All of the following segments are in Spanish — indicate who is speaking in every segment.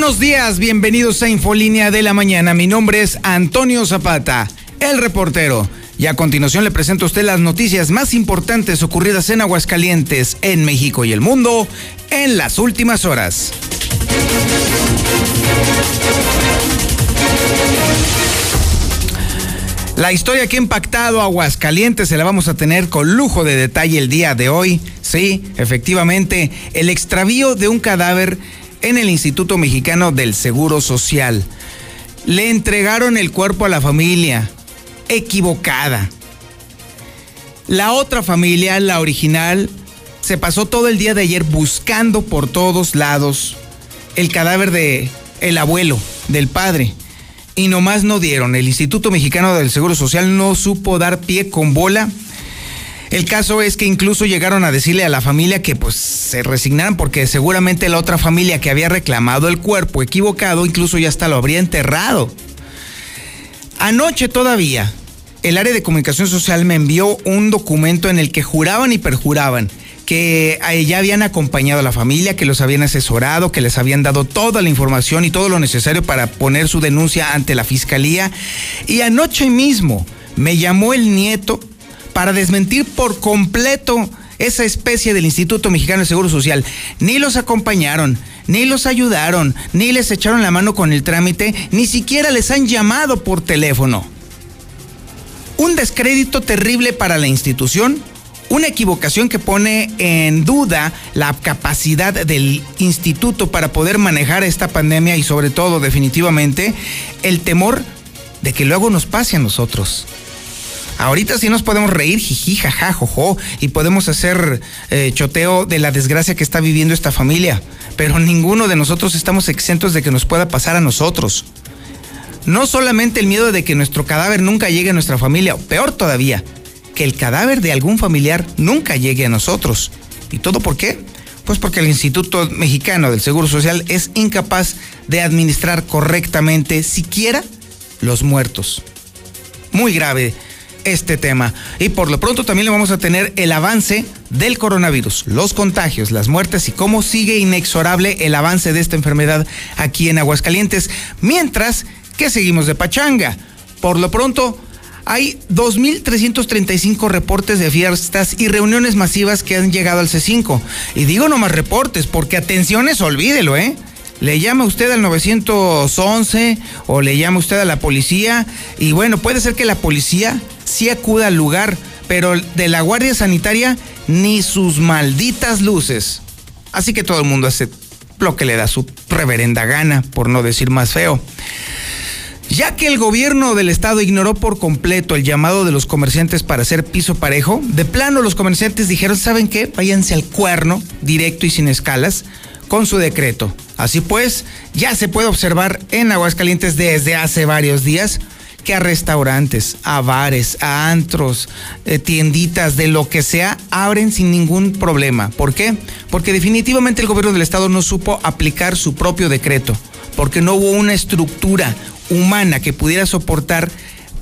Speaker 1: Buenos días, bienvenidos a Infolínea de la Mañana. Mi nombre es Antonio Zapata, el reportero. Y a continuación le presento a usted las noticias más importantes ocurridas en Aguascalientes, en México y el mundo en las últimas horas. La historia que ha impactado a Aguascalientes se la vamos a tener con lujo de detalle el día de hoy. Sí, efectivamente, el extravío de un cadáver en el Instituto Mexicano del Seguro Social. Le entregaron el cuerpo a la familia, equivocada. La otra familia, la original, se pasó todo el día de ayer buscando por todos lados el cadáver de el abuelo, del padre. Y nomás no dieron. El Instituto Mexicano del Seguro Social no supo dar pie con bola el caso es que incluso llegaron a decirle a la familia que pues se resignaran porque seguramente la otra familia que había reclamado el cuerpo equivocado incluso ya hasta lo habría enterrado. Anoche todavía el área de comunicación social me envió un documento en el que juraban y perjuraban que ya habían acompañado a la familia, que los habían asesorado, que les habían dado toda la información y todo lo necesario para poner su denuncia ante la fiscalía. Y anoche mismo me llamó el nieto para desmentir por completo esa especie del Instituto Mexicano de Seguro Social. Ni los acompañaron, ni los ayudaron, ni les echaron la mano con el trámite, ni siquiera les han llamado por teléfono. Un descrédito terrible para la institución, una equivocación que pone en duda la capacidad del instituto para poder manejar esta pandemia y sobre todo definitivamente el temor de que luego nos pase a nosotros. Ahorita sí nos podemos reír, jiji, jaja, jojo, y podemos hacer eh, choteo de la desgracia que está viviendo esta familia. Pero ninguno de nosotros estamos exentos de que nos pueda pasar a nosotros. No solamente el miedo de que nuestro cadáver nunca llegue a nuestra familia, o peor todavía, que el cadáver de algún familiar nunca llegue a nosotros. ¿Y todo por qué? Pues porque el Instituto Mexicano del Seguro Social es incapaz de administrar correctamente siquiera los muertos. Muy grave este tema. Y por lo pronto también le vamos a tener el avance del coronavirus, los contagios, las muertes y cómo sigue inexorable el avance de esta enfermedad aquí en Aguascalientes, mientras que seguimos de pachanga. Por lo pronto, hay 2.335 reportes de fiestas y reuniones masivas que han llegado al C5. Y digo no más reportes, porque atenciones, olvídelo, ¿eh? le llama usted al 911 o le llama usted a la policía y bueno, puede ser que la policía sí acuda al lugar, pero de la Guardia Sanitaria ni sus malditas luces. Así que todo el mundo hace lo que le da su reverenda gana, por no decir más feo. Ya que el gobierno del estado ignoró por completo el llamado de los comerciantes para hacer piso parejo, de plano los comerciantes dijeron, ¿saben qué? Váyanse al cuerno, directo y sin escalas, con su decreto. Así pues, ya se puede observar en Aguascalientes desde hace varios días que a restaurantes, a bares, a antros, eh, tienditas, de lo que sea, abren sin ningún problema. ¿Por qué? Porque definitivamente el gobierno del estado no supo aplicar su propio decreto, porque no hubo una estructura humana que pudiera soportar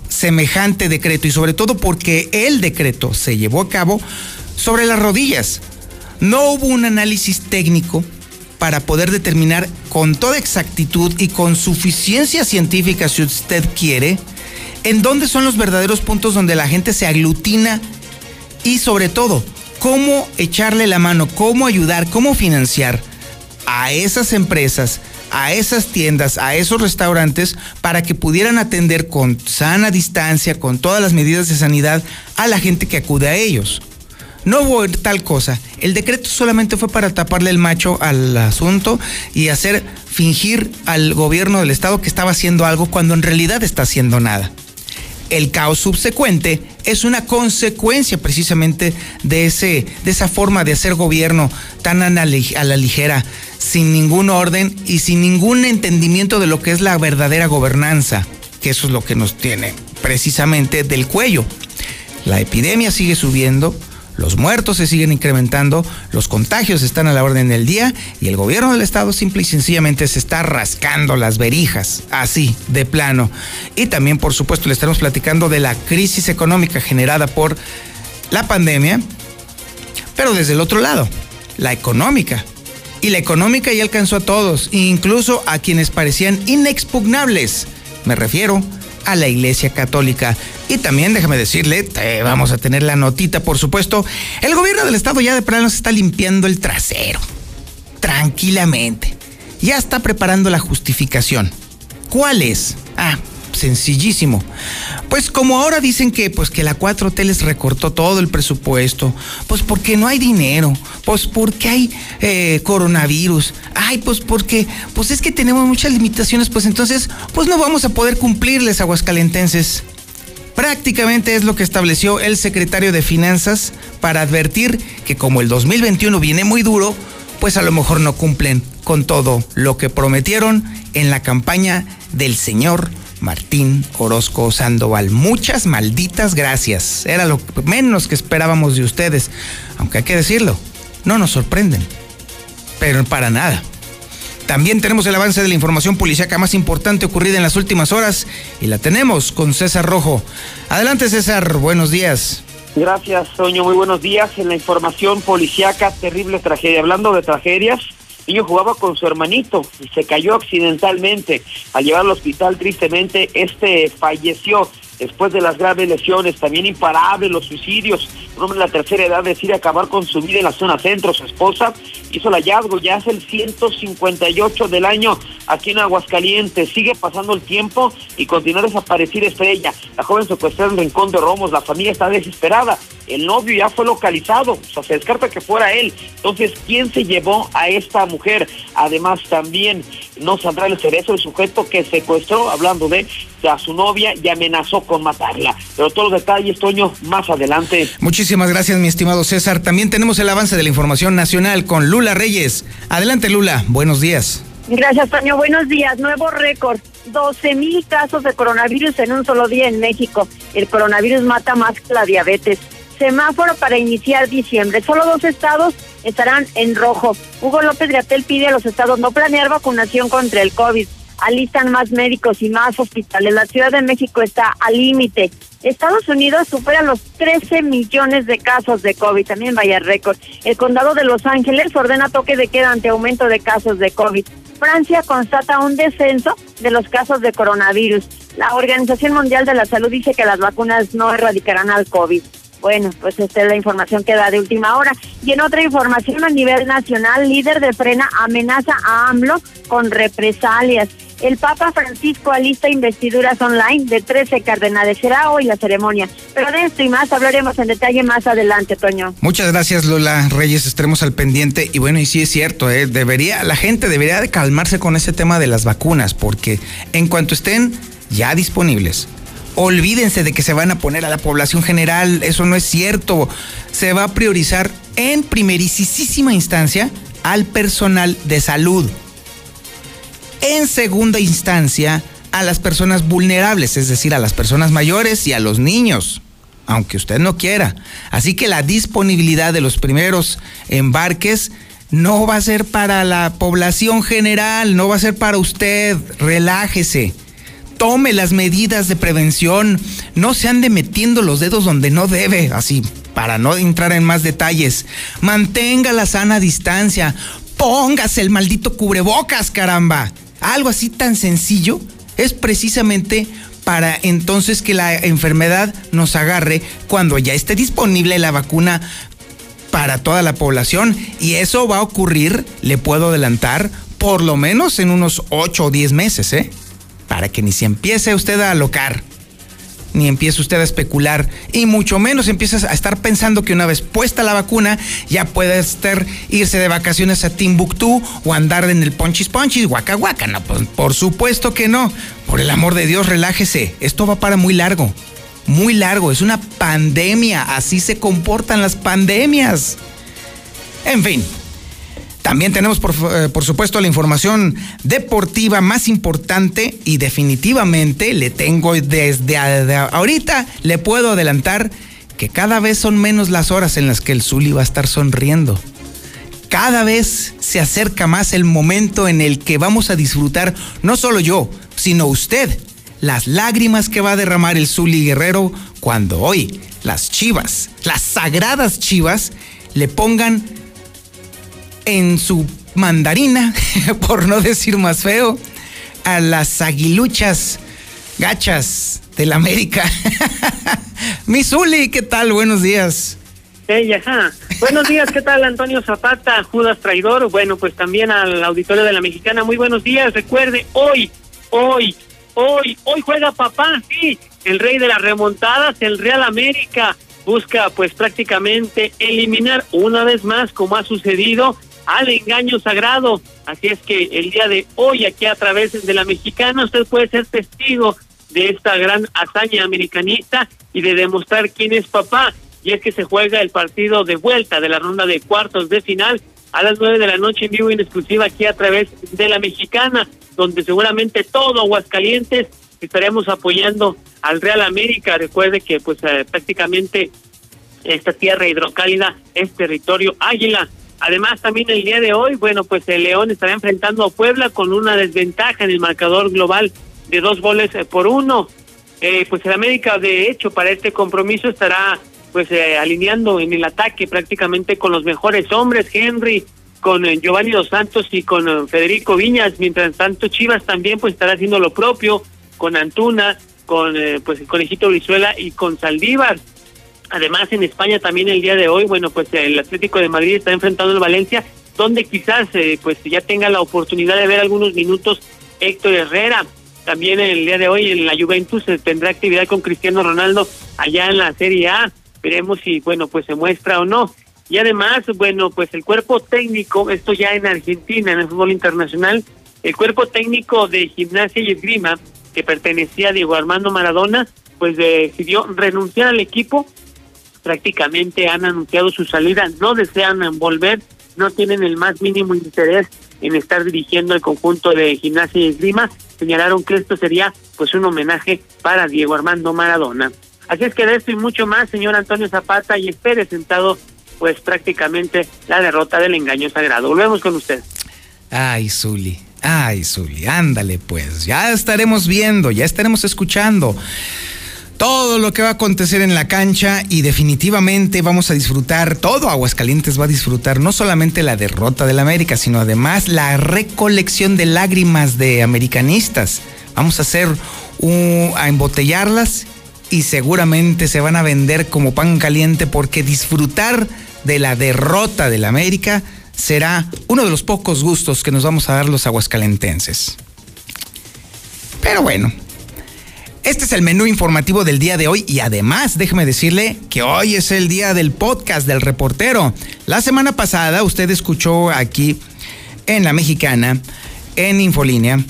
Speaker 1: semejante decreto y sobre todo porque el decreto se llevó a cabo sobre las rodillas. No hubo un análisis técnico para poder determinar con toda exactitud y con suficiencia científica, si usted quiere, en dónde son los verdaderos puntos donde la gente se aglutina y sobre todo, cómo echarle la mano, cómo ayudar, cómo financiar a esas empresas, a esas tiendas, a esos restaurantes, para que pudieran atender con sana distancia, con todas las medidas de sanidad a la gente que acude a ellos. No hubo tal cosa. El decreto solamente fue para taparle el macho al asunto y hacer fingir al gobierno del estado que estaba haciendo algo cuando en realidad está haciendo nada. El caos subsecuente es una consecuencia precisamente de, ese, de esa forma de hacer gobierno tan a la ligera, sin ningún orden y sin ningún entendimiento de lo que es la verdadera gobernanza, que eso es lo que nos tiene precisamente del cuello. La epidemia sigue subiendo, los muertos se siguen incrementando, los contagios están a la orden del día y el gobierno del estado simple y sencillamente se está rascando las verijas, así, de plano. Y también, por supuesto, le estaremos platicando de la crisis económica generada por la pandemia, pero desde el otro lado, la económica. Y la económica ya alcanzó a todos, incluso a quienes parecían inexpugnables. Me refiero a la Iglesia Católica. Y también, déjame decirle, vamos a tener la notita, por supuesto. El gobierno del estado ya de plano se está limpiando el trasero. Tranquilamente. Ya está preparando la justificación. ¿Cuál es? Ah, sencillísimo. Pues como ahora dicen que pues que la 4T les recortó todo el presupuesto, pues porque no hay dinero, pues porque hay eh, coronavirus, ay pues porque pues es que tenemos muchas limitaciones, pues entonces pues no vamos a poder cumplirles aguascalentenses. Prácticamente es lo que estableció el secretario de Finanzas para advertir que como el 2021 viene muy duro, pues a lo mejor no cumplen con todo lo que prometieron en la campaña del señor Martín Orozco Sandoval. Muchas malditas gracias. Era lo menos que esperábamos de ustedes. Aunque hay que decirlo, no nos sorprenden. Pero para nada. También tenemos el avance de la información policíaca más importante ocurrida en las últimas horas y la tenemos con César Rojo. Adelante César, buenos días.
Speaker 2: Gracias, Toño. Muy buenos días. En la información policíaca, terrible tragedia. Hablando de tragedias, niño jugaba con su hermanito y se cayó accidentalmente. Al llevarlo al hospital, tristemente, este falleció después de las graves lesiones, también imparables los suicidios. Un hombre de la tercera edad decide acabar con su vida en la zona centro. Su esposa hizo el hallazgo, ya es el 158 del año aquí en Aguascalientes. Sigue pasando el tiempo y continúa desaparecida Estrella. La joven secuestrada en Rincón de Romos, la familia está desesperada. El novio ya fue localizado, o sea, se descarta que fuera él. Entonces, ¿quién se llevó a esta mujer? Además, también no saldrá el cerezo el sujeto que secuestró, hablando de a su novia y amenazó con matarla. Pero todos los detalles, Toño, más adelante.
Speaker 1: Muchísimas gracias, mi estimado César. También tenemos el avance de la información nacional con Lula Reyes. Adelante, Lula. Buenos días.
Speaker 3: Gracias, Toño. Buenos días. Nuevo récord. 12 mil casos de coronavirus en un solo día en México. El coronavirus mata más que la diabetes. Semáforo para iniciar diciembre. Solo dos estados estarán en rojo. Hugo López Gatel pide a los estados no planear vacunación contra el COVID alistan más médicos y más hospitales. La Ciudad de México está al límite. Estados Unidos supera los 13 millones de casos de COVID, también vaya récord. El condado de Los Ángeles ordena toque de queda ante aumento de casos de COVID. Francia constata un descenso de los casos de coronavirus. La Organización Mundial de la Salud dice que las vacunas no erradicarán al COVID. Bueno, pues esta es la información que da de última hora. Y en otra información a nivel nacional, líder de frena amenaza a AMLO con represalias. El Papa Francisco alista investiduras online de 13 cardenales. Será hoy la ceremonia. Pero de esto y más hablaremos en detalle más adelante, Toño.
Speaker 1: Muchas gracias, Lola Reyes. Estaremos al pendiente. Y bueno, y sí es cierto, ¿eh? debería, la gente debería de calmarse con ese tema de las vacunas, porque en cuanto estén ya disponibles, olvídense de que se van a poner a la población general. Eso no es cierto. Se va a priorizar en primerísima instancia al personal de salud en segunda instancia a las personas vulnerables, es decir, a las personas mayores y a los niños, aunque usted no quiera. Así que la disponibilidad de los primeros embarques no va a ser para la población general, no va a ser para usted. Relájese. Tome las medidas de prevención. No se ande metiendo los dedos donde no debe, así, para no entrar en más detalles. Mantenga la sana distancia. Póngase el maldito cubrebocas, caramba algo así tan sencillo, es precisamente para entonces que la enfermedad nos agarre cuando ya esté disponible la vacuna para toda la población. Y eso va a ocurrir, le puedo adelantar, por lo menos en unos 8 o 10 meses, ¿eh? Para que ni se empiece usted a alocar ni empiece usted a especular y mucho menos empiezas a estar pensando que una vez puesta la vacuna ya puede estar irse de vacaciones a Timbuktu o andar en el ponchis ponchis, guaca guaca. No, pues, por supuesto que no. Por el amor de Dios, relájese. Esto va para muy largo. Muy largo. Es una pandemia. Así se comportan las pandemias. En fin. También tenemos, por, eh, por, supuesto, la información deportiva más importante y definitivamente le tengo desde ahorita, le puedo adelantar que cada vez son menos las horas en las que el Zuli va a estar sonriendo. Cada vez se acerca más el momento en el que vamos a disfrutar, no solo yo, sino usted, las lágrimas que va a derramar el Zuli Guerrero cuando hoy las chivas, las sagradas chivas, le pongan en su mandarina, por no decir más feo, a las aguiluchas gachas del América. Mi Zuli, ¿qué tal? Buenos días.
Speaker 4: Hey, ajá. Buenos días, ¿qué tal Antonio Zapata, Judas Traidor? Bueno, pues también al auditorio de la Mexicana, muy buenos días. Recuerde, hoy, hoy, hoy, hoy juega papá, sí, el rey de las remontadas, el Real América. Busca pues prácticamente eliminar una vez más, como ha sucedido, al engaño sagrado. Así es que el día de hoy, aquí a través de la Mexicana, usted puede ser testigo de esta gran hazaña americanista y de demostrar quién es papá. Y es que se juega el partido de vuelta de la ronda de cuartos de final a las nueve de la noche en vivo y en exclusiva aquí a través de la mexicana, donde seguramente todo Aguascalientes estaremos apoyando al Real América. Recuerde que pues eh, prácticamente esta tierra hidrocálida es territorio águila. Además, también el día de hoy, bueno, pues el León estará enfrentando a Puebla con una desventaja en el marcador global de dos goles eh, por uno. Eh, pues el América, de hecho, para este compromiso estará pues eh, alineando en el ataque prácticamente con los mejores hombres, Henry, con Giovanni Dos Santos y con Federico Viñas, mientras tanto Chivas también pues estará haciendo lo propio con Antuna, con pues el Conejito Brizuela y con Saldívar. Además en España también el día de hoy, bueno, pues el Atlético de Madrid está enfrentando al Valencia, donde quizás pues ya tenga la oportunidad de ver algunos minutos Héctor Herrera. También el día de hoy en la Juventus se tendrá actividad con Cristiano Ronaldo allá en la Serie A. Veremos si, bueno, pues se muestra o no. Y además, bueno, pues el cuerpo técnico, esto ya en Argentina, en el fútbol internacional, el cuerpo técnico de gimnasia y esgrima, que pertenecía a Diego Armando Maradona, pues decidió renunciar al equipo. Prácticamente han anunciado su salida, no desean volver, no tienen el más mínimo interés en estar dirigiendo el conjunto de gimnasia y esgrima, señalaron que esto sería pues un homenaje para Diego Armando Maradona. Así es que de esto y mucho más, señor Antonio Zapata, y espere sentado pues prácticamente la derrota del engaño sagrado. Volvemos con usted.
Speaker 1: Ay, Zuli. Ay, Zuli, ándale pues. Ya estaremos viendo, ya estaremos escuchando todo lo que va a acontecer en la cancha y definitivamente vamos a disfrutar, todo Aguascalientes va a disfrutar no solamente la derrota del América, sino además la recolección de lágrimas de americanistas. Vamos a hacer a embotellarlas y seguramente se van a vender como pan caliente porque disfrutar de la derrota del América será uno de los pocos gustos que nos vamos a dar los aguascalentenses. Pero bueno, este es el menú informativo del día de hoy y además déjeme decirle que hoy es el día del podcast del reportero. La semana pasada usted escuchó aquí en La Mexicana, en Infolínea,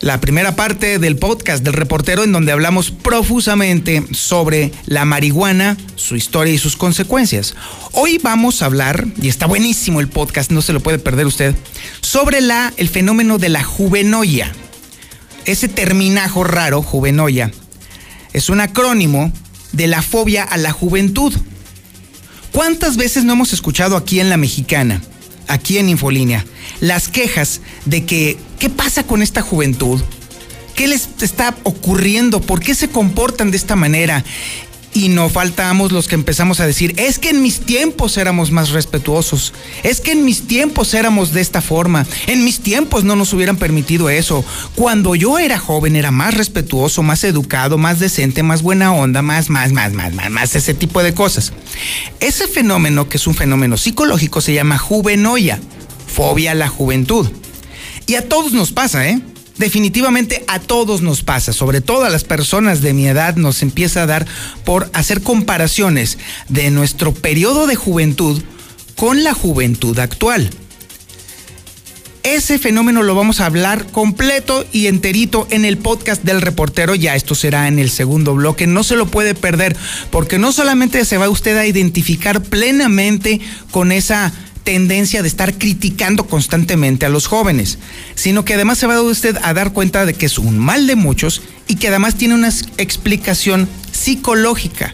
Speaker 1: la primera parte del podcast del reportero en donde hablamos profusamente sobre la marihuana, su historia y sus consecuencias. Hoy vamos a hablar, y está buenísimo el podcast, no se lo puede perder usted, sobre la, el fenómeno de la juvenoia ese terminajo raro, juvenoia, es un acrónimo de la fobia a la juventud. ¿Cuántas veces no hemos escuchado aquí en la mexicana, aquí en Infolínea, las quejas de que, ¿qué pasa con esta juventud? ¿Qué les está ocurriendo? ¿Por qué se comportan de esta manera? Y no faltamos los que empezamos a decir, es que en mis tiempos éramos más respetuosos, es que en mis tiempos éramos de esta forma, en mis tiempos no nos hubieran permitido eso. Cuando yo era joven era más respetuoso, más educado, más decente, más buena onda, más, más, más, más, más, más, ese tipo de cosas. Ese fenómeno, que es un fenómeno psicológico, se llama juvenoia, fobia a la juventud. Y a todos nos pasa, ¿eh? Definitivamente a todos nos pasa, sobre todo a las personas de mi edad nos empieza a dar por hacer comparaciones de nuestro periodo de juventud con la juventud actual. Ese fenómeno lo vamos a hablar completo y enterito en el podcast del reportero. Ya esto será en el segundo bloque. No se lo puede perder porque no solamente se va usted a identificar plenamente con esa tendencia de estar criticando constantemente a los jóvenes, sino que además se va a usted a dar cuenta de que es un mal de muchos y que además tiene una explicación psicológica,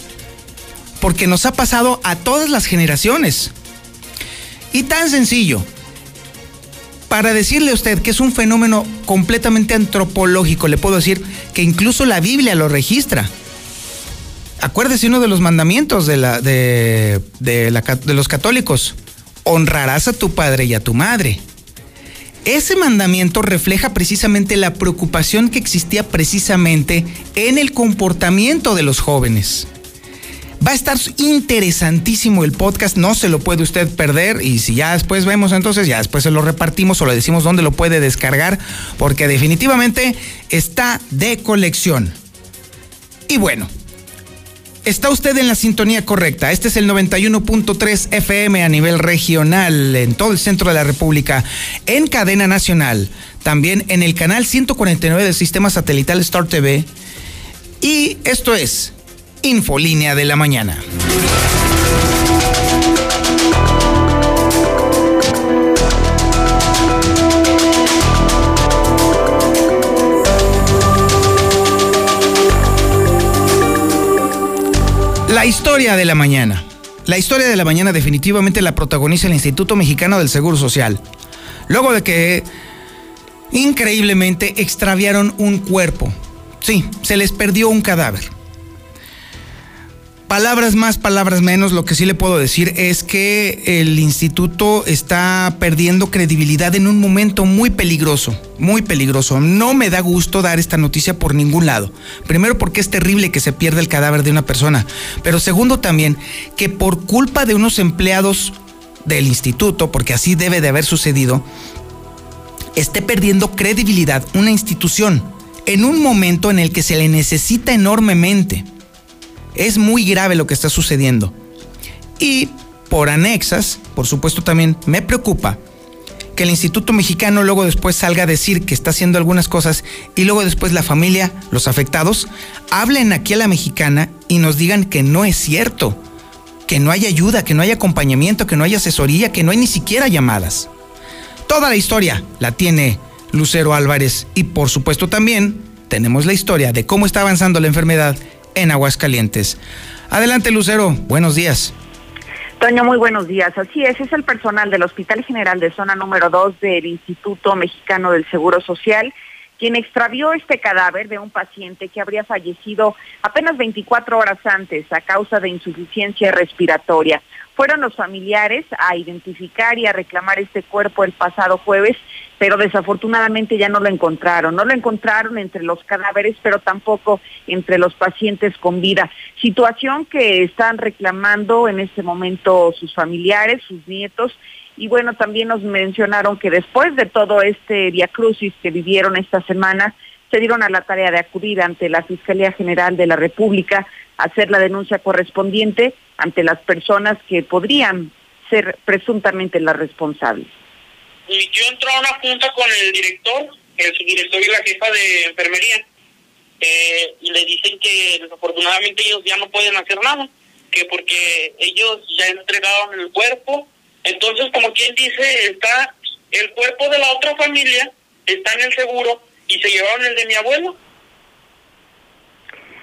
Speaker 1: porque nos ha pasado a todas las generaciones. Y tan sencillo, para decirle a usted que es un fenómeno completamente antropológico, le puedo decir que incluso la Biblia lo registra. Acuérdese uno de los mandamientos de, de los católicos. Honrarás a tu padre y a tu madre. Ese mandamiento refleja precisamente la preocupación que existía precisamente en el comportamiento de los jóvenes. Va a estar interesantísimo el podcast, no se lo puede usted perder y si ya después vemos entonces, ya después se lo repartimos o le decimos dónde lo puede descargar, porque definitivamente está de colección. Y bueno, está usted en la sintonía correcta. Este es el 91.3 FM a nivel regional en todo el centro de la República, en cadena nacional, también en el canal 149 del sistema satelital Star TV. Y esto es Infolínea de la Mañana. La historia de la mañana. La historia de la mañana definitivamente la protagoniza el Instituto Mexicano del Seguro Social. Luego de que increíblemente extraviaron un cuerpo. Sí, se les perdió un cadáver. Palabras más, palabras menos, lo que sí le puedo decir es que el instituto está perdiendo credibilidad en un momento muy peligroso, muy peligroso. No me da gusto dar esta noticia por ningún lado. Primero porque es terrible que se pierda el cadáver de una persona, pero segundo también que por culpa de unos empleados del instituto, porque así debe de haber sucedido, esté perdiendo credibilidad una institución en un momento en el que se le necesita enormemente. Es muy grave lo que está sucediendo. Y por anexas, por supuesto también me preocupa que el Instituto Mexicano luego después salga a decir que está haciendo algunas cosas y luego después la familia, los afectados, hablen aquí a la mexicana y nos digan que no es cierto, que no hay ayuda, que no hay acompañamiento, que no hay asesoría, que no hay ni siquiera llamadas. Toda la historia la tiene Lucero Álvarez y por supuesto también tenemos la historia de cómo está avanzando la enfermedad en Aguascalientes. Adelante, Lucero. Buenos días.
Speaker 5: Toño, muy buenos días. Así es, es el personal del Hospital General de Zona número 2 del Instituto Mexicano del Seguro Social quien extravió este cadáver de un paciente que habría fallecido apenas 24 horas antes a causa de insuficiencia respiratoria. Fueron los familiares a identificar y a reclamar este cuerpo el pasado jueves, pero desafortunadamente ya no lo encontraron. No lo encontraron entre los cadáveres, pero tampoco entre los pacientes con vida. Situación que están reclamando en este momento sus familiares, sus nietos, y bueno, también nos mencionaron que después de todo este diacrucis que vivieron esta semana, se dieron a la tarea de acudir ante la Fiscalía General de la República a hacer la denuncia correspondiente ante las personas que podrían ser presuntamente las responsables.
Speaker 6: Yo entró a una junta con el director, el subdirector y la jefa de enfermería, eh, y le dicen que desafortunadamente ellos ya no pueden hacer nada, que porque ellos ya entregaron el cuerpo, entonces, como quien dice, está el cuerpo de la otra familia, está en el seguro y se llevaron el de mi abuelo.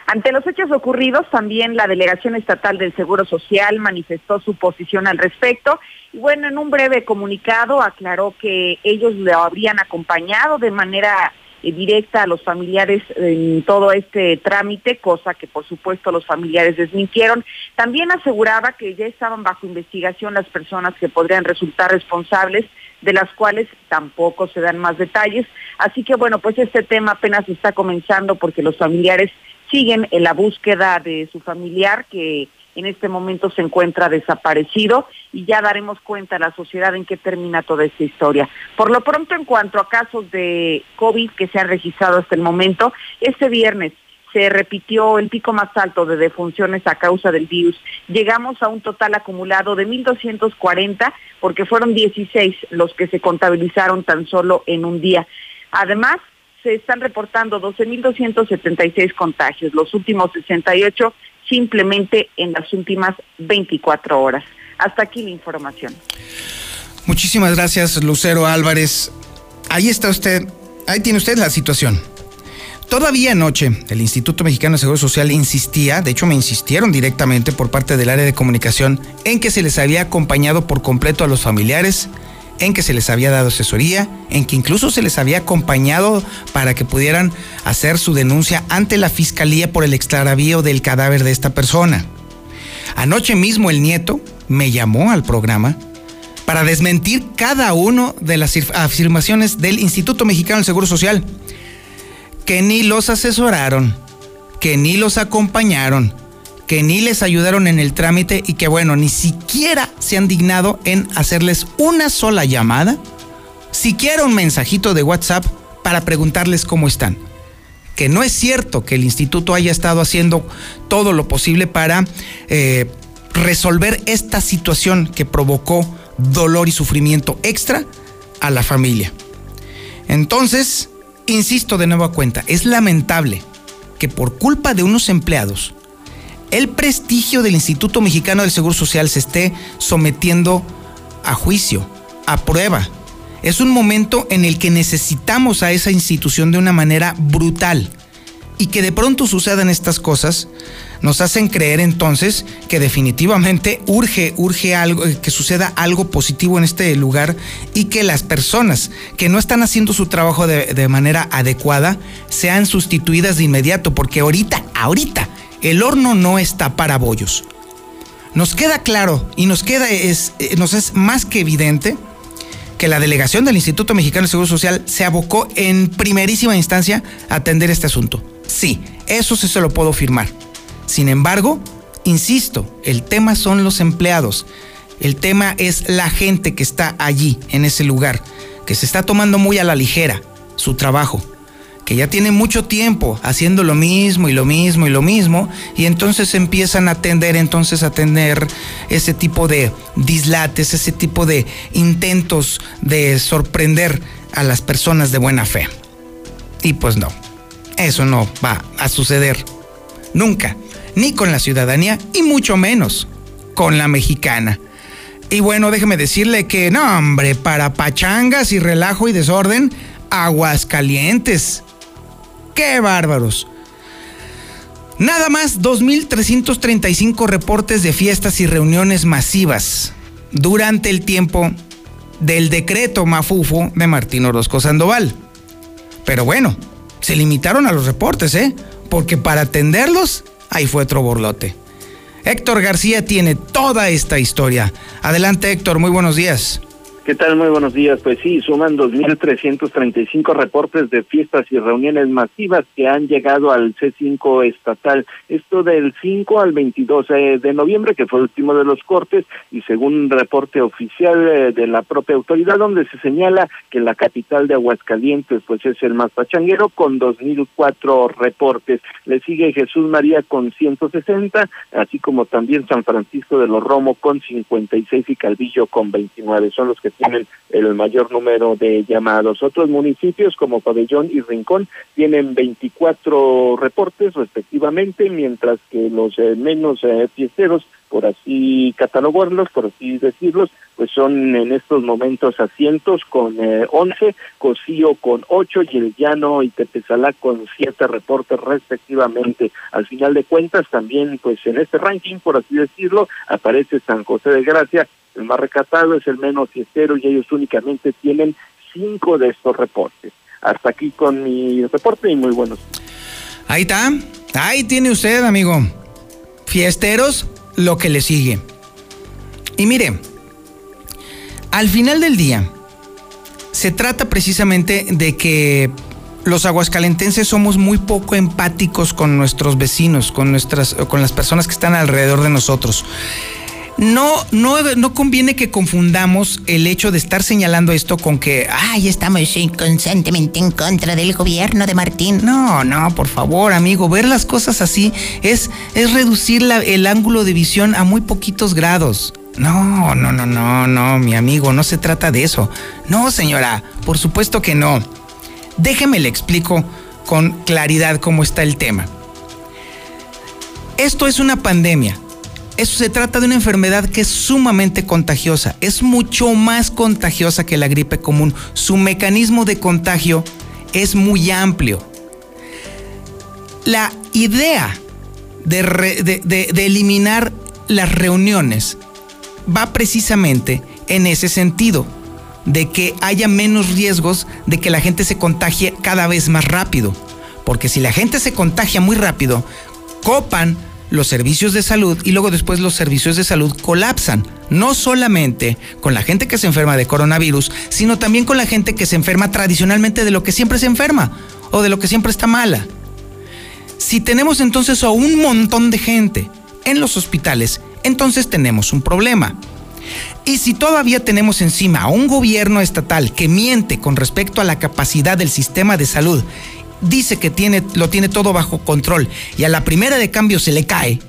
Speaker 5: Ante los hechos ocurridos, también la Delegación Estatal del Seguro Social manifestó su posición al respecto y bueno, en un breve comunicado aclaró que ellos lo habrían acompañado de manera eh, directa a los familiares en todo este trámite, cosa que por supuesto los familiares desmintieron. También aseguraba que ya estaban bajo investigación las personas que podrían resultar responsables, de las cuales tampoco se dan más detalles. Así que bueno, pues este tema apenas está comenzando porque los familiares siguen en la búsqueda de su familiar que en este momento se encuentra desaparecido y ya daremos cuenta a la sociedad en qué termina toda esta historia. Por lo pronto, en cuanto a casos de COVID que se han registrado hasta el momento, este viernes se repitió el pico más alto de defunciones a causa del virus. Llegamos a un total acumulado de 1.240 porque fueron 16 los que se contabilizaron tan solo en un día. Además, se están reportando 12.276 contagios, los últimos 68 simplemente en las últimas 24 horas. Hasta aquí la información.
Speaker 1: Muchísimas gracias, Lucero Álvarez. Ahí está usted, ahí tiene usted la situación. Todavía anoche el Instituto Mexicano de Seguro Social insistía, de hecho me insistieron directamente por parte del área de comunicación, en que se les había acompañado por completo a los familiares, en que se les había dado asesoría, en que incluso se les había acompañado para que pudieran hacer su denuncia ante la fiscalía por el extravío del cadáver de esta persona. Anoche mismo el nieto me llamó al programa para desmentir cada una de las afirmaciones del Instituto Mexicano del Seguro Social que ni los asesoraron, que ni los acompañaron, que ni les ayudaron en el trámite y que bueno, ni siquiera se han dignado en hacerles una sola llamada, siquiera un mensajito de WhatsApp para preguntarles cómo están. Que no es cierto que el instituto haya estado haciendo todo lo posible para eh, resolver esta situación que provocó dolor y sufrimiento extra a la familia. Entonces, Insisto de nuevo a cuenta, es lamentable que por culpa de unos empleados, el prestigio del Instituto Mexicano del Seguro Social se esté sometiendo a juicio, a prueba. Es un momento en el que necesitamos a esa institución de una manera brutal y que de pronto sucedan estas cosas nos hacen creer entonces que definitivamente urge, urge algo, que suceda algo positivo en este lugar y que las personas que no están haciendo su trabajo de, de manera adecuada sean sustituidas de inmediato, porque ahorita, ahorita, el horno no está para bollos. Nos queda claro y nos queda, es, eh, nos es más que evidente que la delegación del Instituto Mexicano de Seguro Social se abocó en primerísima instancia a atender este asunto. Sí, eso sí se lo puedo firmar. Sin embargo, insisto, el tema son los empleados. El tema es la gente que está allí, en ese lugar, que se está tomando muy a la ligera su trabajo, que ya tiene mucho tiempo haciendo lo mismo y lo mismo y lo mismo, y entonces empiezan a atender, entonces a tener ese tipo de dislates, ese tipo de intentos de sorprender a las personas de buena fe. Y pues no, eso no va a suceder nunca ni con la ciudadanía y mucho menos con la mexicana. Y bueno, déjeme decirle que, no, hombre, para pachangas y relajo y desorden, aguas calientes. ¡Qué bárbaros! Nada más 2.335 reportes de fiestas y reuniones masivas durante el tiempo del decreto mafufo de Martín Orozco Sandoval. Pero bueno, se limitaron a los reportes, ¿eh? Porque para atenderlos ahí fue otro borlote. Héctor García tiene toda esta historia. Adelante Héctor, muy buenos días.
Speaker 7: ¿Qué tal? Muy buenos días. Pues sí, suman 2.335 reportes de fiestas y reuniones masivas que han llegado al C5 estatal. Esto del 5 al 22 eh, de noviembre, que fue el último de los cortes, y según un reporte oficial eh, de la propia autoridad, donde se señala que la capital de Aguascalientes pues es el más pachanguero, con 2.004 reportes. Le sigue Jesús María con 160, así como también San Francisco de los Romo con 56 y Calvillo con 29. Son los que tienen el mayor número de llamados. Otros municipios como Pabellón y Rincón tienen 24 reportes respectivamente, mientras que los eh, menos eh, fiesteros, por así catalogarlos, por así decirlos, pues son en estos momentos asientos con eh, 11, Cocío con 8 y el Llano y Tepezalá con 7 reportes respectivamente. Al final de cuentas también pues en este ranking, por así decirlo, aparece San José de Gracia el más recatado es el menos fiestero y ellos únicamente tienen cinco de estos reportes. Hasta aquí con mi reporte y muy buenos.
Speaker 1: Ahí está, ahí tiene usted, amigo. Fiesteros, lo que le sigue. Y mire, al final del día, se trata precisamente de que los aguascalentenses somos muy poco empáticos con nuestros vecinos, con nuestras, con las personas que están alrededor de nosotros no, no, no conviene que confundamos el hecho de estar señalando esto con que, ay, estamos inconscientemente en contra del gobierno de Martín. No, no, por favor, amigo, ver las cosas así es, es reducir el ángulo de visión a muy poquitos grados. No, no, no, no, no, mi amigo, no se trata de eso. No, señora, por supuesto que no. Déjeme le explico con claridad cómo está el tema. Esto es una pandemia Eso se trata de una enfermedad que es sumamente contagiosa, es mucho más contagiosa que la gripe común. Su mecanismo de contagio es muy amplio. La idea de, eliminar las reuniones va precisamente en ese sentido, de que haya menos riesgos de que la gente se contagie cada vez más rápido. Porque si la gente se contagia muy rápido, copan los servicios de salud y luego después los servicios de salud colapsan. No solamente con la gente que se enferma de coronavirus, sino también con la gente que se enferma tradicionalmente de lo que siempre se enferma o de lo que siempre está mala. Si tenemos entonces a un montón de gente en los hospitales, entonces tenemos un problema. Y si todavía tenemos encima a un gobierno estatal que miente con respecto a la capacidad del sistema de salud dice que tiene, lo tiene todo bajo control y a la primera de cambio se le cae,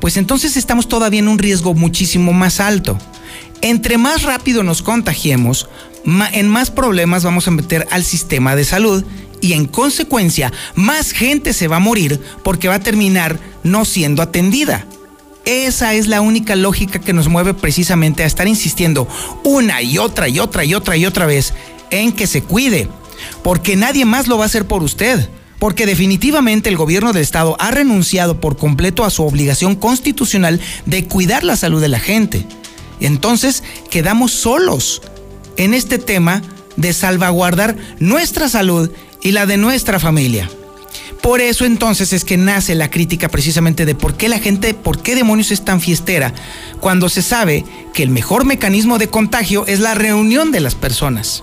Speaker 1: pues entonces estamos todavía en un riesgo muchísimo más alto. Entre más rápido nos contagiemos, en más problemas vamos a meter al sistema de salud y en consecuencia más gente se va a morir porque va a terminar no siendo atendida. Esa es la única lógica que nos mueve precisamente a estar insistiendo una y otra y otra y otra y otra vez en que se cuide porque nadie más lo va a hacer por usted. Porque definitivamente el gobierno del Estado ha renunciado por completo a su obligación constitucional de cuidar la salud de la gente. Entonces quedamos solos en este tema de salvaguardar nuestra salud y la de nuestra familia. Por eso entonces es que nace la crítica precisamente de por qué la gente, por qué demonios es tan fiestera, cuando se sabe que el mejor mecanismo de contagio es la reunión de las personas.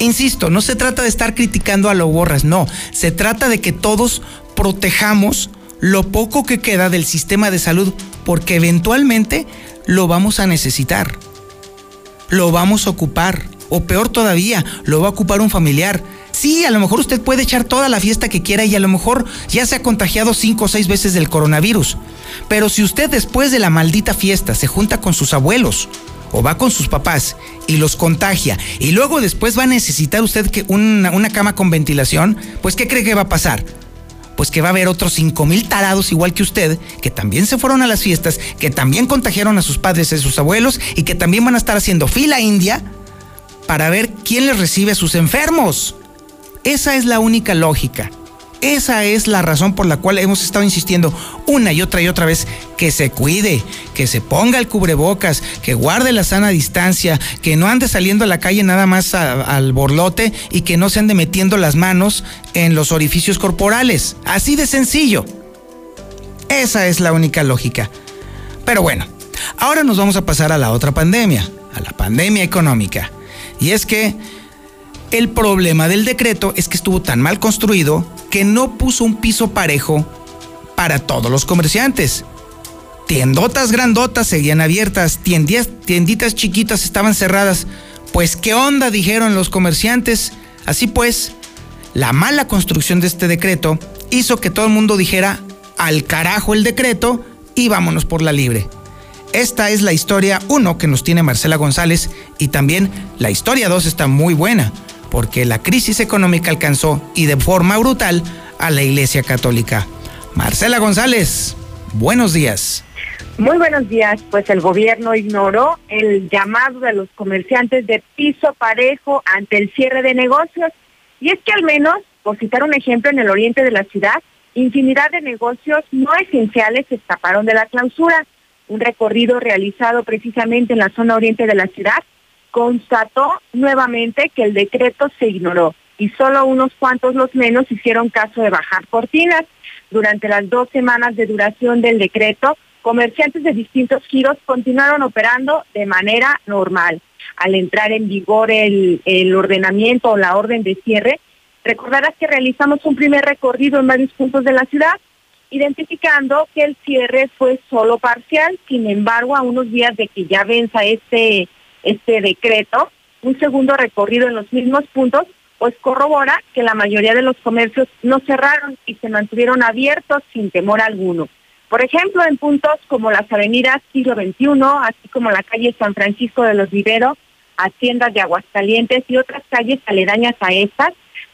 Speaker 1: Insisto, no se trata de estar criticando a lo borras, no. Se trata de que todos protejamos lo poco que queda del sistema de salud, porque eventualmente lo vamos a necesitar. Lo vamos a ocupar. O peor todavía, lo va a ocupar un familiar. Sí, a lo mejor usted puede echar toda la fiesta que quiera y a lo mejor ya se ha contagiado cinco o seis veces del coronavirus. Pero si usted después de la maldita fiesta se junta con sus abuelos o va con sus papás y los contagia y luego después va a necesitar usted que una, una cama con ventilación, pues ¿qué cree que va a pasar? Pues que va a haber otros cinco mil tarados igual que usted, que también se fueron a las fiestas, que también contagiaron a sus padres y a sus abuelos y que también van a estar haciendo fila india para ver quién les recibe a sus enfermos. Esa es la única lógica. Esa es la razón por la cual hemos estado insistiendo una y otra y otra vez que se cuide, que se ponga el cubrebocas, que guarde la sana distancia, que no ande saliendo a la calle nada más al borlote y que no se ande metiendo las manos en los orificios corporales. Así de sencillo. Esa es la única lógica. Pero bueno, ahora nos vamos a pasar a la otra pandemia, a la pandemia económica. Y es que el problema del decreto es que estuvo tan mal construido que no puso un piso parejo para todos los comerciantes. Tiendotas grandotas seguían abiertas, tienditas chiquitas estaban cerradas. Pues qué onda, dijeron los comerciantes. Así pues, la mala construcción de este decreto hizo que todo el mundo dijera al carajo el decreto y vámonos por la libre. Esta es la historia 1 que nos tiene Marcela González y también la historia 2 está muy buena porque la crisis económica alcanzó y de forma brutal a la Iglesia Católica. Marcela González, buenos días.
Speaker 5: Muy buenos días. Pues el gobierno ignoró el llamado de los comerciantes de piso parejo ante el cierre de negocios. Y es que al menos, por citar un ejemplo, en el oriente de la ciudad, infinidad de negocios no esenciales se escaparon de la clausura. Un recorrido realizado precisamente en la zona oriente de la ciudad constató nuevamente que el decreto se ignoró y solo unos cuantos los menos hicieron caso de bajar cortinas. Durante las dos semanas de duración del decreto, comerciantes de distintos giros continuaron operando de manera normal. Al entrar en vigor el, el ordenamiento o la orden de cierre, recordarás que realizamos un primer recorrido en varios puntos de la ciudad, identificando que el cierre fue solo parcial, sin embargo, a unos días de que ya venza este este decreto, un segundo recorrido en los mismos puntos, pues corrobora que la mayoría de los comercios no cerraron y se mantuvieron abiertos sin temor alguno. Por ejemplo, en puntos como las avenidas Siglo XXI, así como la calle San Francisco de los Viveros, Haciendas de Aguascalientes y otras calles aledañas a estas,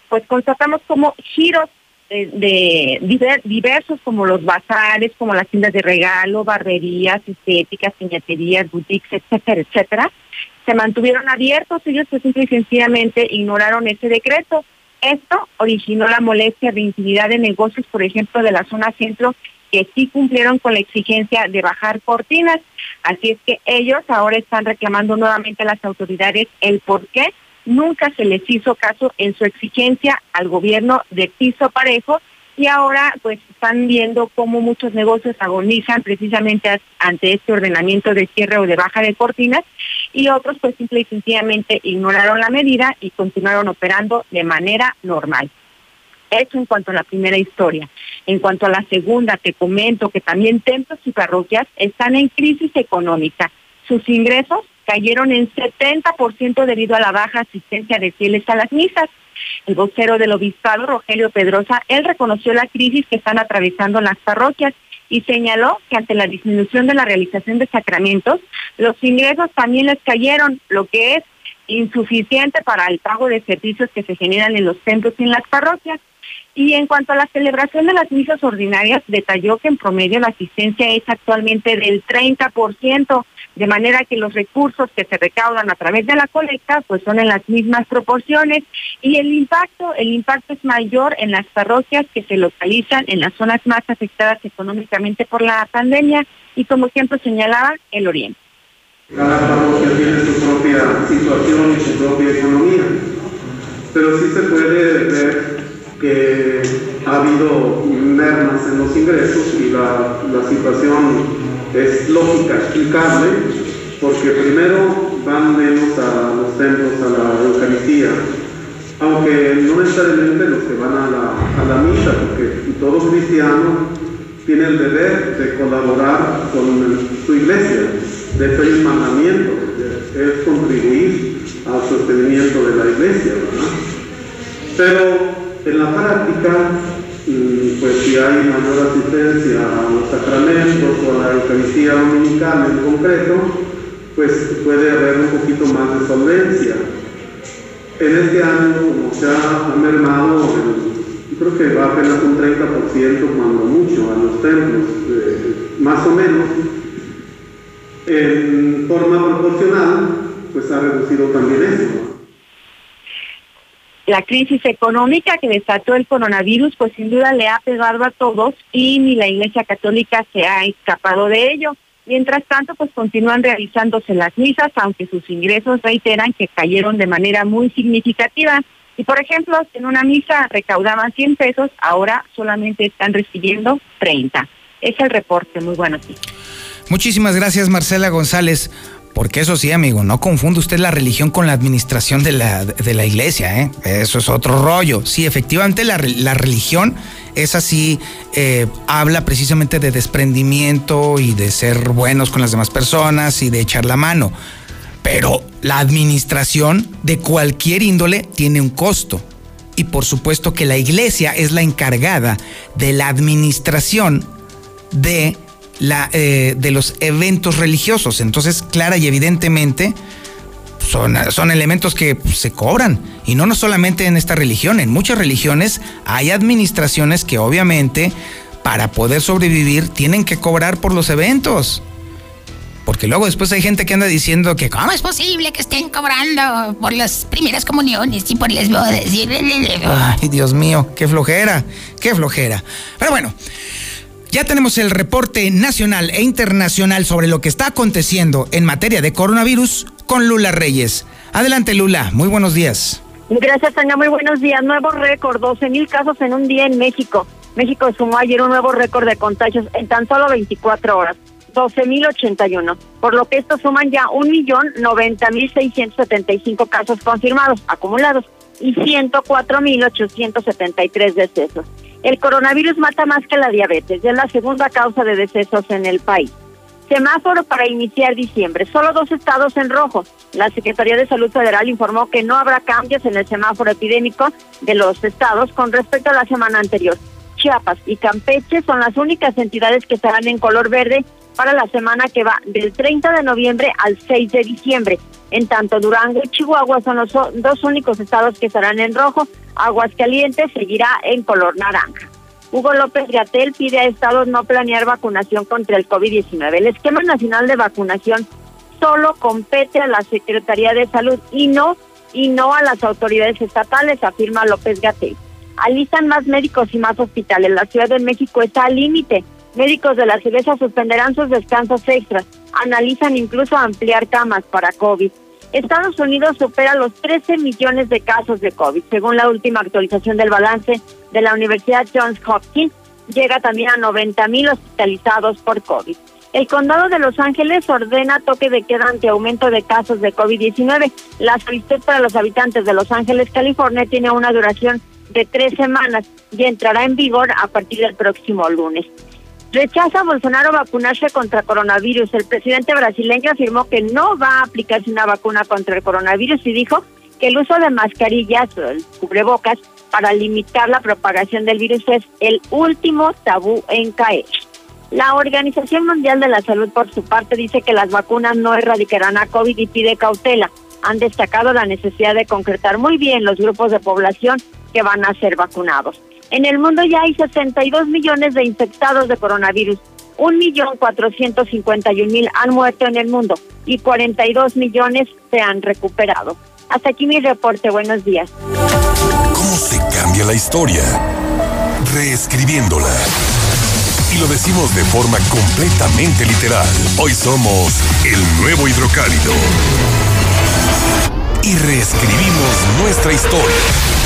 Speaker 5: pues constatamos como giros de, diversos como los bazares, como las tiendas de regalo, barrerías, estéticas, piñaterías, boutiques, etcétera, etcétera, se mantuvieron abiertos, ellos pues simple y sencillamente ignoraron ese decreto. Esto originó la molestia de intimidad de negocios, por ejemplo, de la zona centro, que sí cumplieron con la exigencia de bajar cortinas. Así es que ellos ahora están reclamando nuevamente a las autoridades el por qué nunca se les hizo caso en su exigencia al gobierno de piso parejo y ahora pues están viendo cómo muchos negocios agonizan precisamente ante este ordenamiento de cierre o de baja de cortinas y otros pues simple y sencillamente ignoraron la medida y continuaron operando de manera normal. Eso en cuanto a la primera historia. En cuanto a la segunda, te comento que también templos y parroquias están en crisis económica. Sus ingresos cayeron en 70% debido a la baja asistencia de fieles a las misas. El vocero del obispado, Rogelio Pedrosa, él reconoció la crisis que están atravesando las parroquias y señaló que ante la disminución de la realización de sacramentos, los ingresos también les cayeron, lo que es insuficiente para el pago de servicios que se generan en los templos y en las parroquias. Y en cuanto a la celebración de las misas ordinarias, detalló que en promedio la asistencia es actualmente del 30%, de manera que los recursos que se recaudan a través de la colecta pues son en las mismas proporciones y el impacto el impacto es mayor en las parroquias que se localizan en las zonas más afectadas económicamente por la pandemia y como ejemplo señalaba el Oriente.
Speaker 8: Cada parroquia tiene su propia situación y su propia economía, pero sí se puede ver que ha habido mermas en los ingresos y la, la situación es lógica, explicable, porque primero van menos a los templos, a la Eucaristía, aunque no necesariamente los que van a la, a la misa, porque todo cristiano tiene el deber de colaborar con su iglesia. De hecho, hay mandamiento, es contribuir al sostenimiento de la iglesia, ¿verdad? Pero en la práctica pues si hay mayor asistencia a los sacramentos o a la Eucaristía Dominical en concreto, pues puede haber un poquito más de solvencia. En este año, como se ha mermado, creo que va apenas un 30% cuando mucho a los templos, eh, más o menos, en forma proporcional, pues ha reducido también eso
Speaker 5: la crisis económica que desató el coronavirus, pues sin duda le ha pegado a todos y ni la Iglesia Católica se ha escapado de ello. Mientras tanto, pues continúan realizándose las misas, aunque sus ingresos reiteran que cayeron de manera muy significativa. Y por ejemplo, en una misa recaudaban 100 pesos, ahora solamente están recibiendo 30. Es el reporte, muy bueno.
Speaker 1: Muchísimas gracias, Marcela González. Porque eso sí, amigo, no confunde usted la religión con la administración de la, de la iglesia, ¿eh? Eso es otro rollo. Sí, efectivamente la, religión es así, eh, habla precisamente de desprendimiento y de ser buenos con las demás personas y de echar la mano. Pero la administración de cualquier índole tiene un costo. Y por supuesto que la iglesia es la encargada de la administración de la, eh, de los eventos religiosos. Entonces, clara y evidentemente, son, son elementos que se cobran. Y no, no solamente en esta religión, en muchas religiones hay administraciones que obviamente para poder sobrevivir tienen que cobrar por los eventos. Porque luego después hay gente que anda diciendo que
Speaker 9: ¿cómo es posible que estén cobrando por las primeras comuniones y por las bodas?
Speaker 1: Ay, Dios mío, qué flojera, qué flojera. Pero bueno, ya tenemos el reporte nacional e internacional sobre lo que está aconteciendo en materia de coronavirus con Lula Reyes. Adelante Lula, muy buenos días.
Speaker 3: Gracias, Tania. Muy buenos días. Nuevo récord, 12 mil casos en un día en México. México sumó ayer un nuevo récord de contagios en tan solo 24 horas, 12 mil 81. Por lo que estos suman ya un millón noventa mil cinco casos confirmados, acumulados, y 104 mil 873 decesos. El coronavirus mata más que la diabetes, es la segunda causa de decesos en el país. Semáforo para iniciar diciembre. Solo dos estados en rojo. La Secretaría de Salud Federal informó que no habrá cambios en el semáforo epidémico de los estados con respecto a la semana anterior. Chiapas y Campeche son las únicas entidades que estarán en color verde para la semana que va del 30 de noviembre al 6 de diciembre. En tanto, Durango y Chihuahua son los dos únicos estados que estarán en rojo. Aguascalientes seguirá en color naranja. Hugo López Gatel pide a estados no planear vacunación contra el COVID-19. El esquema nacional de vacunación solo compete a la Secretaría de Salud y no y no a las autoridades estatales, afirma López Gatel. Alistan más médicos y más hospitales. La Ciudad de México está al límite. Médicos de la CIDESA suspenderán sus descansos extras. Analizan incluso ampliar camas para COVID. Estados Unidos supera los 13 millones de casos de COVID, según la última actualización del balance de la Universidad Johns Hopkins. Llega también a 90 mil hospitalizados por COVID. El condado de Los Ángeles ordena toque de queda ante aumento de casos de COVID-19. La solicitud para los habitantes de Los Ángeles, California, tiene una duración de tres semanas y entrará en vigor a partir del próximo lunes. Rechaza a Bolsonaro vacunarse contra coronavirus. El presidente brasileño afirmó que no va a aplicarse una vacuna contra el coronavirus y dijo que el uso de mascarillas, el cubrebocas, para limitar la propagación del virus es el último tabú en caer. La Organización Mundial de la Salud, por su parte, dice que las vacunas no erradicarán a COVID y pide cautela. Han destacado la necesidad de concretar muy bien los grupos de población que van a ser vacunados. En el mundo ya hay 62 millones de infectados de coronavirus. 1.451.000 han muerto en el mundo y 42 millones se han recuperado. Hasta aquí mi reporte. Buenos días.
Speaker 10: ¿Cómo se cambia la historia? Reescribiéndola. Y lo decimos de forma completamente literal. Hoy somos el nuevo hidrocálido. Y reescribimos nuestra historia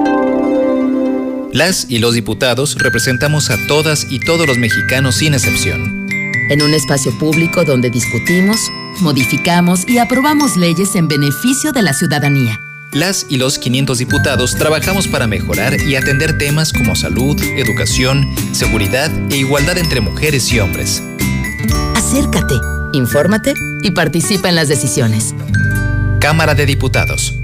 Speaker 11: Las y los diputados representamos a todas y todos los mexicanos sin excepción.
Speaker 12: En un espacio público donde discutimos, modificamos y aprobamos leyes en beneficio de la ciudadanía.
Speaker 11: Las y los 500 diputados trabajamos para mejorar y atender temas como salud, educación, seguridad e igualdad entre mujeres y hombres.
Speaker 12: Acércate, infórmate y participa en las decisiones.
Speaker 11: Cámara de Diputados.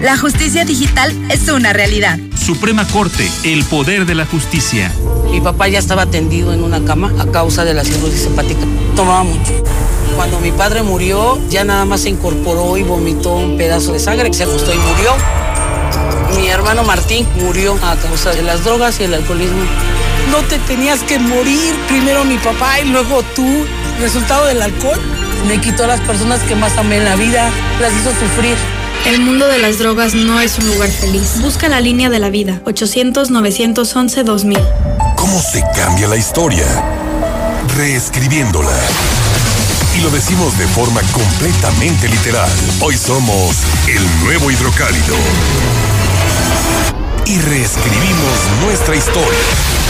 Speaker 13: La justicia digital es una realidad.
Speaker 14: Suprema Corte, el poder de la justicia.
Speaker 15: Mi papá ya estaba tendido en una cama a causa de la cirrosis hepática. Tomaba mucho. Cuando mi padre murió, ya nada más se incorporó y vomitó un pedazo de sangre, se acostó y murió. Mi hermano Martín murió a causa de las drogas y el alcoholismo. No te tenías que morir, primero mi papá y luego tú. Resultado del alcohol me quitó a las personas que más amé en la vida, las hizo sufrir.
Speaker 16: El mundo de las drogas no es un lugar feliz. Busca la línea de la vida, 800-911-2000.
Speaker 10: ¿Cómo se cambia la historia? Reescribiéndola. Y lo decimos de forma completamente literal. Hoy somos el nuevo hidrocálido y reescribimos nuestra historia.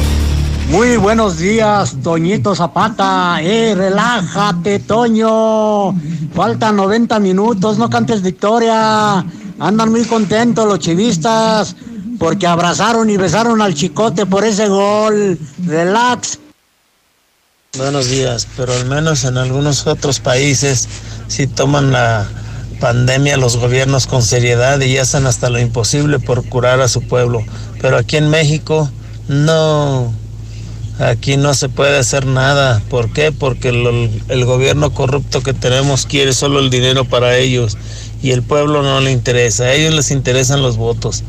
Speaker 17: Muy buenos días, Toñito Zapata. Eh, relájate, Toño. Faltan 90 minutos, no cantes victoria. Andan muy contentos los chivistas porque abrazaron y besaron al chicote por ese gol. Relax.
Speaker 18: Buenos días, pero al menos en algunos otros países sí toman la pandemia los gobiernos con seriedad y hacen hasta lo imposible por curar a su pueblo. Pero aquí en México no, aquí no se puede hacer nada. ¿Por qué? Porque el, el gobierno corrupto que tenemos quiere solo el dinero para ellos y el pueblo no le interesa. A ellos les interesan los votos,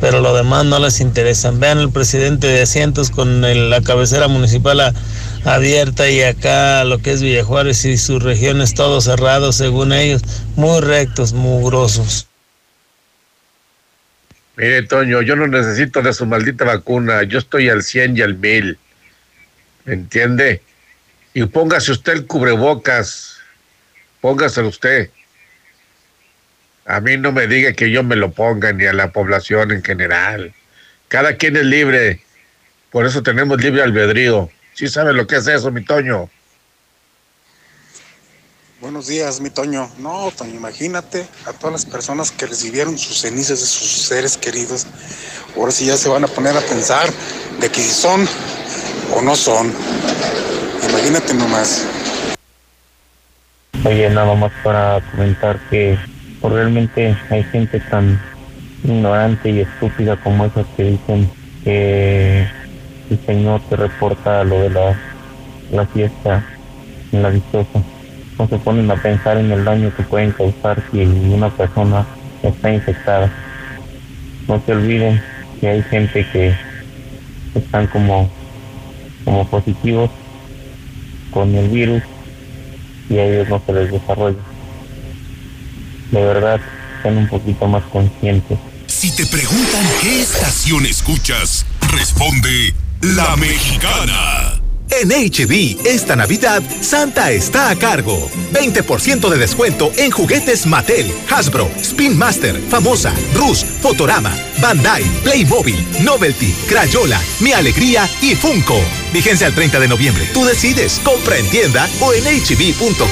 Speaker 18: pero lo demás no les interesa. Vean el presidente de asientos con el- la cabecera municipal abierta y acá lo que es Villa Juárez y sus regiones todo cerrado según ellos, muy rectos, mugrosos.
Speaker 19: Mire, Toño, yo no necesito de su maldita vacuna. Yo estoy al 100 y al 1000. ¿Me entiende? Y póngase usted el cubrebocas. Póngaselo usted. A mí no me diga que yo me lo ponga, ni a la población en general. Cada quien es libre. Por eso tenemos libre albedrío. ¿Sí sabe lo que es eso, mi Toño?
Speaker 20: Buenos días, mi Toño. No, Toño, imagínate a todas las personas que recibieron sus cenizas de sus seres queridos. Ahora sí ya se van a poner a pensar de que son o no son. Imagínate nomás.
Speaker 21: Oye, nada más para comentar que pues, realmente hay gente tan ignorante y estúpida como esas que dicen que el Señor te reporta lo de la, la fiesta en la dichosa. No se ponen a pensar en el daño que pueden causar si una persona está infectada. No se olviden que hay gente que están como, como positivos con el virus y a ellos no se les desarrolla. De verdad, sean un poquito más conscientes.
Speaker 10: Si te preguntan qué estación escuchas, responde La Mexicana.
Speaker 22: En HB, esta Navidad, Santa está a cargo. 20% de descuento en juguetes Mattel, Hasbro, Spin Master, Famosa, Rus, Fotorama, Bandai, Playmobil, Novelty, Crayola, Mi Alegría y Funko. Vigencia al 30 de noviembre. Tú decides. Compra en tienda o en hb.com.mx.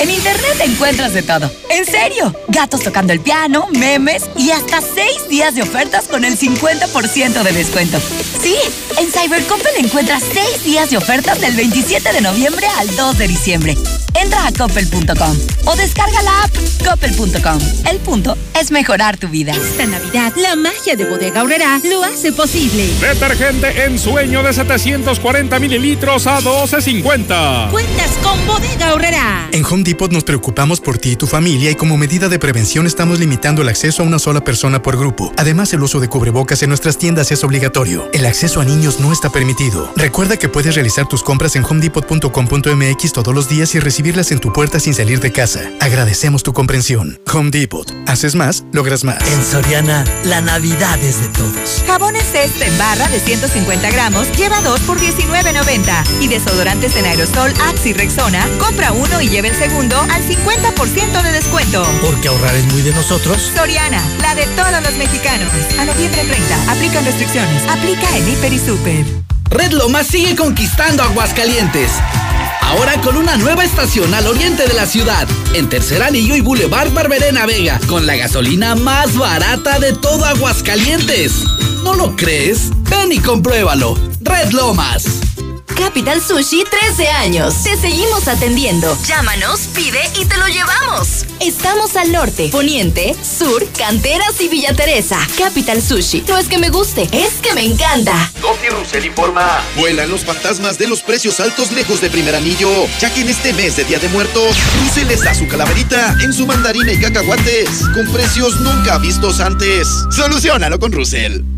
Speaker 23: En internet encuentras de todo. En serio, gatos tocando el piano, memes y hasta seis días de ofertas con el 50% de descuento. Sí, en Cybercoppel encuentras seis días de ofertas del 27 de noviembre al 2 de diciembre. Entra a coppel.com o descarga la app coppel.com. El punto es mejorar tu vida.
Speaker 24: Esta Navidad, la magia de Bodega Aurrera lo hace posible.
Speaker 25: Detergente en sueño de 740 mililitros a 12.50.
Speaker 24: Cuentas con Bodega Aurrera.
Speaker 26: En Home Depot nos preocupamos por ti y tu familia y como medida de prevención estamos limitando el acceso a una sola persona por grupo. Además, el uso de cubrebocas en nuestras tiendas es obligatorio. El acceso a niños no está permitido. Recuerda que puedes realizar tus compras en homedepot.com.mx todos los días y recibirlas en tu puerta sin salir de casa. Agradecemos tu comprensión. Home Depot. Haces más, logras más.
Speaker 27: En Soriana, la Navidad es de todos.
Speaker 23: Jabones Cesta en barra de 150 gramos lleva 2 por 19.90. Y desodorantes en aerosol Axe y Rexona, compra uno y lleva el segundo al 50% de descuento.
Speaker 27: Porque ahorrar es muy de nosotros.
Speaker 23: Soriana, la de todos los mexicanos. A noviembre 30, aplican restricciones. Aplica en Hiper y Super.
Speaker 28: Red Lomas sigue conquistando Aguascalientes. Ahora con una nueva estación al oriente de la ciudad, en Tercer Anillo y Boulevard Barberena Vega, con la gasolina más barata de todo Aguascalientes. ¿No lo crees? Ven y compruébalo. Red Lomas.
Speaker 23: Capital Sushi 13 años. Te seguimos atendiendo. Llámanos, pide y te lo llevamos. Estamos al norte, poniente, sur, canteras y Villa Teresa. Capital Sushi. No es que me guste, es que me encanta.
Speaker 29: Doki Russell informa. Vuelan los fantasmas de los precios altos lejos de primer anillo, ya que en este mes de Día de Muertos, Russell les da su calaverita en su mandarina y cacahuates, con precios nunca vistos antes. Solucionalo con Russell.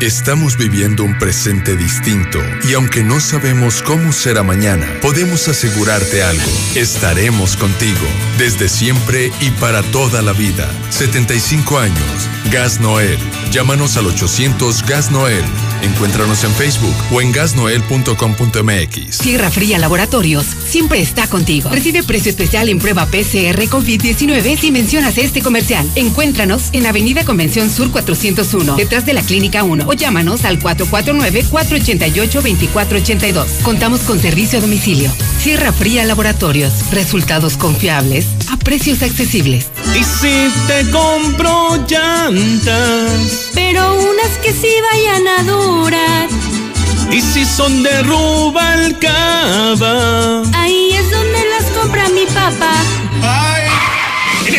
Speaker 30: Estamos viviendo un presente distinto y aunque no sabemos cómo será mañana, podemos asegurarte algo. Estaremos contigo desde siempre y para toda la vida. 75 años. Gas Noel. Llámanos al 800 Gas Noel. Encuéntranos en Facebook o en gasnoel.com.mx.
Speaker 31: Tierra Fría Laboratorios siempre está contigo. Recibe precio especial en prueba PCR COVID-19 si mencionas este comercial. Encuéntranos en Avenida Convención Sur 401, detrás de la Clínica 1 o llámanos al 449-488-2482. Contamos con servicio a domicilio. Sierra Fría Laboratorios. Resultados confiables a precios accesibles.
Speaker 32: Y si te compro llantas,
Speaker 33: pero unas que sí vayan a durar.
Speaker 32: Y si son de Rubalcaba,
Speaker 33: ahí es donde las compra mi papá.
Speaker 34: En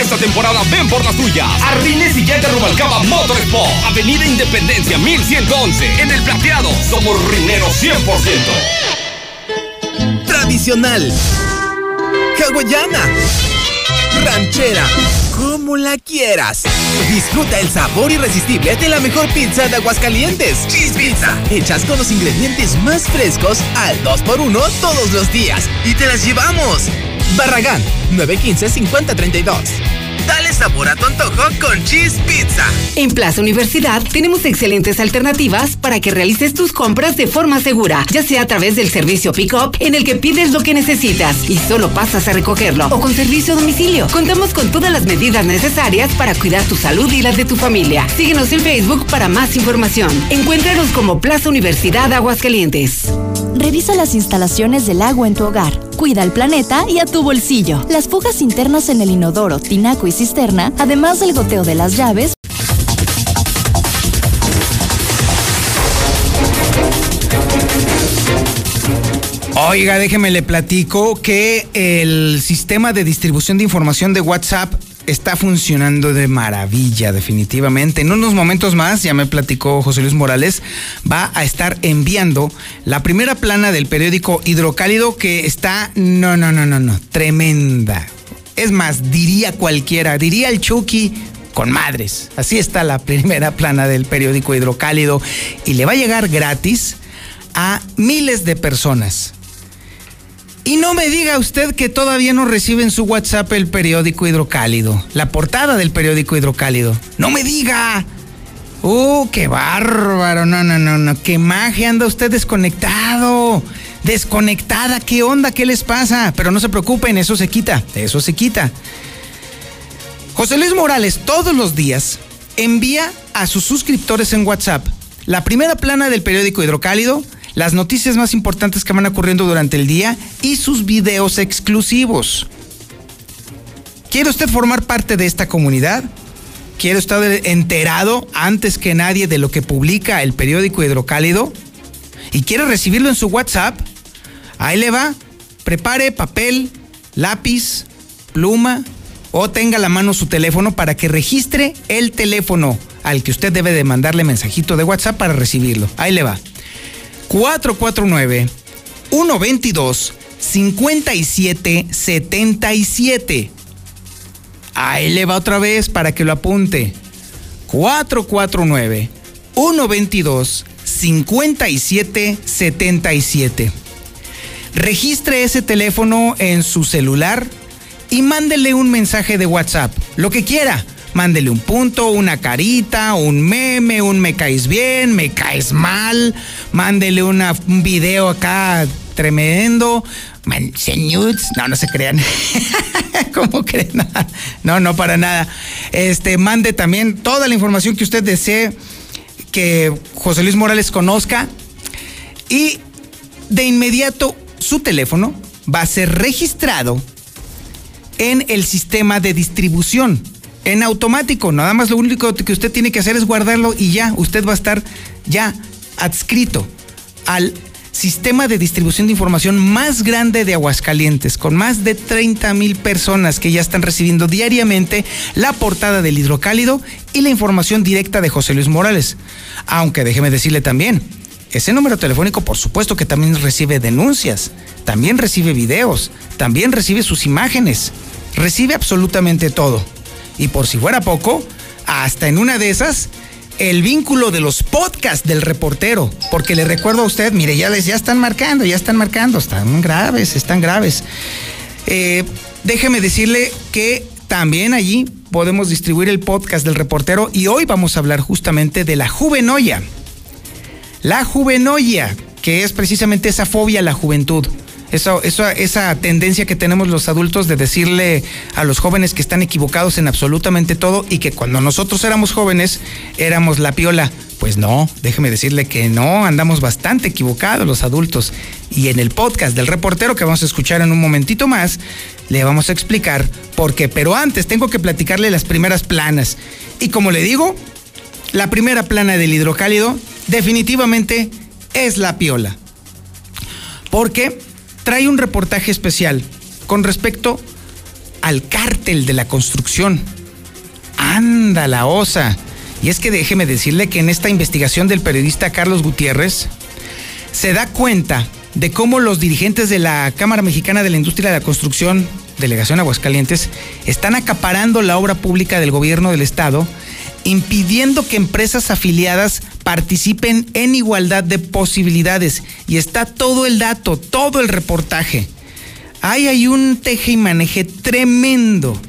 Speaker 34: esta temporada ven por las tuyas. A Rines y Yete Rubalcaba Motorsport. Avenida Independencia 1111. En el plateado somos rineros 100%.
Speaker 29: Tradicional. Hawaiana. Ranchera. Como la quieras. Disfruta el sabor irresistible de la mejor pizza de Aguascalientes. Cheese Pizza. Hechas con los ingredientes más frescos al 2x1 todos los días. Y te las llevamos. Barragán, 915-5032. Dale sabor a tu antojo con Cheese Pizza.
Speaker 31: En Plaza Universidad tenemos excelentes alternativas para que realices tus compras de forma segura, ya sea a través del servicio Pick-up en el que pides lo que necesitas y solo pasas a recogerlo, o con servicio a domicilio. Contamos con todas las medidas necesarias para cuidar tu salud y las de tu familia. Síguenos en Facebook para más información. Encuéntranos como Plaza Universidad Aguascalientes.
Speaker 23: Revisa las instalaciones del agua en tu hogar. Cuida al planeta y a tu bolsillo. Las fugas internas en el inodoro, tinaco y cisterna, además del goteo de las llaves.
Speaker 1: Oiga, déjeme le platico que el sistema de distribución de información de WhatsApp está funcionando de maravilla, definitivamente. En unos momentos más, ya me platicó José Luis Morales, va a estar enviando la primera plana del periódico Hidrocálido que está, no, no, no, no, no, tremenda. Es más, diría cualquiera, diría el Chucky con madres. Así está la primera plana del periódico Hidrocálido y le va a llegar gratis a miles de personas. Y no me diga usted que todavía no recibe en su WhatsApp el periódico Hidrocálido, la portada del periódico Hidrocálido. No me diga. ¡Uh, qué bárbaro! No, no, no, no. ¡Qué magia! Anda usted desconectado. Desconectada. ¿Qué onda? ¿Qué les pasa? Pero no se preocupen, eso se quita. Eso se quita. José Luis Morales todos los días envía a sus suscriptores en WhatsApp la primera plana del periódico Hidrocálido las noticias más importantes que van ocurriendo durante el día y sus videos exclusivos. ¿Quiere usted formar parte de esta comunidad? ¿Quiere estar enterado antes que nadie de lo que publica el periódico Hidrocálido? ¿Y quiere recibirlo en su WhatsApp? Ahí le va. Prepare papel, lápiz, pluma o tenga a la mano su teléfono para que registre el teléfono al que usted debe de mandarle mensajito de WhatsApp para recibirlo. Ahí le va. 449 122 5777. Ahí le va otra vez para que lo apunte. 449 122 5777. Registre ese teléfono en su celular y mándele un mensaje de WhatsApp, lo que quiera mándele un punto, una carita, un meme, un me caes bien, me caes mal, mándele un video acá tremendo. Nudes. No, no se crean. ¿Cómo creen? No, no, para nada. Este, mande también toda la información que usted desee que José Luis Morales conozca. Y de inmediato su teléfono va a ser registrado en el sistema de distribución en automático. Nada más lo único que usted tiene que hacer es guardarlo y ya, usted va a estar ya adscrito al sistema de distribución de información más grande de Aguascalientes, con más de 30 mil personas que ya están recibiendo diariamente la portada del hidrocálido y la información directa de José Luis Morales. Aunque déjeme decirle también, ese número telefónico por supuesto que también recibe denuncias, también recibe videos, también recibe sus imágenes, recibe absolutamente todo. Y por si fuera poco, hasta en una de esas el vínculo de los podcasts del reportero, porque le recuerdo a usted, mire, ya les ya están marcando, ya están marcando, están graves, están graves. Eh, déjeme decirle que también allí podemos distribuir el podcast del reportero y hoy vamos a hablar justamente de la juvenoya. La juvenoya, que es precisamente esa fobia a la juventud. Eso, esa tendencia que tenemos los adultos de decirle a los jóvenes que están equivocados en absolutamente todo y que cuando nosotros éramos jóvenes éramos la piola. Pues no, déjeme decirle que no, andamos bastante equivocados los adultos. Y en el podcast del reportero que vamos a escuchar en un momentito más, le vamos a explicar por qué. Pero antes tengo que platicarle las primeras planas. Y como le digo, la primera plana del hidrocálido definitivamente es la piola. Porque trae un reportaje especial con respecto al cártel de la construcción. Anda la osa. Y es que déjeme decirle que en esta investigación del periodista Carlos Gutiérrez se da cuenta de cómo los dirigentes de la Cámara Mexicana de la Industria de la Construcción, Delegación Aguascalientes, están acaparando la obra pública del gobierno del Estado, impidiendo que empresas afiliadas participen en igualdad de posibilidades. Y está todo el dato, todo el reportaje. Ahí hay un teje y maneje tremendo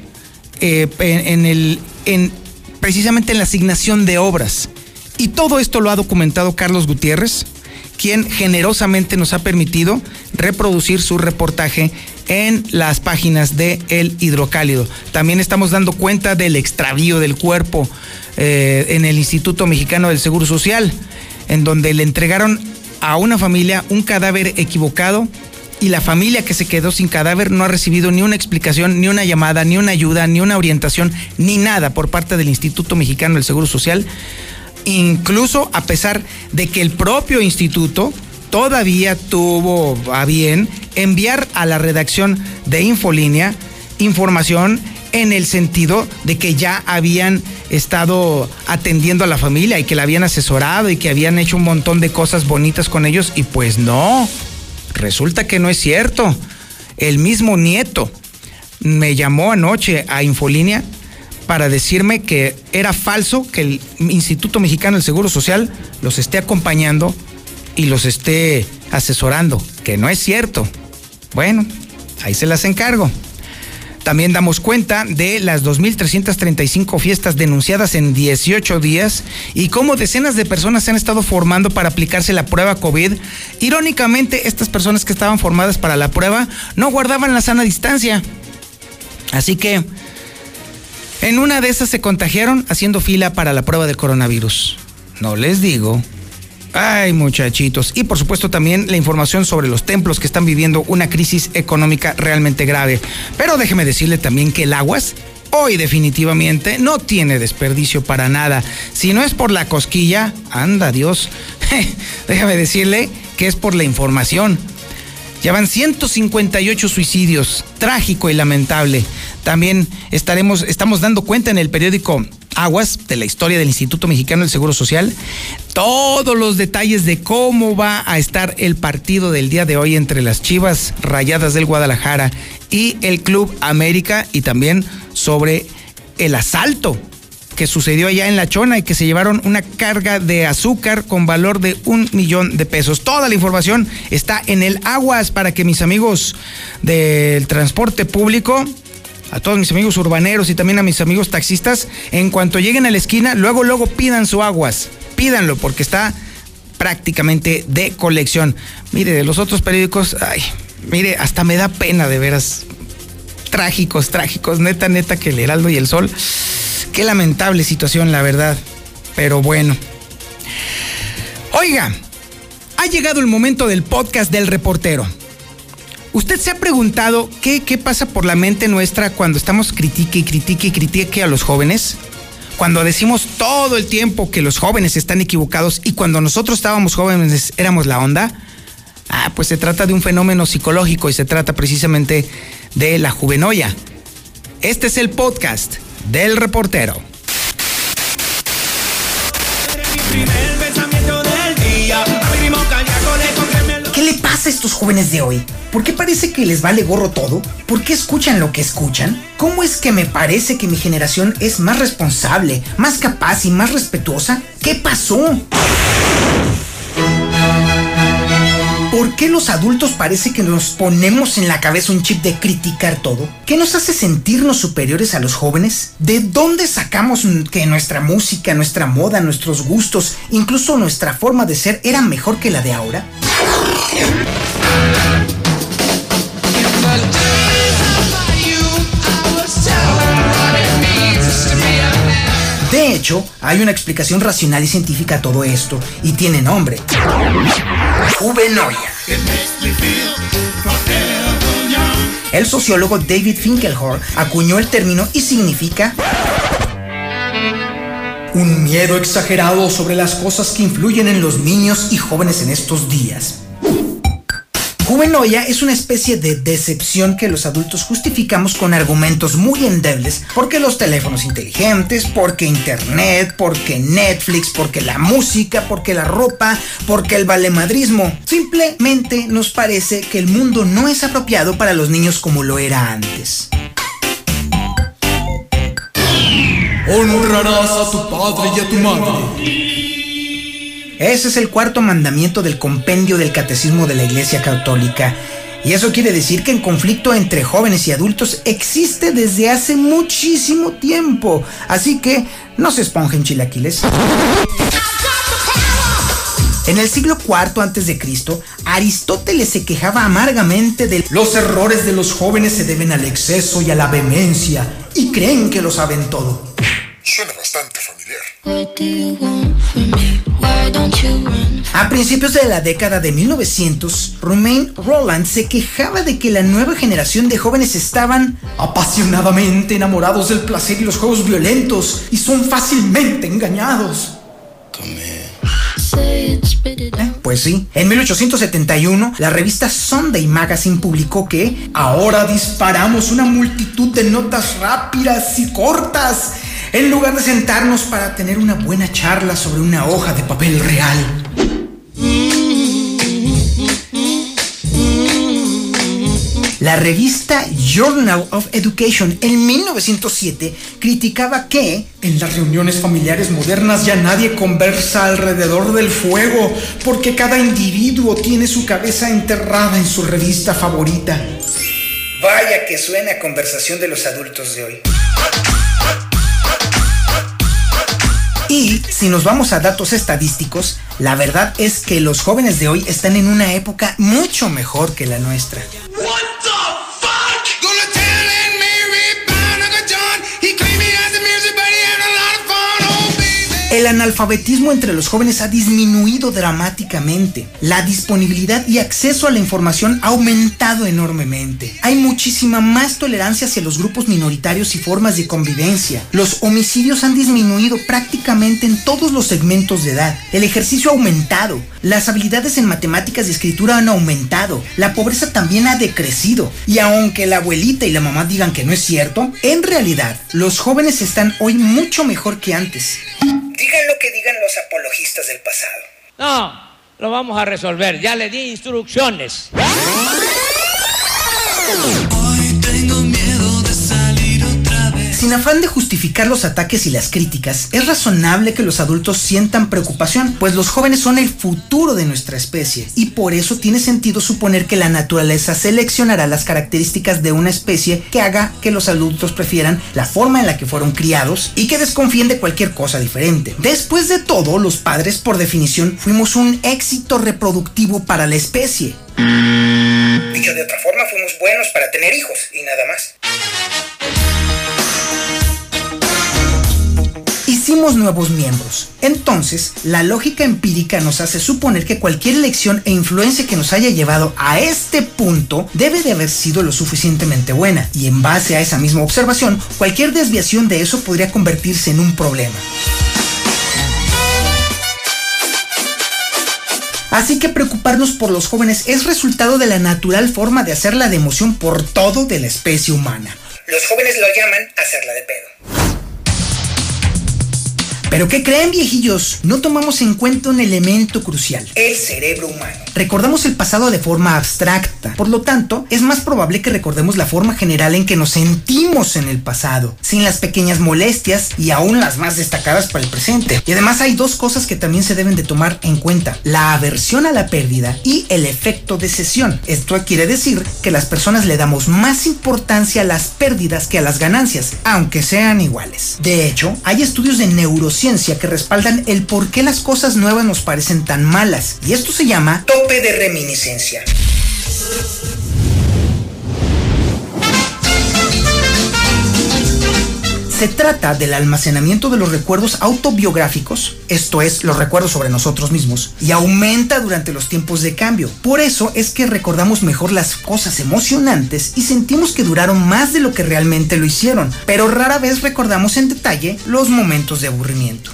Speaker 1: eh, en, el, en, precisamente en la asignación de obras. Y todo esto lo ha documentado Carlos Gutiérrez, quien generosamente nos ha permitido reproducir su reportaje en las páginas de El Hidrocálido. También estamos dando cuenta del extravío del cuerpo eh, en el Instituto Mexicano del Seguro Social, en donde le entregaron a una familia un cadáver equivocado y la familia que se quedó sin cadáver no ha recibido ni una explicación, ni una llamada, ni una ayuda, ni una orientación, ni nada por parte del Instituto Mexicano del Seguro Social, incluso a pesar de que el propio instituto todavía tuvo a bien enviar a la redacción de Infolínea información en el sentido de que ya habían estado atendiendo a la familia y que la habían asesorado y que habían hecho un montón de cosas bonitas con ellos y pues no, resulta que no es cierto. El mismo nieto me llamó anoche a Infolínea para decirme que era falso que el Instituto Mexicano del Seguro Social los esté acompañando y los esté asesorando, que no es cierto. Bueno, ahí se las encargo. También damos cuenta de las 2.335 fiestas denunciadas en 18 días y cómo decenas de personas se han estado formando para aplicarse la prueba COVID. Irónicamente, estas personas que estaban formadas para la prueba no guardaban la sana distancia. Así que en una de esas se contagiaron haciendo fila para la prueba del coronavirus. No les digo Ay, muchachitos. Y por supuesto también la información sobre los templos que están viviendo una crisis económica realmente grave. Pero déjeme decirle también que el aguas hoy definitivamente no tiene desperdicio para nada. Si no es por la cosquilla, anda Dios. déjame decirle que es por la información. Ya van 158 suicidios, trágico y lamentable. También estaremos, estamos dando cuenta en el periódico Aguas de la historia del Instituto Mexicano del Seguro Social, todos los detalles de cómo va a estar el partido del día de hoy entre las Chivas Rayadas del Guadalajara y el Club América y también sobre el asalto que sucedió allá en La Chona y que se llevaron una carga de azúcar con valor de un millón de pesos. Toda la información está en el Aguas para que mis amigos del transporte público a todos mis amigos urbaneros y también a mis amigos taxistas, en cuanto lleguen a la esquina, luego, luego pidan su aguas. Pídanlo porque está prácticamente de colección. Mire, de los otros periódicos, ay, mire, hasta me da pena de veras. Trágicos, trágicos, neta, neta, que el Heraldo y el Sol. Qué lamentable situación, la verdad. Pero bueno. Oiga, ha llegado el momento del podcast del reportero. ¿Usted se ha preguntado qué, qué pasa por la mente nuestra cuando estamos critique y critique y critique a los jóvenes?
Speaker 35: cuando decimos todo el tiempo que los jóvenes están equivocados y cuando nosotros estábamos jóvenes éramos la onda, ah, pues se trata de un fenómeno psicológico y se trata precisamente de la juvenoya. Este es el podcast del reportero.
Speaker 1: ¿Qué le pasa a estos jóvenes de hoy? ¿Por qué parece que les vale gorro todo? ¿Por qué escuchan lo que escuchan? ¿Cómo es que me parece que mi generación es más responsable, más capaz y más respetuosa? ¿Qué pasó? ¿Por qué los adultos parece que nos ponemos en la cabeza un chip de criticar todo? ¿Qué nos hace sentirnos superiores a los jóvenes? ¿De dónde sacamos que nuestra música, nuestra moda, nuestros gustos, incluso nuestra forma de ser era mejor que la de ahora? De hecho, hay una explicación racional y científica a todo esto, y tiene nombre. El sociólogo David Finkelhor acuñó el término y significa un miedo exagerado sobre las cosas que influyen en los niños y jóvenes en estos días. Juvenoia es una especie de decepción que los adultos justificamos con argumentos muy endebles porque los teléfonos inteligentes, porque internet, porque Netflix, porque la música, porque la ropa, porque el valemadrismo. Simplemente nos parece que el mundo no es apropiado para los niños como lo era antes.
Speaker 20: Honrarás a tu padre y a tu madre.
Speaker 1: Ese es el cuarto mandamiento del compendio del Catecismo de la Iglesia Católica. Y eso quiere decir que el conflicto entre jóvenes y adultos existe desde hace muchísimo tiempo. Así que no se esponjen chilaquiles. En el siglo IV a.C., Aristóteles se quejaba amargamente de los errores de los jóvenes se deben al exceso y a la vehemencia y creen que lo saben todo.
Speaker 20: Suena bastante familiar.
Speaker 1: A principios de la década de 1900, Romain Roland se quejaba de que la nueva generación de jóvenes estaban apasionadamente enamorados del placer y los juegos violentos y son fácilmente engañados. Eh, pues sí, en 1871 la revista Sunday Magazine publicó que ahora disparamos una multitud de notas rápidas y cortas en lugar de sentarnos para tener una buena charla sobre una hoja de papel real. La revista Journal of Education en 1907 criticaba que en las reuniones familiares modernas ya nadie conversa alrededor del fuego porque cada individuo tiene su cabeza enterrada en su revista favorita. Vaya que suena conversación de los adultos de hoy. Y si nos vamos a datos estadísticos, la verdad es que los jóvenes de hoy están en una época mucho mejor que la nuestra. El analfabetismo entre los jóvenes ha disminuido dramáticamente. La disponibilidad y acceso a la información ha aumentado enormemente. Hay muchísima más tolerancia hacia los grupos minoritarios y formas de convivencia. Los homicidios han disminuido prácticamente en todos los segmentos de edad. El ejercicio ha aumentado. Las habilidades en matemáticas y escritura han aumentado. La pobreza también ha decrecido. Y aunque la abuelita y la mamá digan que no es cierto, en realidad los jóvenes están hoy mucho mejor que antes. Digan lo que digan los apologistas del pasado.
Speaker 36: No, lo vamos a resolver. Ya le di instrucciones.
Speaker 1: Sin afán de justificar los ataques y las críticas, es razonable que los adultos sientan preocupación, pues los jóvenes son el futuro de nuestra especie, y por eso tiene sentido suponer que la naturaleza seleccionará las características de una especie que haga que los adultos prefieran la forma en la que fueron criados y que desconfíen de cualquier cosa diferente. Después de todo, los padres, por definición, fuimos un éxito reproductivo para la especie. Dicho de otra forma, fuimos buenos para tener hijos y nada más. Hicimos nuevos miembros. Entonces, la lógica empírica nos hace suponer que cualquier elección e influencia que nos haya llevado a este punto debe de haber sido lo suficientemente buena. Y en base a esa misma observación, cualquier desviación de eso podría convertirse en un problema. Así que preocuparnos por los jóvenes es resultado de la natural forma de hacerla de emoción por todo de la especie humana. Los jóvenes lo llaman hacerla de pedo. Pero ¿qué creen viejillos? No tomamos en cuenta un elemento crucial, el cerebro humano. Recordamos el pasado de forma abstracta, por lo tanto, es más probable que recordemos la forma general en que nos sentimos en el pasado, sin las pequeñas molestias y aún las más destacadas para el presente. Y además hay dos cosas que también se deben de tomar en cuenta, la aversión a la pérdida y el efecto de cesión. Esto quiere decir que las personas le damos más importancia a las pérdidas que a las ganancias, aunque sean iguales. De hecho, hay estudios de neurociencia que respaldan el por qué las cosas nuevas nos parecen tan malas. Y esto se llama tope de reminiscencia. Se trata del almacenamiento de los recuerdos autobiográficos, esto es, los recuerdos sobre nosotros mismos, y aumenta durante los tiempos de cambio. Por eso es que recordamos mejor las cosas emocionantes y sentimos que duraron más de lo que realmente lo hicieron, pero rara vez recordamos en detalle los momentos de aburrimiento.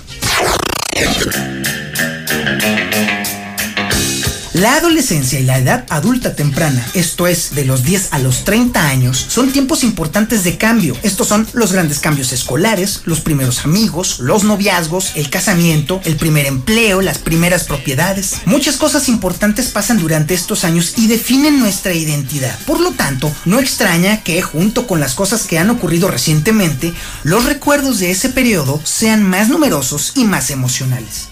Speaker 1: La adolescencia y la edad adulta temprana, esto es, de los 10 a los 30 años, son tiempos importantes de cambio. Estos son los grandes cambios escolares, los primeros amigos, los noviazgos, el casamiento, el primer empleo, las primeras propiedades. Muchas cosas importantes pasan durante estos años y definen nuestra identidad. Por lo tanto, no extraña que, junto con las cosas que han ocurrido recientemente, los recuerdos de ese periodo sean más numerosos y más emocionales.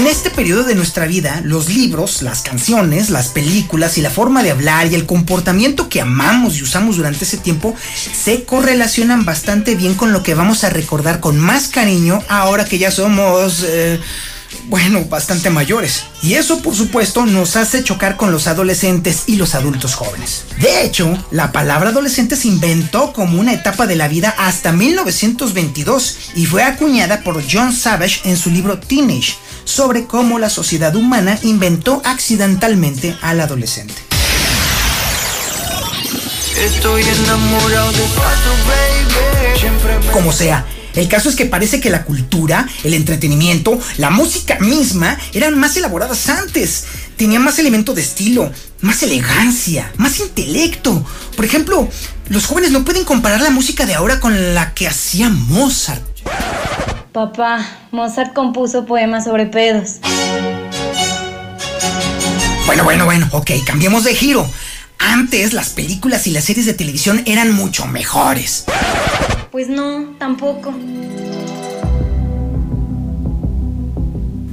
Speaker 1: En este periodo de nuestra vida, los libros, las canciones, las películas y la forma de hablar y el comportamiento que amamos y usamos durante ese tiempo se correlacionan bastante bien con lo que vamos a recordar con más cariño ahora que ya somos... Eh, bueno, bastante mayores. Y eso, por supuesto, nos hace chocar con los adolescentes y los adultos jóvenes. De hecho, la palabra adolescente se inventó como una etapa de la vida hasta 1922 y fue acuñada por John Savage en su libro Teenage, sobre cómo la sociedad humana inventó accidentalmente al adolescente. Estoy enamorado de Como sea, el caso es que parece que la cultura, el entretenimiento, la música misma eran más elaboradas antes. Tenían más elemento de estilo, más elegancia, más intelecto. Por ejemplo, los jóvenes no pueden comparar la música de ahora con la que hacía Mozart.
Speaker 37: Papá, Mozart compuso poemas sobre pedos.
Speaker 1: Bueno, bueno, bueno, ok, cambiemos de giro. Antes las películas y las series de televisión eran mucho mejores.
Speaker 37: Pues no, tampoco.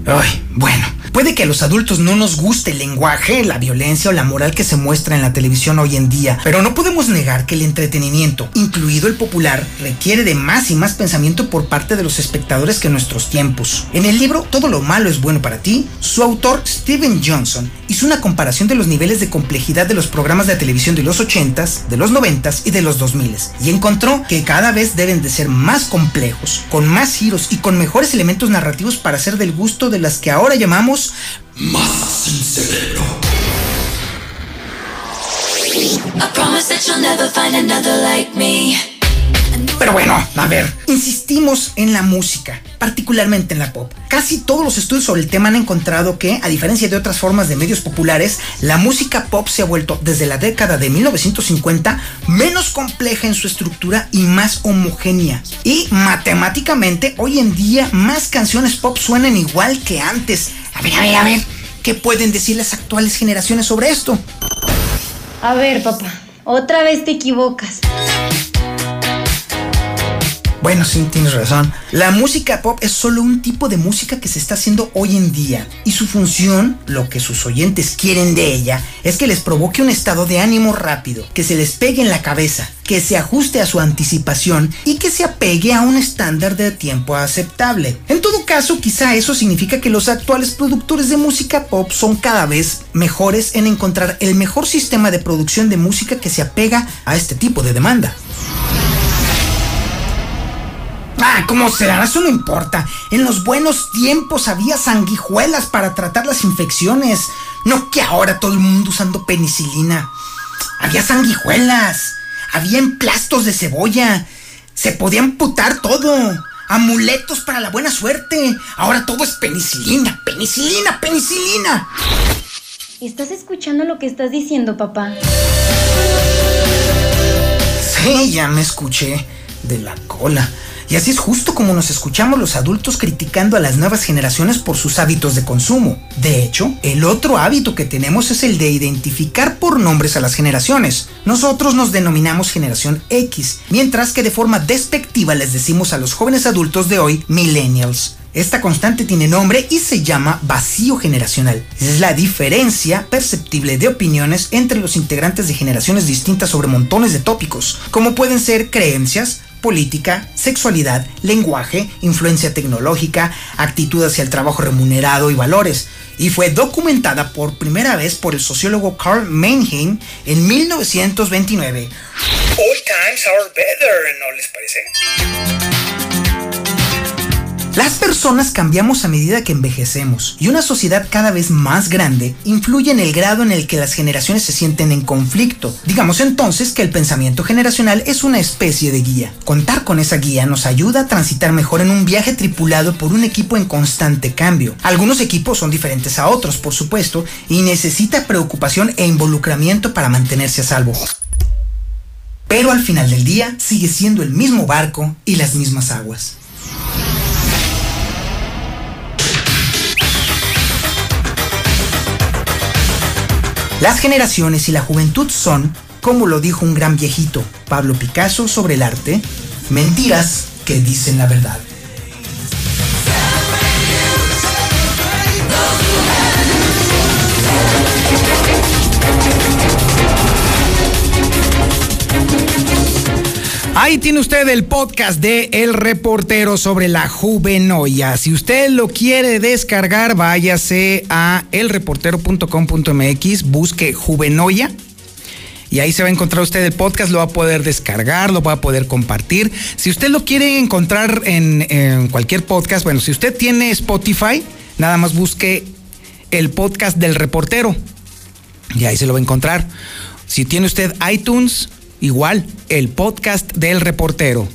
Speaker 1: Ay, bueno. Puede que a los adultos no nos guste el lenguaje, la violencia o la moral que se muestra en la televisión hoy en día, pero no podemos negar que el entretenimiento, incluido el popular, requiere de más y más pensamiento por parte de los espectadores que en nuestros tiempos. En el libro Todo lo malo es bueno para ti, su autor Steven Johnson hizo una comparación de los niveles de complejidad de los programas de televisión de los 80s, de los 90s y de los 2000s, y encontró que cada vez deben de ser más complejos, con más giros y con mejores elementos narrativos para ser del gusto de las que ahora llamamos más cerebro. I promise that you'll never find another like me. Pero bueno, a ver, insistimos en la música, particularmente en la pop. Casi todos los estudios sobre el tema han encontrado que, a diferencia de otras formas de medios populares, la música pop se ha vuelto desde la década de 1950 menos compleja en su estructura y más homogénea. Y matemáticamente, hoy en día más canciones pop suenan igual que antes. A ver, a ver, a ver, ¿qué pueden decir las actuales generaciones sobre esto?
Speaker 37: A ver, papá, otra vez te equivocas.
Speaker 1: Bueno, sí, tienes razón. La música pop es solo un tipo de música que se está haciendo hoy en día. Y su función, lo que sus oyentes quieren de ella, es que les provoque un estado de ánimo rápido, que se les pegue en la cabeza, que se ajuste a su anticipación y que se apegue a un estándar de tiempo aceptable. En todo caso, quizá eso significa que los actuales productores de música pop son cada vez mejores en encontrar el mejor sistema de producción de música que se apega a este tipo de demanda. Ah, ¿cómo será? Eso no importa. En los buenos tiempos había sanguijuelas para tratar las infecciones. No que ahora todo el mundo usando penicilina. Había sanguijuelas. Había emplastos de cebolla. Se podía amputar todo. Amuletos para la buena suerte. Ahora todo es penicilina, penicilina, penicilina.
Speaker 37: ¿Estás escuchando lo que estás diciendo, papá?
Speaker 1: Sí, ya me escuché. De la cola. Y así es justo como nos escuchamos los adultos criticando a las nuevas generaciones por sus hábitos de consumo. De hecho, el otro hábito que tenemos es el de identificar por nombres a las generaciones. Nosotros nos denominamos generación X, mientras que de forma despectiva les decimos a los jóvenes adultos de hoy millennials. Esta constante tiene nombre y se llama vacío generacional. Es la diferencia perceptible de opiniones entre los integrantes de generaciones distintas sobre montones de tópicos, como pueden ser creencias, política, sexualidad, lenguaje, influencia tecnológica, actitud hacia el trabajo remunerado y valores. Y fue documentada por primera vez por el sociólogo Carl Mannheim en 1929. All times are better, ¿no les parece? Las personas cambiamos a medida que envejecemos y una sociedad cada vez más grande influye en el grado en el que las generaciones se sienten en conflicto. Digamos entonces que el pensamiento generacional es una especie de guía. Contar con esa guía nos ayuda a transitar mejor en un viaje tripulado por un equipo en constante cambio. Algunos equipos son diferentes a otros, por supuesto, y necesita preocupación e involucramiento para mantenerse a salvo. Pero al final del día sigue siendo el mismo barco y las mismas aguas. Las generaciones y la juventud son, como lo dijo un gran viejito, Pablo Picasso, sobre el arte, mentiras que dicen la verdad.
Speaker 38: Ahí tiene usted el podcast de El Reportero sobre la juvenoya. Si usted lo quiere descargar, váyase a elreportero.com.mx, busque juvenoya. Y ahí se va a encontrar usted el podcast, lo va a poder descargar, lo va a poder compartir. Si usted lo quiere encontrar en, en cualquier podcast, bueno, si usted tiene Spotify, nada más busque el podcast del reportero. Y ahí se lo va a encontrar. Si tiene usted iTunes, igual, el podcast del reportero.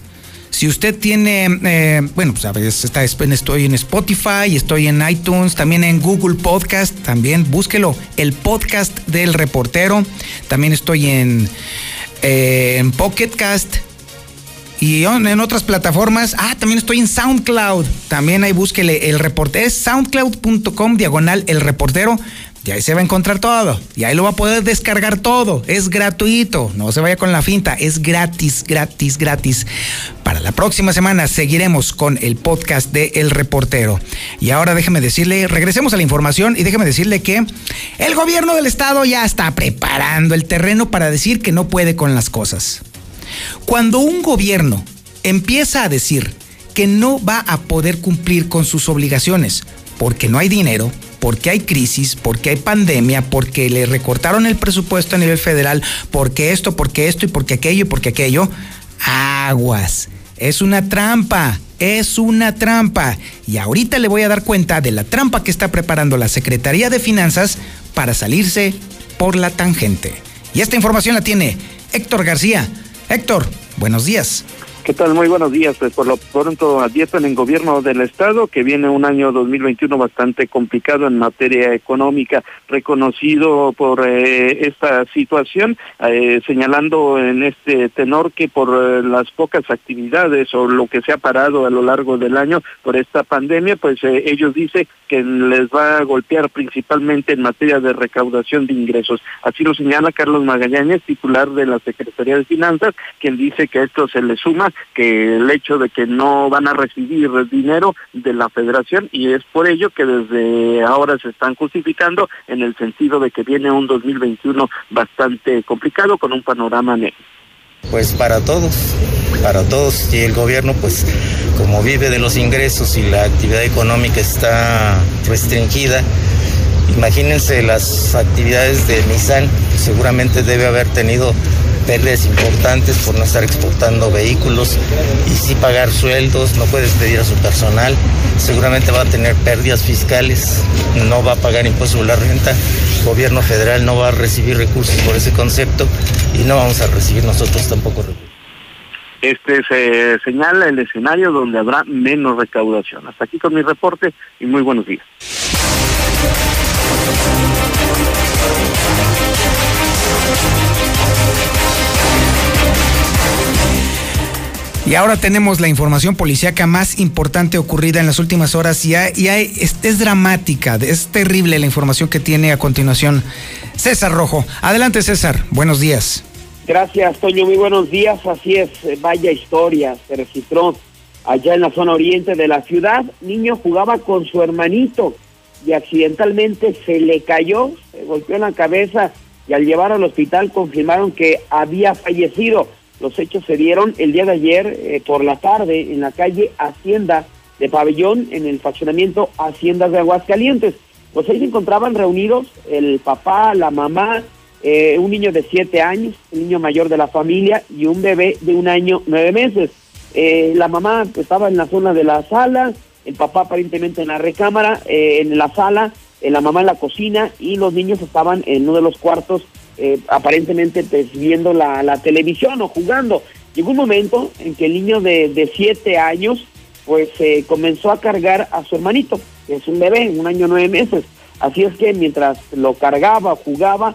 Speaker 38: Si usted tiene, eh, bueno, pues está, estoy en Spotify, estoy en iTunes, también en Google Podcast, también búsquelo, el podcast del reportero. También estoy en, eh, Pocket Cast y en otras plataformas. Ah, también estoy en SoundCloud. También ahí búsquele el reportero. Es soundcloud.com diagonal el reportero. Y ahí se va a encontrar todo. Y ahí lo va a poder descargar todo. Es gratuito. No se vaya con la finta. Es gratis, gratis, gratis. Para la próxima semana seguiremos con el podcast de El Reportero. Y ahora déjeme decirle, regresemos a la información y déjeme decirle que el gobierno del estado ya está preparando el terreno para decir que no puede con las cosas. Cuando un gobierno empieza a decir que no va a poder cumplir con sus obligaciones porque no hay dinero, porque hay crisis, porque hay pandemia, porque le recortaron el presupuesto a nivel federal, porque esto, porque esto y porque aquello y porque aquello, aguas. Es una trampa, es una trampa. Y ahorita le voy a dar cuenta de la trampa que está preparando la Secretaría de Finanzas para salirse por la tangente. Y esta información la tiene Héctor García. Héctor, buenos días.
Speaker 7: ¿Qué tal? Muy buenos días. Pues por lo pronto advierten en gobierno del Estado que viene un año 2021 bastante complicado en materia económica, reconocido por eh, esta situación, eh, señalando en este tenor que por eh, las pocas actividades o lo que se ha parado a lo largo del año por esta pandemia, pues ellos dicen que les va a golpear principalmente en materia de recaudación de ingresos. Así lo señala Carlos Magallanes, titular de la Secretaría de Finanzas, quien dice que esto se le suma que el hecho de que no van a recibir dinero de la federación y es por ello que desde ahora se están justificando en el sentido de que viene un 2021 bastante complicado con un panorama negro.
Speaker 18: Pues para todos, para todos. Y el gobierno pues como vive de los ingresos y la actividad económica está restringida, imagínense las actividades de Nissan, seguramente debe haber tenido
Speaker 39: pérdidas importantes por no estar exportando vehículos y sí pagar sueldos, no puede despedir a su personal, seguramente va a tener pérdidas fiscales, no va a pagar impuestos sobre la renta, el gobierno federal no va a recibir recursos por ese concepto y no vamos a recibir nosotros tampoco recursos.
Speaker 40: Este se señala el escenario donde habrá menos recaudación. Hasta aquí con mi reporte y muy buenos días.
Speaker 41: Y ahora tenemos la información policíaca más importante ocurrida en las últimas horas y, y hay, es, es, dramática, es terrible la información que tiene a continuación César Rojo. Adelante César, buenos días.
Speaker 42: Gracias Toño, muy buenos días. Así es, vaya historia, se registró allá en la zona oriente de la ciudad. Niño jugaba con su hermanito y accidentalmente se le cayó, se golpeó en la cabeza y al llevar al hospital confirmaron que había fallecido. Los hechos se dieron el día de ayer eh, por la tarde en la calle Hacienda de Pabellón, en el faccionamiento Haciendas de Aguascalientes. Pues ahí se encontraban reunidos el papá, la mamá, eh, un niño de siete años, el niño mayor de la familia y un bebé de un año, nueve meses. Eh, la mamá estaba en la zona de la sala, el papá aparentemente en la recámara, eh, en la sala, la mamá en la cocina y los niños estaban en uno de los cuartos eh, aparentemente pues, viendo la, televisión o jugando. Llegó un momento en que el niño de, de siete años pues eh, comenzó a cargar a su hermanito, que es un bebé, un año nueve meses. Así es que mientras lo cargaba, jugaba,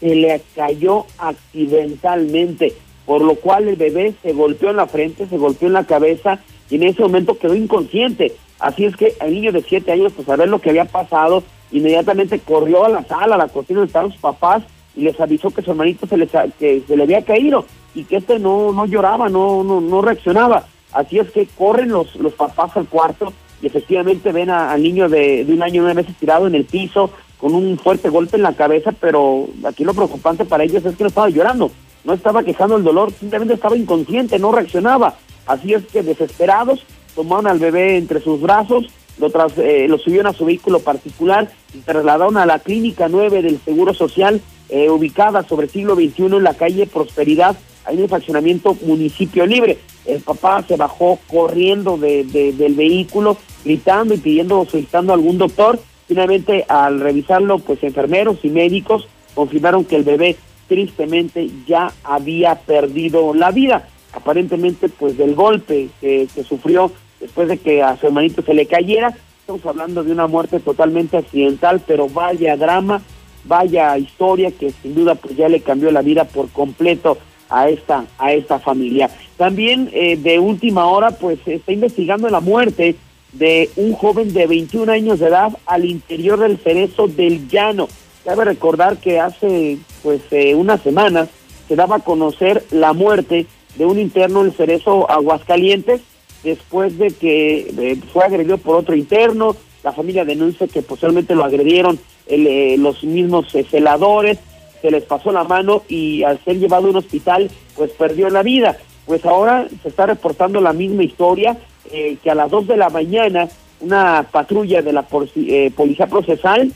Speaker 42: se le cayó accidentalmente, por lo cual el bebé se golpeó en la frente, se golpeó en la cabeza y en ese momento quedó inconsciente. Así es que el niño de siete años, pues a ver lo que había pasado, inmediatamente corrió a la sala, a la cocina donde estaban sus papás y les avisó que su hermanito se, les, que se le había caído y que este no, no lloraba, no, no, no reaccionaba. Así es que corren los, los papás al cuarto y efectivamente ven al niño de, de un año y nueve meses tirado en el piso con un fuerte golpe en la cabeza, pero aquí lo preocupante para ellos es que no estaba llorando, no estaba quejando el dolor, simplemente estaba inconsciente, no reaccionaba. Así es que desesperados tomaron al bebé entre sus brazos, lo, tras, eh, lo subieron a su vehículo particular y trasladaron a la clínica 9 del Seguro Social eh, ubicada sobre siglo XXI en la calle Prosperidad, en el fraccionamiento Municipio Libre. El papá se bajó corriendo de, de, del vehículo, gritando y pidiendo, solicitando a algún doctor. Finalmente, al revisarlo, pues enfermeros y médicos confirmaron que el bebé tristemente ya había perdido la vida. Aparentemente, pues del golpe que, que sufrió después de que a su hermanito se le cayera. Estamos hablando de una muerte totalmente accidental, pero vaya drama vaya historia que sin duda pues ya le cambió la vida por completo a esta a esta familia. También eh, de última hora pues se está investigando la muerte de un joven de 21 años de edad al interior del cerezo del llano. Cabe recordar que hace pues eh, unas semanas se daba a conocer la muerte de un interno en el cerezo Aguascalientes después de que eh, fue agredido por otro interno, la familia denuncia que posiblemente lo agredieron el, eh, los mismos eh, celadores, se les pasó la mano y al ser llevado a un hospital, pues perdió la vida. Pues ahora se está reportando la misma historia, eh, que a las 2 de la mañana una patrulla de la Policía Procesal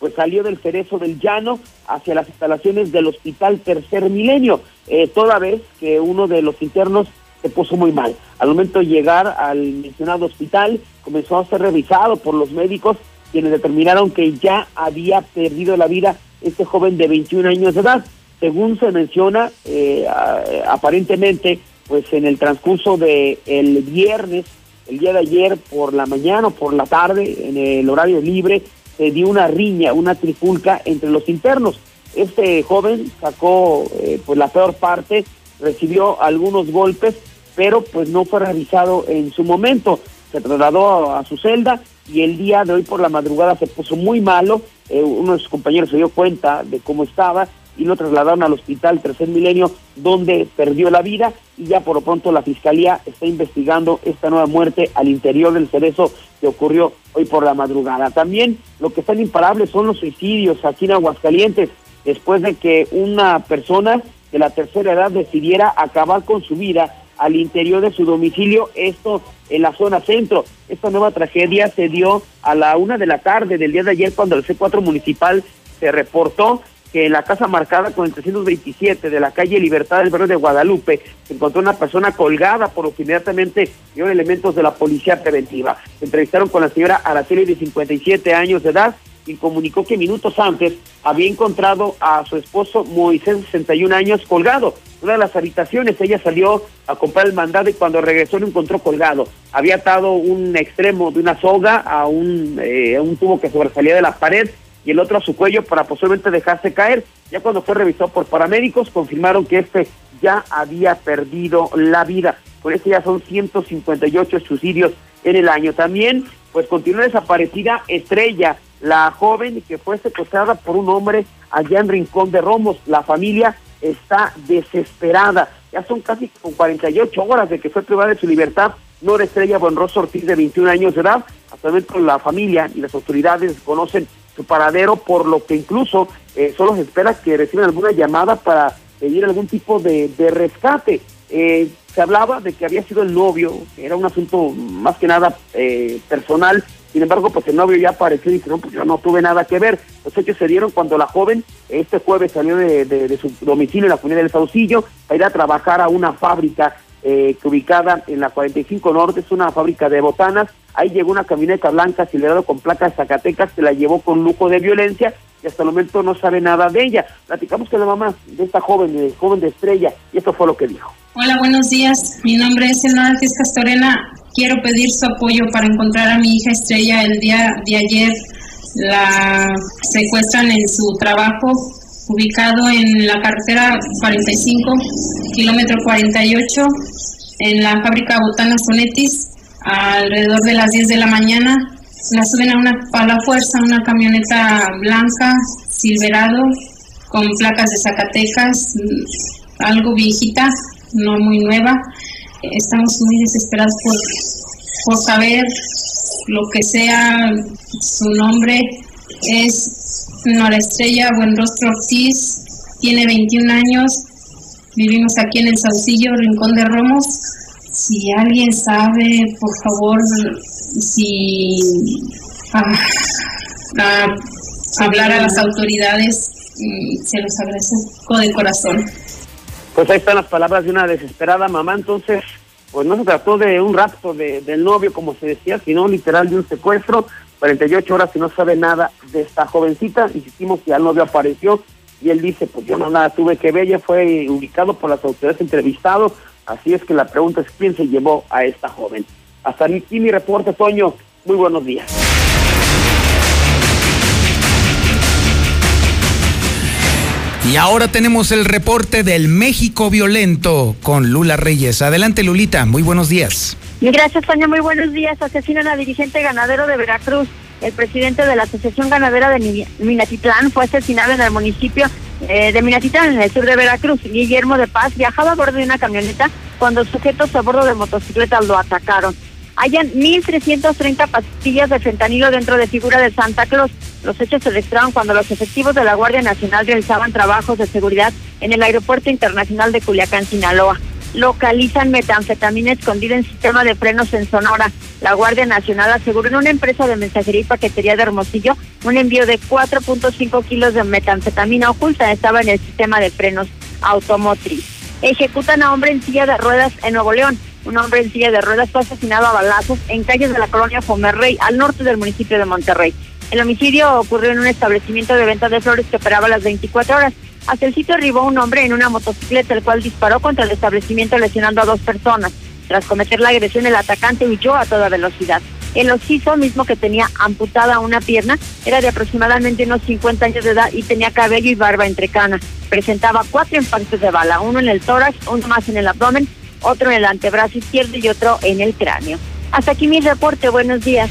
Speaker 42: pues salió del Cerezo del Llano hacia las instalaciones del Hospital Tercer Milenio, toda vez que uno de los internos se puso muy mal. Al momento de llegar al mencionado hospital, comenzó a ser revisado por los médicos quienes determinaron que ya había perdido la vida este joven de 21 años de edad. Según se menciona, eh, aparentemente, pues en el transcurso de el viernes, el día de ayer por la mañana o por la tarde, en el horario libre, se dio una riña, una trifulca entre los internos. Este joven sacó eh, pues la peor parte, recibió algunos golpes, pero pues no fue revisado en su momento. Se trasladó a, su celda y el día de hoy por la madrugada se puso muy malo. Eh, uno de sus compañeros se dio cuenta de cómo estaba y lo trasladaron al hospital Tercer Milenio, donde perdió la vida. Y ya por lo pronto la fiscalía está investigando esta nueva muerte al interior del cerezo que ocurrió hoy por la madrugada. También lo que están imparables son los suicidios aquí en Aguascalientes, después de que una persona de la tercera edad decidiera acabar con su vida al interior de su domicilio, esto en la zona centro. Esta nueva tragedia se dio a la una de la tarde del día de ayer cuando el C4 municipal se reportó que en la casa marcada con el 327 de la calle Libertad del Barrio de Guadalupe se encontró una persona colgada, por lo que inmediatamente dieron elementos de la policía preventiva. Se entrevistaron con la señora Araceli de 57 años de edad y comunicó que minutos antes había encontrado a su esposo Moisés, 61 años, colgado. Una de las habitaciones, ella salió a comprar el mandado y cuando regresó lo encontró colgado. Había atado un extremo de una soga a un, eh, un tubo que sobresalía de la pared y el otro a su cuello para posiblemente dejarse caer. Ya cuando fue revisado por paramédicos, confirmaron que este ya había perdido la vida. Por eso ya son 158 suicidios en el año. También, pues continúa desaparecida Estrella, la joven que fue secuestrada por un hombre allá en Rincón de Romos. La familia está desesperada. Ya son casi 48 horas de que fue privada de su libertad Nora Estrella Buenroso Ortiz, de 21 años de edad. Actualmente la familia y las autoridades conocen su paradero, por lo que incluso eh, solo se espera que reciban alguna llamada para pedir algún tipo de, de rescate. Eh, se hablaba de que había sido el novio, era un asunto más que nada eh, personal, sin embargo, pues el novio ya apareció y dice, no, pues yo no tuve nada que ver. Los hechos se dieron cuando la joven este jueves salió de, su domicilio en la comunidad del Saucillo para ir a trabajar a una fábrica eh, que ubicada en la 45 Norte, es una fábrica de botanas. Ahí llegó una camioneta blanca acelerada con placas Zacatecas, se la llevó con lujo de violencia y hasta el momento no sabe nada de ella. Platicamos con la mamá de esta joven, de joven de estrella, y esto fue lo que dijo.
Speaker 43: Hola, buenos días. Mi nombre es Elena Castorena. Quiero pedir su apoyo para encontrar a mi hija Estrella. El día de ayer la secuestran en su trabajo, ubicado en la carretera 45, kilómetro 48, en la fábrica Botana Sonetis, alrededor de las 10 de la mañana. La suben a, una, a la fuerza una camioneta blanca, silverado, con placas de Zacatecas, algo viejita, no muy nueva. Estamos muy desesperados por, por saber lo que sea su nombre. Es Nora Estrella Buenrostro Ortiz, tiene 21 años, vivimos aquí en el Saucillo, Rincón de Romos. Si alguien sabe, por favor, si ah, hablar a las autoridades, mm, se los agradezco de corazón.
Speaker 42: Pues ahí están las palabras de una desesperada mamá, entonces, pues no se trató de un rapto de, del novio, como se decía, sino literal de un secuestro, 48 horas y no sabe nada de esta jovencita, insistimos que al novio apareció y él dice, pues yo no nada tuve que ver, ella fue ubicado por las autoridades entrevistados, así es que la pregunta es quién se llevó a esta joven. Hasta aquí mi reporte, Toño, muy buenos días.
Speaker 1: Y ahora tenemos el reporte del México violento con Lula Reyes. Adelante, Lulita. Muy buenos días.
Speaker 3: Gracias, Toño. Muy buenos días. Asesinan a dirigente ganadero de Veracruz. El presidente de la Asociación Ganadera de Minatitlán fue asesinado en el municipio eh, de Minatitlán, en el sur de Veracruz. Guillermo de Paz viajaba a bordo de una camioneta cuando sujetos a bordo de motocicletas lo atacaron. Hayan 1.330 pastillas de fentanilo dentro de figura de Santa Claus. Los hechos se registraron cuando los efectivos de la Guardia Nacional realizaban trabajos de seguridad en el Aeropuerto Internacional de Culiacán, Sinaloa. Localizan metanfetamina escondida en sistema de frenos en Sonora. La Guardia Nacional aseguró en una empresa de mensajería y paquetería de Hermosillo un envío de 4.5 kilos de metanfetamina oculta. Estaba en el sistema de frenos automotriz. Ejecutan a hombre en silla de ruedas en Nuevo León. Un hombre en silla de ruedas fue asesinado a balazos en calles de la colonia Fomerrey, al norte del municipio de Monterrey. El homicidio ocurrió en un establecimiento de venta de flores que operaba las 24 horas. Hacia el sitio arribó un hombre en una motocicleta, el cual disparó contra el establecimiento lesionando a dos personas. Tras cometer la agresión, el atacante huyó a toda velocidad. El ociso, mismo que tenía amputada una pierna, era de aproximadamente unos 50 años de edad y tenía cabello y barba entre canas. Presentaba cuatro impactos de bala, uno en el tórax, uno más en el abdomen, otro en el antebrazo izquierdo y otro en el cráneo. Hasta aquí mi reporte. Buenos días.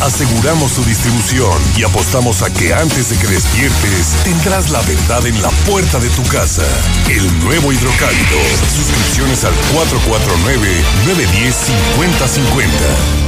Speaker 10: Aseguramos su distribución y apostamos a que antes de que despiertes tendrás la verdad en la puerta de tu casa. El nuevo hidrocálido. Suscripciones al 449-910-5050.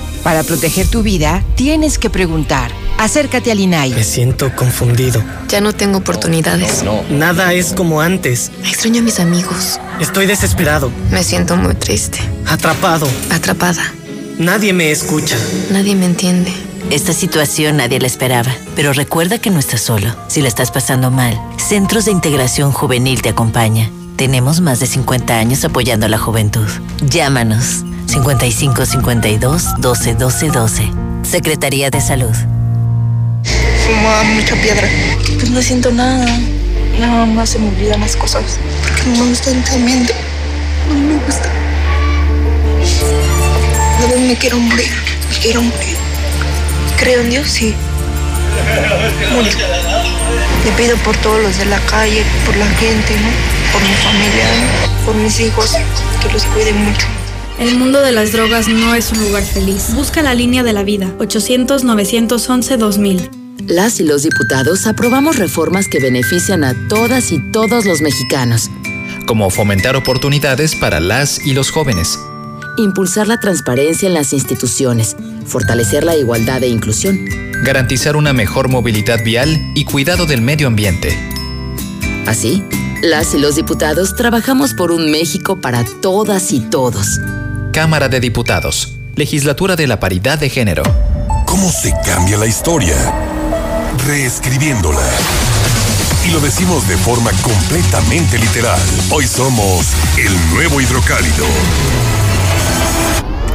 Speaker 44: Para proteger tu vida, tienes que preguntar. Acércate al INAI.
Speaker 45: Me siento confundido.
Speaker 46: Ya no tengo oportunidades.
Speaker 45: No, Nada es como antes.
Speaker 46: Extraño a mis amigos.
Speaker 45: Estoy desesperado.
Speaker 46: Me siento muy triste.
Speaker 45: Atrapado.
Speaker 46: Atrapada.
Speaker 45: Nadie me escucha.
Speaker 46: Nadie me entiende.
Speaker 47: Esta situación nadie la esperaba, pero recuerda que no estás solo. Si la estás pasando mal, Centros de Integración Juvenil te acompaña. Tenemos más de 50 años apoyando a la juventud. Llámanos 55 52 12 12 12. Secretaría de Salud.
Speaker 46: Fumaba mucha piedra. Pues no siento nada. Nada más se me olvidan las cosas. Porque no me gusta el tratamiento. No me gusta. A veces me quiero morir. Me quiero morir. Creo en Dios, sí. Mucho. Le pido por todos los de la calle, por la gente, ¿no? Por mi familia, por mis hijos, que los cuiden mucho.
Speaker 48: El mundo de las drogas no es un lugar feliz. Busca la línea de la vida. 800-911-2000.
Speaker 23: Las y los diputados aprobamos reformas que benefician a todas y todos los mexicanos.
Speaker 49: Como fomentar oportunidades para las y los jóvenes.
Speaker 23: Impulsar la transparencia en las instituciones. Fortalecer la igualdad e inclusión.
Speaker 49: Garantizar una mejor movilidad vial y cuidado del medio ambiente.
Speaker 23: Así, las y los diputados trabajamos por un México para todas y todos.
Speaker 49: Cámara de Diputados. Legislatura de la Paridad de Género.
Speaker 10: ¿Cómo se cambia la historia? Reescribiéndola. Y lo decimos de forma completamente literal. Hoy somos el nuevo hidrocálido.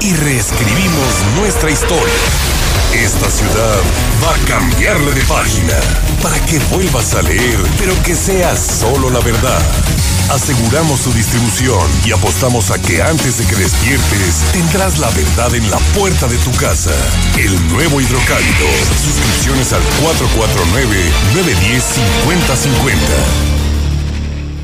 Speaker 10: Y reescribimos nuestra historia. Esta ciudad va a cambiarle de página para que vuelvas a leer, pero que sea solo la verdad. Aseguramos su distribución y apostamos a que antes de que despiertes tendrás la verdad en la puerta de tu casa. El nuevo hidrocálido. Suscripciones al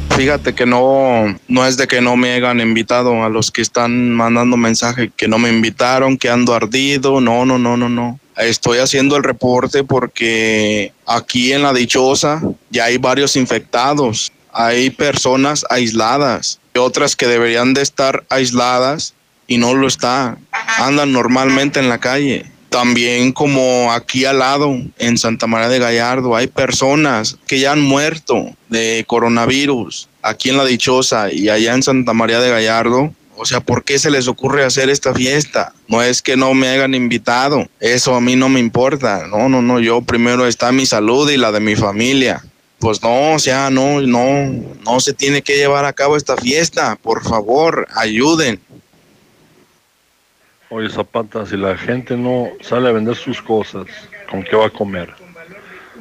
Speaker 10: 449-910-5050.
Speaker 50: Fíjate que no, no es de que no me hayan invitado a los que están mandando mensaje que no me invitaron, que ando ardido. No, no, no, no, no. Estoy haciendo el reporte porque aquí en la dichosa ya hay varios infectados. Hay personas aisladas y otras que deberían de estar aisladas y no lo están. Andan normalmente en la calle. También como aquí al lado, en Santa María de Gallardo, hay personas que ya han muerto de coronavirus aquí en La Dichosa y allá en Santa María de Gallardo. O sea, ¿por qué se les ocurre hacer esta fiesta? No es que no me hayan invitado, eso a mí no me importa. No, no, no, yo primero está mi salud y la de mi familia. Pues no, o sea, no, no, no se tiene que llevar a cabo esta fiesta. Por favor, ayuden.
Speaker 51: Oye, Zapata, si la gente no sale a vender sus cosas, ¿con qué va a comer?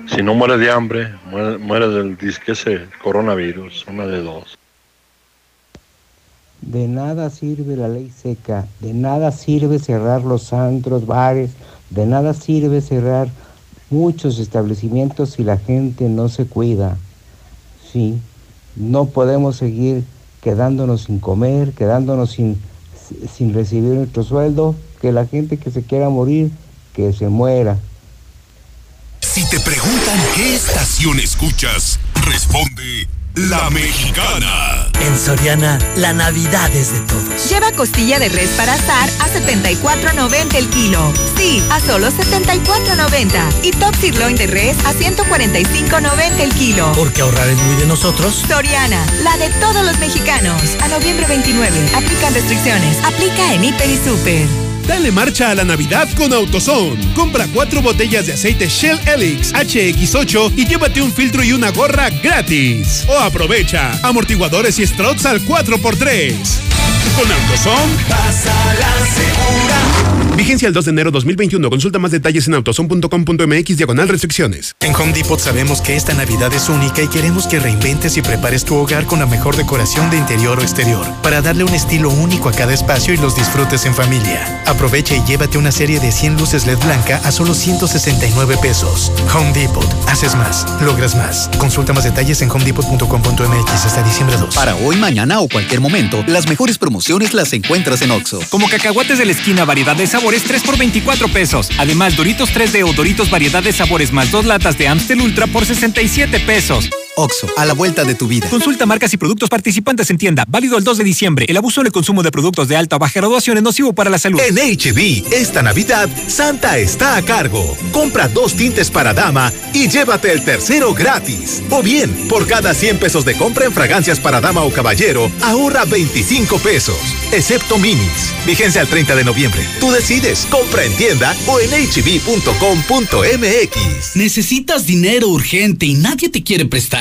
Speaker 51: Si no muere de hambre, muere, muere del disque ese coronavirus, una de dos.
Speaker 52: De nada sirve la ley seca, de nada sirve cerrar los antros, bares, de nada sirve cerrar muchos establecimientos si la gente no se cuida. Sí, no podemos seguir quedándonos sin comer, quedándonos sin, sin recibir nuestro sueldo, que la gente que se quiera morir, que se muera.
Speaker 10: Si te preguntan qué estación escuchas, responde La Mexicana.
Speaker 53: En Soriana, la Navidad es de todos.
Speaker 24: Lleva costilla de res para asar a 74.90 el kilo. Sí, a solo 74.90. Y top sirloin de res a 145.90 el kilo.
Speaker 53: Porque ahorrar es muy de nosotros.
Speaker 24: Soriana, la de todos los mexicanos. A noviembre 29. Aplican restricciones. Aplica en Hiper y Super.
Speaker 25: Dale marcha a la Navidad con AutoZone. Compra cuatro botellas de aceite Shell Helix HX8 y llévate un filtro y una gorra gratis. O aprovecha amortiguadores y struts al 4x3. Con AutoZone, pasa la segura. Vigencia el 2 de enero 2021. Consulta más detalles en autozone.com.mx diagonal restricciones.
Speaker 54: En Home Depot sabemos que esta Navidad es única y queremos que reinventes y prepares tu hogar con la mejor decoración de interior o exterior para darle un estilo único a cada espacio y los disfrutes en familia. Aprovecha y llévate una serie de 100 luces LED blanca a solo 169 pesos. Home Depot. Haces más. Logras más. Consulta más detalles en homedepot.com.mx hasta diciembre 2.
Speaker 11: Para hoy, mañana o cualquier momento, las mejores promociones las encuentras en Oxo.
Speaker 55: Como cacahuates de la esquina, variedad de sabores 3 por 24 pesos. Además, Doritos 3D o Doritos variedad de sabores más dos latas de Amstel Ultra por 67 pesos.
Speaker 11: Oxo, a la vuelta de tu vida.
Speaker 55: Consulta marcas y productos participantes en tienda. Válido el 2 de diciembre. El abuso del consumo de productos de alta o baja graduación es nocivo para la salud.
Speaker 22: En HB, esta Navidad, Santa está a cargo. Compra dos tintes para dama y llévate el tercero gratis. O bien, por cada 100 pesos de compra en fragancias para dama o caballero, ahorra 25 pesos. Excepto minis. Vigencia al 30 de noviembre. Tú decides. Compra en tienda o en hb.com.mx.
Speaker 28: ¿Necesitas dinero urgente y nadie te quiere prestar?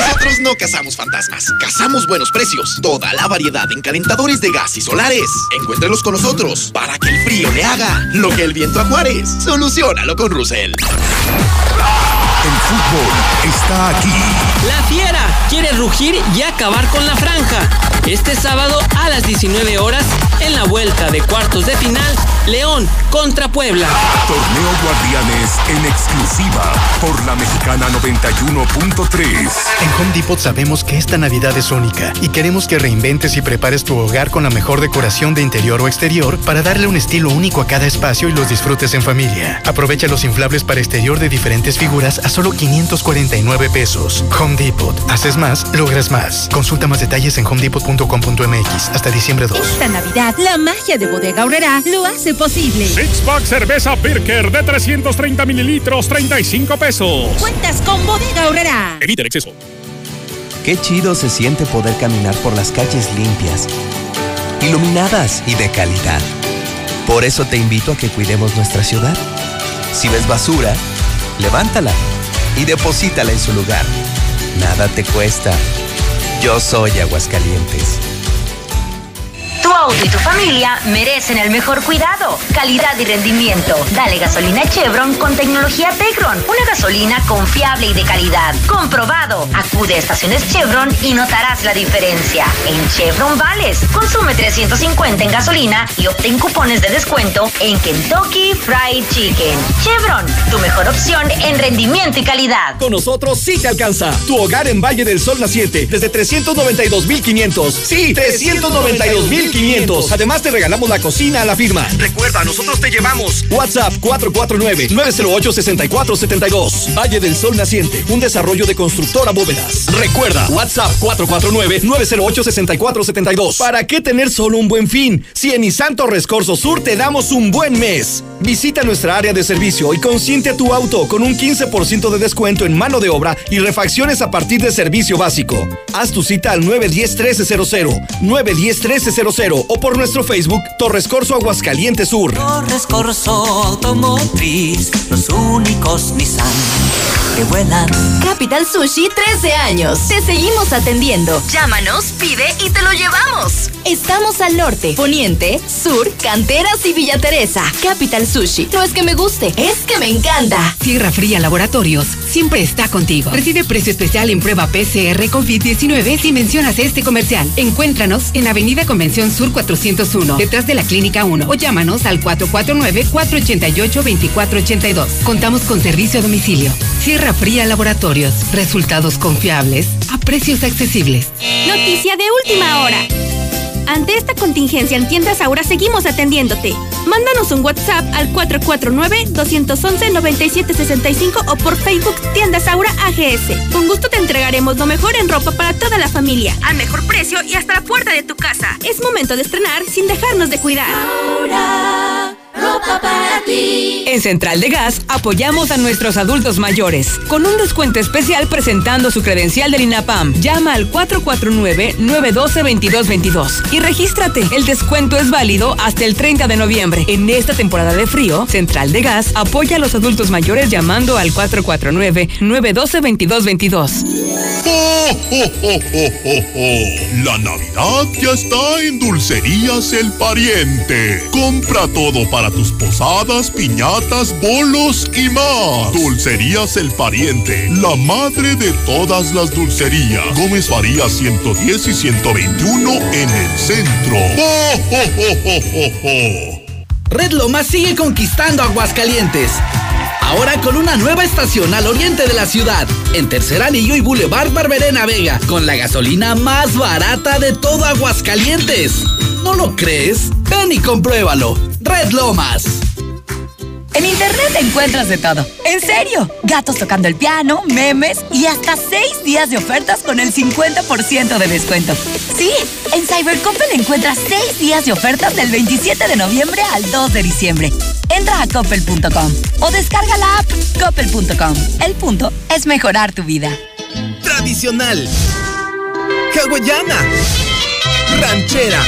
Speaker 29: Nosotros no cazamos fantasmas, cazamos buenos precios. Toda la variedad en calentadores de gas y solares. Encuéntrelos con nosotros para que el frío le haga lo que el viento a Juárez. Solucionalo con Russell.
Speaker 10: El fútbol está aquí.
Speaker 15: La Fiera quiere rugir y acabar con la franja. Este sábado a las 19 horas en la vuelta de cuartos de final, León contra Puebla.
Speaker 10: Torneo Guardianes en exclusiva por la Mexicana 91.3.
Speaker 54: En Home Depot sabemos que esta Navidad es única y queremos que reinventes y prepares tu hogar con la mejor decoración de interior o exterior para darle un estilo único a cada espacio y los disfrutes en familia. Aprovecha los inflables para exterior de diferentes figuras a solo 549 pesos. Home Depot. Haces más, logras más. Consulta más detalles en homedepot.com.mx hasta diciembre 2.
Speaker 24: Esta Navidad, la magia de Bodega Aurrera lo hace posible.
Speaker 25: Six Pack cerveza Birker de 330 mililitros, 35 pesos.
Speaker 24: Cuentas con Bodega Aurrera.
Speaker 25: Evita el exceso.
Speaker 56: Qué chido se siente poder caminar por las calles limpias, iluminadas y de calidad. Por eso te invito a que cuidemos nuestra ciudad. Si ves basura, levántala y deposítala en su lugar. Nada te cuesta. Yo soy Aguascalientes.
Speaker 57: Tu auto y tu familia merecen el mejor cuidado, calidad y rendimiento. Dale gasolina Chevron con tecnología Tecron. Una gasolina confiable y de calidad. Comprobado. Acude a estaciones Chevron y notarás la diferencia. En Chevron Vales, consume 350 en gasolina y obtén cupones de descuento en Kentucky Fried Chicken. Chevron, tu mejor opción en rendimiento y calidad.
Speaker 58: Con nosotros sí te alcanza. Tu hogar en Valle del Sol Naciente desde 392,500. Sí, 392,500. Además te regalamos la cocina a la firma. Recuerda, nosotros te llevamos. WhatsApp 449-908-6472. Valle del Sol Naciente, un desarrollo de constructora bóvedas. Recuerda, WhatsApp 449-908-6472. ¿Para qué tener solo un buen fin? Si en Nissan Torres Corso Sur te damos un buen mes. Visita nuestra área de servicio y consiente a tu auto con un 15% de descuento en mano de obra y refacciones a partir de servicio básico. Haz tu cita al 910-1300, 910-1300 o por nuestro Facebook Torres Corso Aguascalientes Sur.
Speaker 23: Torres Corso Automotriz, los únicos Nissan que vuelan.
Speaker 24: Capital Sushi 13 años. Te seguimos atendiendo. Llámanos, pide y te lo llevamos.
Speaker 23: Estamos al norte, poniente, sur, canteras y Villa Teresa. Capital Sushi. No es que me guste, es que me encanta.
Speaker 31: Sierra Fría Laboratorios siempre está contigo. Recibe precio especial en prueba PCR COVID-19 si mencionas este comercial. Encuéntranos en Avenida Convención Sur 401, detrás de la Clínica 1 o llámanos al 449-488-2482. Contamos con servicio a domicilio. Sierra Fría Laboratorios. Resultados confiables a precios accesibles.
Speaker 24: Noticia de última hora. Ante esta contingencia en Tiendas Aura seguimos atendiéndote. Mándanos un WhatsApp al 449-211-9765 o por Facebook Tiendas Aura AGS. Con gusto te entregaremos lo mejor en ropa para toda la familia, al mejor precio y hasta la puerta de tu casa. Es momento de estrenar sin dejarnos de cuidar.
Speaker 59: Ropa para ti.
Speaker 31: En Central de Gas apoyamos a nuestros adultos mayores con un descuento especial presentando su credencial del INAPAM. Llama al 449-912-2222 y regístrate. El descuento es válido hasta el 30 de noviembre. En esta temporada de frío, Central de Gas apoya a los adultos mayores llamando al 449-912-2222.
Speaker 60: La Navidad ya está en Dulcerías El Pariente. Compra todo para tus posadas, piñatas, bolos y más. Dulcerías El Pariente, la madre de todas las dulcerías. Gómez Faría 110 y 121 en el centro. ¡Oh, oh, oh!
Speaker 28: Red Lomas sigue conquistando Aguascalientes. Ahora con una nueva estación al oriente de la ciudad, en Tercer Anillo y Boulevard Barberena Vega, con la gasolina más barata de todo Aguascalientes. ¿No lo crees? Ven y compruébalo. Red Lomas.
Speaker 23: En internet encuentras de todo. En serio, gatos tocando el piano, memes y hasta seis días de ofertas con el 50% de descuento. Sí, en Cybercoppel encuentras seis días de ofertas del 27 de noviembre al 2 de diciembre. Entra a coppel.com o descarga la app coppel.com. El punto es mejorar tu vida.
Speaker 29: Tradicional. Hawaiana. Ranchera.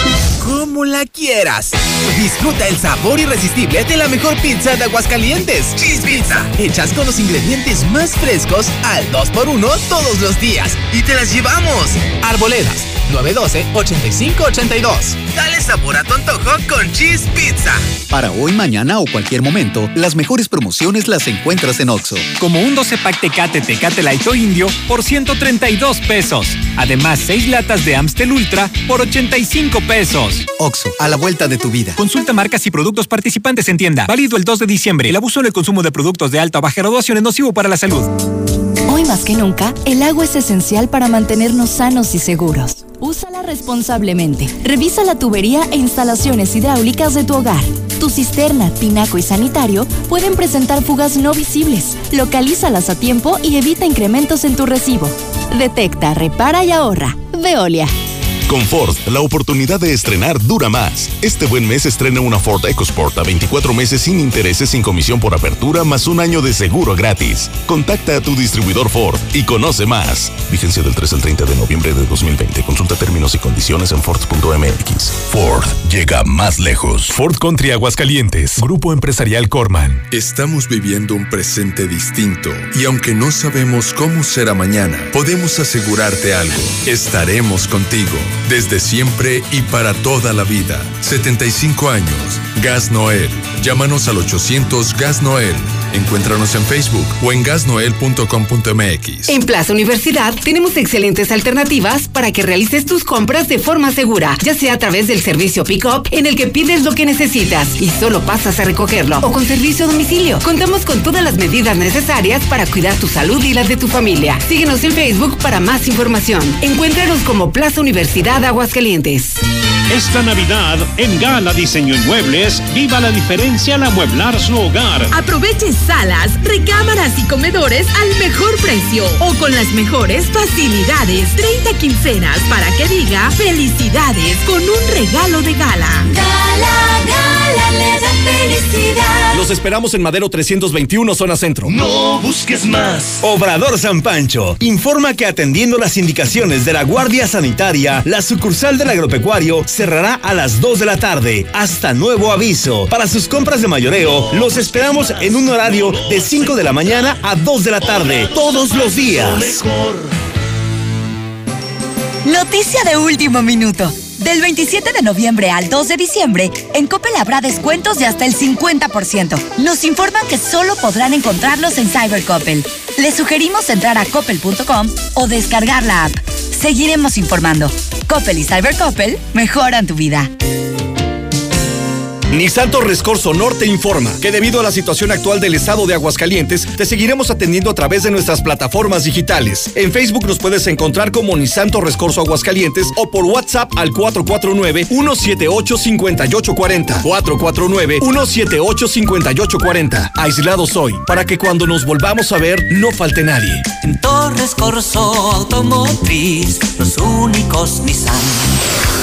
Speaker 29: Como la quieras. Disfruta el sabor irresistible de la mejor pizza de Aguascalientes. Cheese Pizza. Hechas con los ingredientes más frescos al 2x1 todos los días. Y te las llevamos. Arboledas. 912-8582. Dale sabor a tu antojo con Cheese Pizza.
Speaker 61: Para hoy, mañana o cualquier momento, las mejores promociones las encuentras en Oxo.
Speaker 62: Como un 12 pack Tecate Tecate Light o Indio por 132 pesos. Además, 6 latas de Amstel Ultra por 85 pesos.
Speaker 61: Oxo, a la vuelta de tu vida.
Speaker 62: Consulta marcas y productos participantes en tienda. Válido el 2 de diciembre. El abuso en el consumo de productos de alta o baja graduación es nocivo para la salud.
Speaker 23: Hoy más que nunca, el agua es esencial para mantenernos sanos y seguros. Úsala responsablemente. Revisa la tubería e instalaciones hidráulicas de tu hogar. Tu cisterna, tinaco y sanitario pueden presentar fugas no visibles. Localízalas a tiempo y evita incrementos en tu recibo. Detecta, repara y ahorra. Veolia.
Speaker 11: Con Ford, la oportunidad de estrenar dura más. Este buen mes estrena una Ford EcoSport a 24 meses sin intereses, sin comisión por apertura, más un año de seguro gratis. Contacta a tu distribuidor Ford y conoce más. Vigencia del 3 al 30 de noviembre de 2020. Consulta términos y condiciones en Ford.mx. Ford llega más lejos.
Speaker 63: Ford Country Aguascalientes, Grupo Empresarial Corman.
Speaker 30: Estamos viviendo un presente distinto y aunque no sabemos cómo será mañana, podemos asegurarte algo. Estaremos contigo desde siempre y para toda la vida. 75 años. Gas Noel. Llámanos al 800 Gas Noel. Encuéntranos en Facebook o en gasnoel.com.mx.
Speaker 31: En Plaza Universidad tenemos excelentes alternativas para que realices tus compras de forma segura, ya sea a través del servicio Pick-up en el que pides lo que necesitas y solo pasas a recogerlo o con servicio a domicilio. Contamos con todas las medidas necesarias para cuidar tu salud y las de tu familia. Síguenos en Facebook para más información. Encuéntranos como Plaza Universidad Aguascalientes.
Speaker 25: Esta Navidad, en Gala Diseño Inmuebles, viva la diferencia al amueblar su hogar.
Speaker 24: Aproveche salas, recámaras y comedores al mejor precio o con las mejores facilidades. 30 quincenas para que diga felicidades con un regalo de gala.
Speaker 59: Gala, gala, le da felicidad.
Speaker 58: Los esperamos en Madero 321, zona centro.
Speaker 29: No busques más.
Speaker 58: Obrador San Pancho informa que atendiendo las indicaciones de la Guardia Sanitaria, la sucursal del agropecuario cerrará a las 2 de la tarde. Hasta nuevo aviso. Para sus compras de mayoreo, los esperamos en un horario de 5 de la mañana a 2 de la tarde, todos los días.
Speaker 23: Noticia de último minuto. Del 27 de noviembre al 2 de diciembre, en Coppel habrá descuentos de hasta el 50%. Nos informan que solo podrán encontrarlos en Cyber Coppel. Les sugerimos entrar a coppel.com o descargar la app. Seguiremos informando. Coppel y Cyber Coppel mejoran tu vida.
Speaker 58: Nissan Torres Norte informa que debido a la situación actual del estado de Aguascalientes, te seguiremos atendiendo a través de nuestras plataformas digitales. En Facebook nos puedes encontrar como Nissan Torres Aguascalientes o por WhatsApp al 449-178-5840. 449-178-5840. Aislados hoy, para que cuando nos volvamos a ver no falte nadie.
Speaker 64: En Automotriz, los únicos Nissan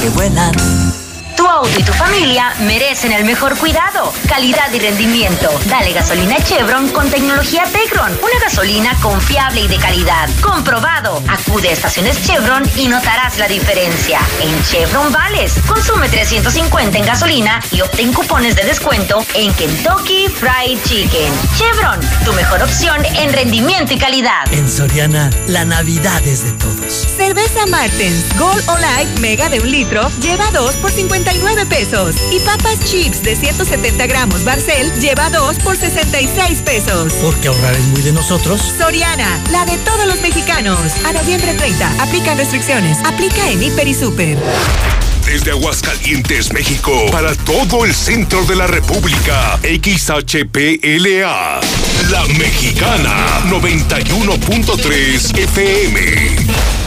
Speaker 64: que vuelan.
Speaker 57: Tu auto y tu familia merecen el mejor cuidado, calidad y rendimiento. Dale gasolina Chevron con tecnología Tecron, una gasolina confiable y de calidad. Comprobado. Acude a estaciones Chevron y notarás la diferencia. En Chevron Vales, consume 350 en gasolina y obtén cupones de descuento en Kentucky Fried Chicken. Chevron, tu mejor opción en rendimiento y calidad.
Speaker 65: En Soriana, la Navidad es de todos.
Speaker 24: Cerveza Martens Gold o Light Mega de un litro lleva dos por 59 pesos. Y papas chips de 170 gramos Barcel lleva dos por 66 pesos.
Speaker 65: Porque ahorrar es muy de nosotros.
Speaker 24: Soriana, la de todos los mexicanos. A noviembre 30, aplican restricciones. Aplica en Hiper y Super.
Speaker 10: Desde Aguascalientes, México, para todo el centro de la República, XHPLA, La Mexicana, 91.3 FM.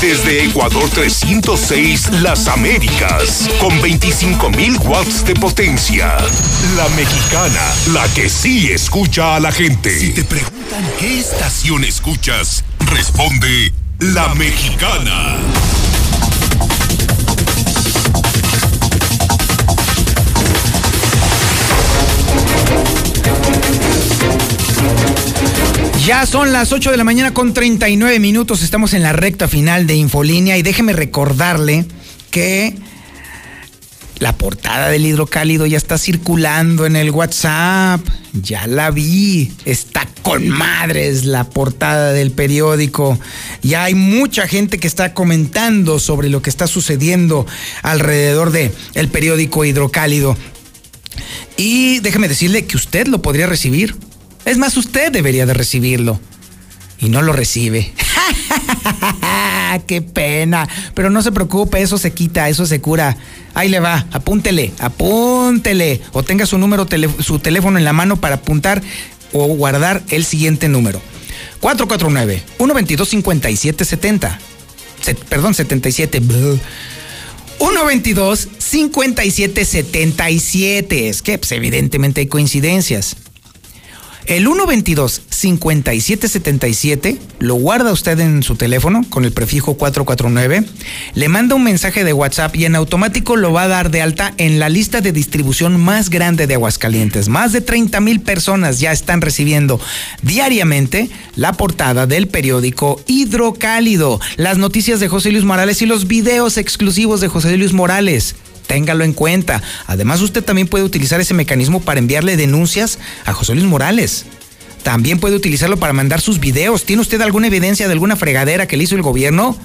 Speaker 10: Desde Ecuador 306, Las Américas, con 25.000 watts de potencia. La Mexicana, la que sí escucha a la gente. Si te preguntan qué estación escuchas, responde La Mexicana.
Speaker 1: Ya son las 8 de la mañana con 39 minutos. Estamos en la recta final de Infolínea y déjeme recordarle que la portada del hidrocálido ya está circulando en el WhatsApp. Ya la vi. Está con madres la portada del periódico. Ya hay mucha gente que está comentando sobre lo que está sucediendo alrededor de el periódico hidrocálido. Y déjeme decirle que usted lo podría recibir. Es más, usted debería de recibirlo. Y no lo recibe. ¡Qué pena! Pero no se preocupe, eso se quita, eso se cura. Ahí le va, apúntele, apúntele. O tenga su número, su teléfono en la mano para apuntar o guardar el siguiente número. 449-122-5770. perdón, 77. 122-5777. Es que pues, evidentemente hay coincidencias. El 122-5777 lo guarda usted en su teléfono con el prefijo 449, le manda un mensaje de WhatsApp y en automático lo va a dar de alta en la lista de distribución más grande de Aguascalientes. Más de 30 mil personas ya están recibiendo diariamente la portada del periódico Hidrocálido, las noticias de José Luis Morales y los videos exclusivos de José Luis Morales téngalo en cuenta. Además, usted también puede utilizar ese mecanismo para enviarle denuncias a José Luis Morales. También puede utilizarlo para mandar sus videos. ¿Tiene usted alguna evidencia de alguna fregadera que le hizo el gobierno?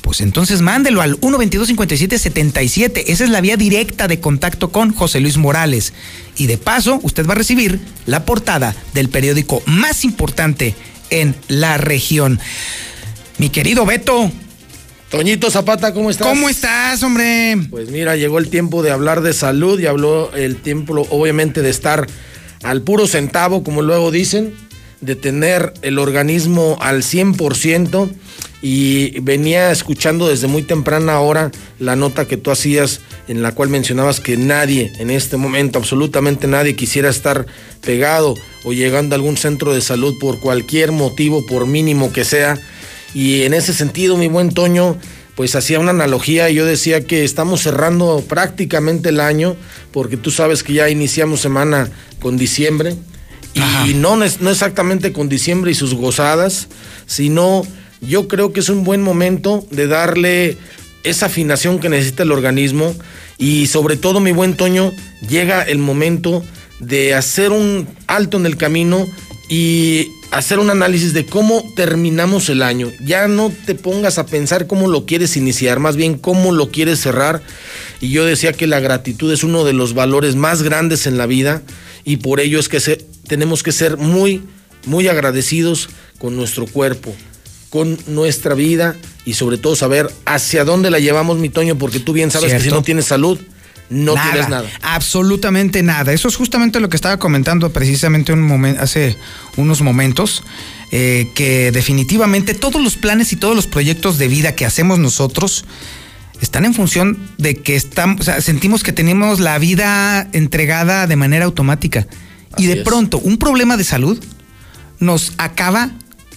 Speaker 1: Pues entonces mándelo al 122-5777. Esa es la vía directa de contacto con José Luis Morales. Y de paso, usted va a recibir la portada del periódico más importante en la región. Mi querido Beto,
Speaker 19: Toñito Zapata, ¿cómo estás?
Speaker 1: ¿Cómo estás, hombre?
Speaker 19: Pues mira, llegó el tiempo de hablar de salud y habló el tiempo, obviamente, de estar al puro centavo, como luego dicen, de tener el organismo al 100% y venía escuchando desde muy temprana hora la nota que tú hacías en la cual mencionabas que nadie en este momento, absolutamente nadie quisiera estar pegado o llegando a algún centro de salud por cualquier motivo, por mínimo que sea y en ese sentido, mi buen Toño, pues hacía una analogía y yo decía que estamos cerrando prácticamente el año, porque tú sabes que ya iniciamos semana con diciembre, y no, no exactamente con diciembre y sus gozadas, sino yo creo que es un buen momento de darle esa afinación que necesita el organismo. Y sobre todo, mi buen Toño, llega el momento de hacer un alto en el camino y hacer un análisis de cómo terminamos el año. Ya no te pongas a pensar cómo lo quieres iniciar, más bien cómo lo quieres cerrar. Y yo decía que la gratitud es uno de los valores más grandes en la vida y por ello es que se, tenemos que ser muy, muy agradecidos con nuestro cuerpo, con nuestra vida y sobre todo saber hacia dónde la llevamos, mi Toño, porque tú bien sabes que si no tienes salud, no
Speaker 1: Nada,
Speaker 19: tienes nada.
Speaker 1: Absolutamente nada. Eso es justamente lo que estaba comentando precisamente un momen- hace unos momentos. eh, que definitivamente todos los planes y todos los proyectos de vida que hacemos nosotros están en función de que estamos, o sea, sentimos que tenemos la vida entregada de manera automática. y de pronto, un problema de salud nos acaba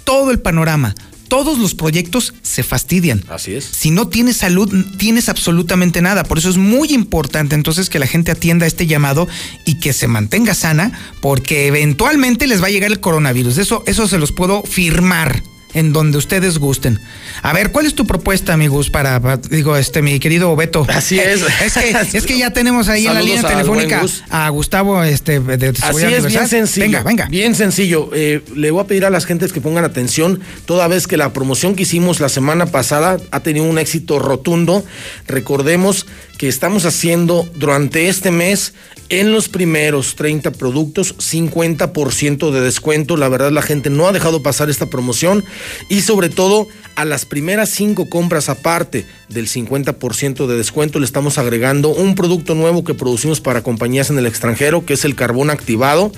Speaker 1: todo el panorama. Todos los proyectos se fastidian.
Speaker 19: Así es.
Speaker 1: Si no tienes salud, tienes absolutamente nada. Por eso es muy importante entonces que la gente atienda este llamado y que se mantenga sana, porque eventualmente les va a llegar el coronavirus. Eso, eso se los puedo firmar en donde ustedes gusten. A ver, ¿cuál es tu propuesta, amigos, para, para- digo, este, mi querido Beto?
Speaker 19: Así es.
Speaker 1: es que, es que ya tenemos ahí en la línea telefónica
Speaker 19: Gus.
Speaker 1: a Gustavo, este, de, de
Speaker 19: Así es, bien sencillo.
Speaker 1: Venga, venga.
Speaker 19: Bien sencillo. Eh, le voy a pedir a las gentes que pongan atención, toda vez que la promoción que hicimos la semana pasada ha tenido un éxito rotundo. Recordemos que estamos haciendo durante este mes en los primeros 30 productos 50% de descuento. La verdad la gente no ha dejado pasar esta promoción y sobre todo a las primeras cinco compras aparte del 50% de descuento le estamos agregando un producto nuevo que producimos para compañías en el extranjero que es el carbón activado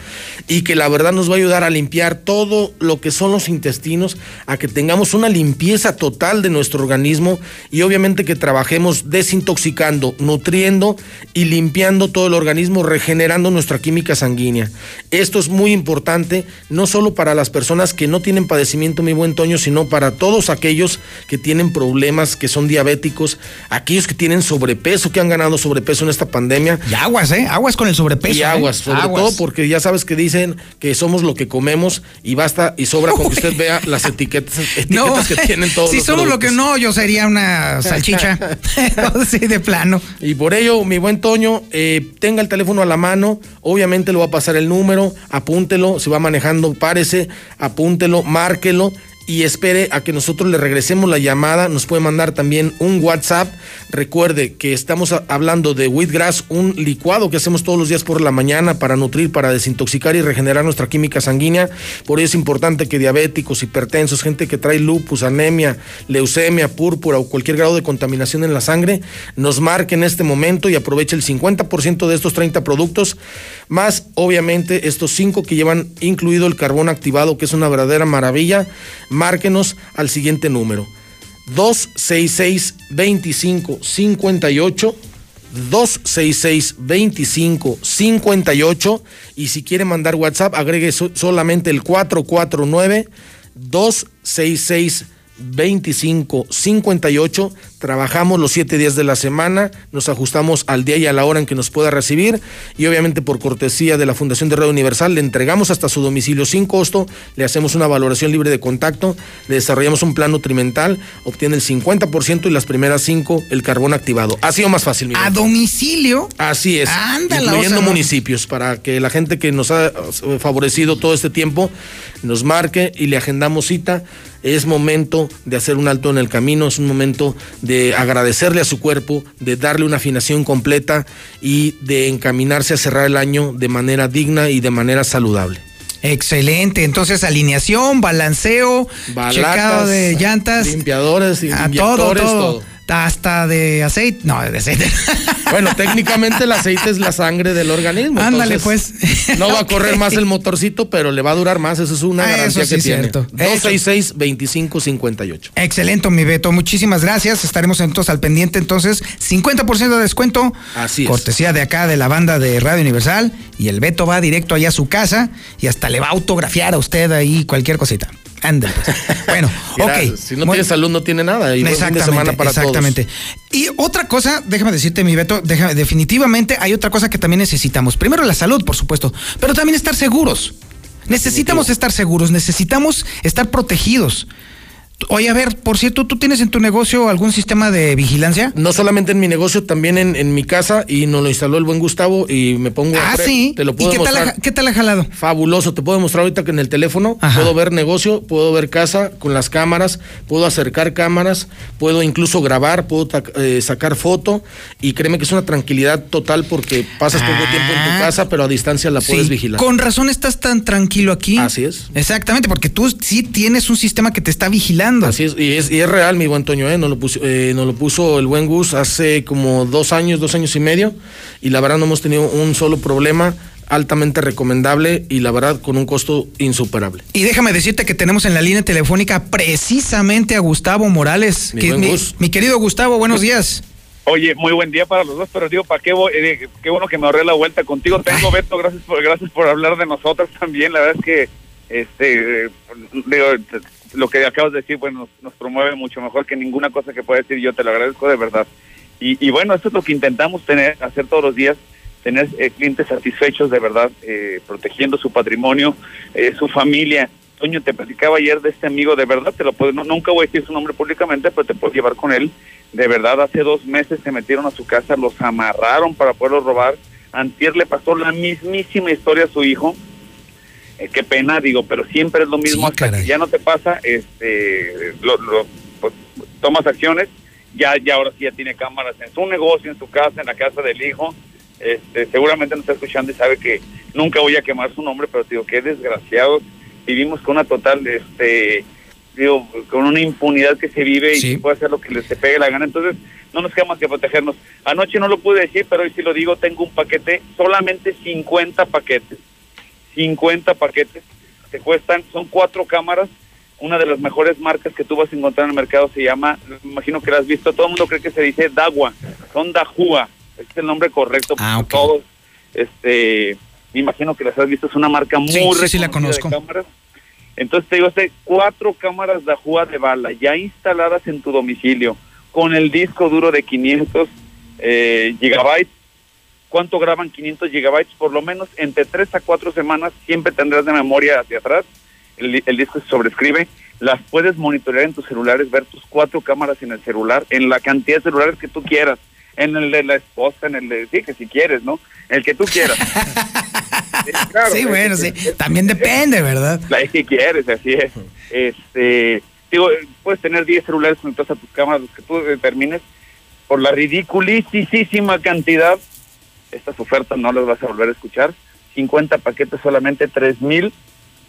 Speaker 19: y que la verdad nos va a ayudar a limpiar todo lo que son los intestinos, a que tengamos una limpieza total de nuestro organismo y obviamente que trabajemos desintoxicando, nutriendo y limpiando todo el organismo, regenerando nuestra química sanguínea. Esto es muy importante, no solo para las personas que no tienen padecimiento, mi buen Toño, sino para todos aquellos que tienen problemas, que son diabéticos, aquellos que tienen sobrepeso, que han ganado sobrepeso en esta pandemia.
Speaker 1: Y aguas, ¿eh? Aguas con el sobrepeso.
Speaker 19: Y
Speaker 1: ¿eh?
Speaker 19: aguas, sobre
Speaker 1: Aguas.
Speaker 19: todo porque ya sabes que dicen que somos lo que comemos y basta y sobra con que usted vea las etiquetas, etiquetas
Speaker 1: No,
Speaker 19: que tienen todos
Speaker 1: si
Speaker 19: los
Speaker 1: somos lo que no, yo sería una salchicha. sí, de plano.
Speaker 19: Y por ello, mi buen Toño, eh, tenga el teléfono a la mano, obviamente le va a pasar el número, apúntelo, se va manejando, párese, apúntelo, márquelo y espere a que nosotros le regresemos la llamada. Nos puede mandar también un WhatsApp. Recuerde que estamos hablando de Wheatgrass, un licuado que hacemos todos los días por la mañana para nutrir, para desintoxicar y regenerar nuestra química sanguínea. Por ello es importante que diabéticos, hipertensos, gente que trae lupus, anemia, leucemia, púrpura o cualquier grado de contaminación en la sangre, nos marque en este momento y aproveche el 50% de estos 30 productos, más obviamente estos 5 que llevan incluido el carbón activado, que es una verdadera maravilla. Márquenos al siguiente número. 266 25 58 266 25 58 y si quiere mandar WhatsApp agregue so- solamente el 449 266 25 58 trabajamos los siete días de la semana nos ajustamos al día y a la hora en que nos pueda recibir y obviamente por cortesía de la Fundación de Radio Universal le entregamos hasta su domicilio sin costo le hacemos una valoración libre de contacto le desarrollamos un plan nutrimental obtiene el 50% y las primeras cinco el carbón activado ha sido más fácil
Speaker 1: A domicilio.
Speaker 19: Así es.
Speaker 1: Ándala,
Speaker 19: incluyendo
Speaker 1: o sea, no-
Speaker 19: municipios, para que la gente que nos ha favorecido todo este tiempo nos marque y le agendamos cita. Es momento de hacer un alto en el camino, es un momento de agradecerle a su cuerpo, de darle una afinación completa y de encaminarse a cerrar el año de manera digna y de manera saludable.
Speaker 1: Excelente. Entonces, alineación, balanceo,
Speaker 19: Balatas,
Speaker 1: checado de llantas.
Speaker 19: Limpiadores,
Speaker 1: a todo,
Speaker 19: inyectores,
Speaker 1: todo.
Speaker 19: todo.
Speaker 1: Hasta de aceite. No, de aceite.
Speaker 19: Bueno, técnicamente el aceite es la sangre del organismo.
Speaker 1: Ándale, pues.
Speaker 19: No va a correr más el motorcito, pero le va a durar más. Eso es una
Speaker 1: Ah,
Speaker 19: garantía
Speaker 1: sí
Speaker 19: que tiene.
Speaker 1: cierto.
Speaker 19: 266-2558.
Speaker 1: Excelente, mi Beto. Muchísimas gracias. Estaremos entonces al pendiente. Entonces, 50% de descuento.
Speaker 19: Así es.
Speaker 1: Cortesía de acá de la banda de Radio Universal. Y el Beto va directo allá a su casa y hasta le va a autografiar a usted ahí cualquier cosita. Ándale. pues. Bueno, ok.
Speaker 19: Si no
Speaker 1: Muy-
Speaker 19: tiene salud, no tiene nada. Y de semana para
Speaker 1: exactamente. Y otra cosa, déjame decirte, mi Beto, déjame- definitivamente hay otra cosa que también necesitamos. Primero la salud, por supuesto, pero también estar seguros. Necesitamos estar seguros, necesitamos estar protegidos. Oye, a ver, por cierto, ¿tú tienes en tu negocio algún sistema de vigilancia?
Speaker 19: No solamente en mi negocio, también en, en mi casa y nos lo instaló el buen Gustavo y me pongo...
Speaker 1: Ah,
Speaker 19: a
Speaker 1: sí.
Speaker 19: Te lo puedo
Speaker 1: ¿Y qué tal, ha, qué tal ha jalado?
Speaker 19: Fabuloso, te puedo mostrar ahorita que en el teléfono
Speaker 1: Ajá.
Speaker 19: puedo ver negocio, puedo ver casa con las cámaras, puedo acercar cámaras, puedo incluso grabar, puedo eh, sacar foto y créeme que es una tranquilidad total porque pasas poco tiempo en tu casa, pero a distancia la puedes
Speaker 1: Ah. Sí,
Speaker 19: vigilar.
Speaker 1: Con razón estás tan tranquilo aquí.
Speaker 19: Así es.
Speaker 1: Exactamente, porque tú sí tienes un sistema que te está vigilando.
Speaker 19: Así es, y es, y es real, mi buen Toño, ¿eh? Nos lo, puso, eh, nos lo puso el buen Gus hace como dos años, dos años y medio, y la verdad no hemos tenido un solo problema, altamente recomendable y la verdad con un costo insuperable.
Speaker 1: Y déjame decirte que tenemos en la línea telefónica precisamente a Gustavo Morales.
Speaker 19: Mi
Speaker 1: que-
Speaker 19: buen
Speaker 1: mi,
Speaker 19: Gus.
Speaker 1: mi querido Gustavo, buenos días.
Speaker 66: Oye, muy buen día para los dos, pero digo, ¿para qué voy? Eh, qué bueno que me ahorré la vuelta contigo. Tengo, Beto, gracias por, gracias por hablar de nosotros también. La verdad es que, este, eh, digo, lo que acabas de decir, bueno, nos, promueve mucho mejor que ninguna cosa que pueda decir yo. Te lo agradezco de verdad. Y, y bueno, esto es lo que intentamos tener, hacer todos los días, tener eh, clientes satisfechos de verdad, eh, protegiendo su patrimonio, eh, su familia. Toño, te platicaba ayer de este amigo, de verdad, te lo puedo, nunca voy a decir su nombre públicamente, pero te puedo llevar con él. De verdad, hace dos meses se metieron a su casa, los amarraron para poderlos robar. Antier le pasó la mismísima historia a su hijo. Eh, qué pena, digo, pero siempre es lo mismo. hasta que ya no te pasa, este, lo, lo- pues, tomas acciones. Ya, ya ahora sí ya tiene cámaras en su negocio, en su casa, en la casa del hijo. Este, seguramente nos está escuchando y sabe que nunca voy a quemar su nombre, pero digo, qué desgraciados. Vivimos con una total, este, digo, con una impunidad que se vive y se puede hacer lo que les se pegue la gana. Entonces, no nos queda más que protegernos. Anoche no lo pude decir, pero hoy sí lo digo, tengo un paquete, solamente 50 paquetes. 50 paquetes. Te cuestan, son cuatro cámaras. Una de las mejores marcas que tú vas a encontrar en el mercado se llama, me imagino que la has visto, todo el mundo cree que se dice Dagua, son Dahua, este es el nombre correcto para todos. Este, me imagino que las has visto, es una marca muy
Speaker 1: Sí, sí, sí, la
Speaker 66: reconocida de cámaras. Entonces te digo, este, cuatro cámaras Dahua de bala ya instaladas en tu domicilio con el disco duro de 500 eh, gigabytes. ¿Cuánto graban 500 gigabytes? Por lo menos entre 3 a 4 semanas siempre tendrás de memoria hacia atrás. El, di- el disco se sobrescribe. Las puedes monitorear en tus celulares, ver tus cuatro cámaras en el celular, en la cantidad de celulares que tú quieras. En el de la esposa, en el de... Sí, que si quieres, ¿no? El que tú quieras. Sí, claro,
Speaker 1: sí,
Speaker 66: es
Speaker 1: bueno,
Speaker 66: que-
Speaker 1: sí. También depende, ¿verdad?
Speaker 66: la que quieres, así es. Este, digo, puedes tener 10 celulares conectados a tus cámaras, los que tú determines, por la ridiculísima cantidad, estas ofertas no las vas a volver a escuchar. 50 paquetes solamente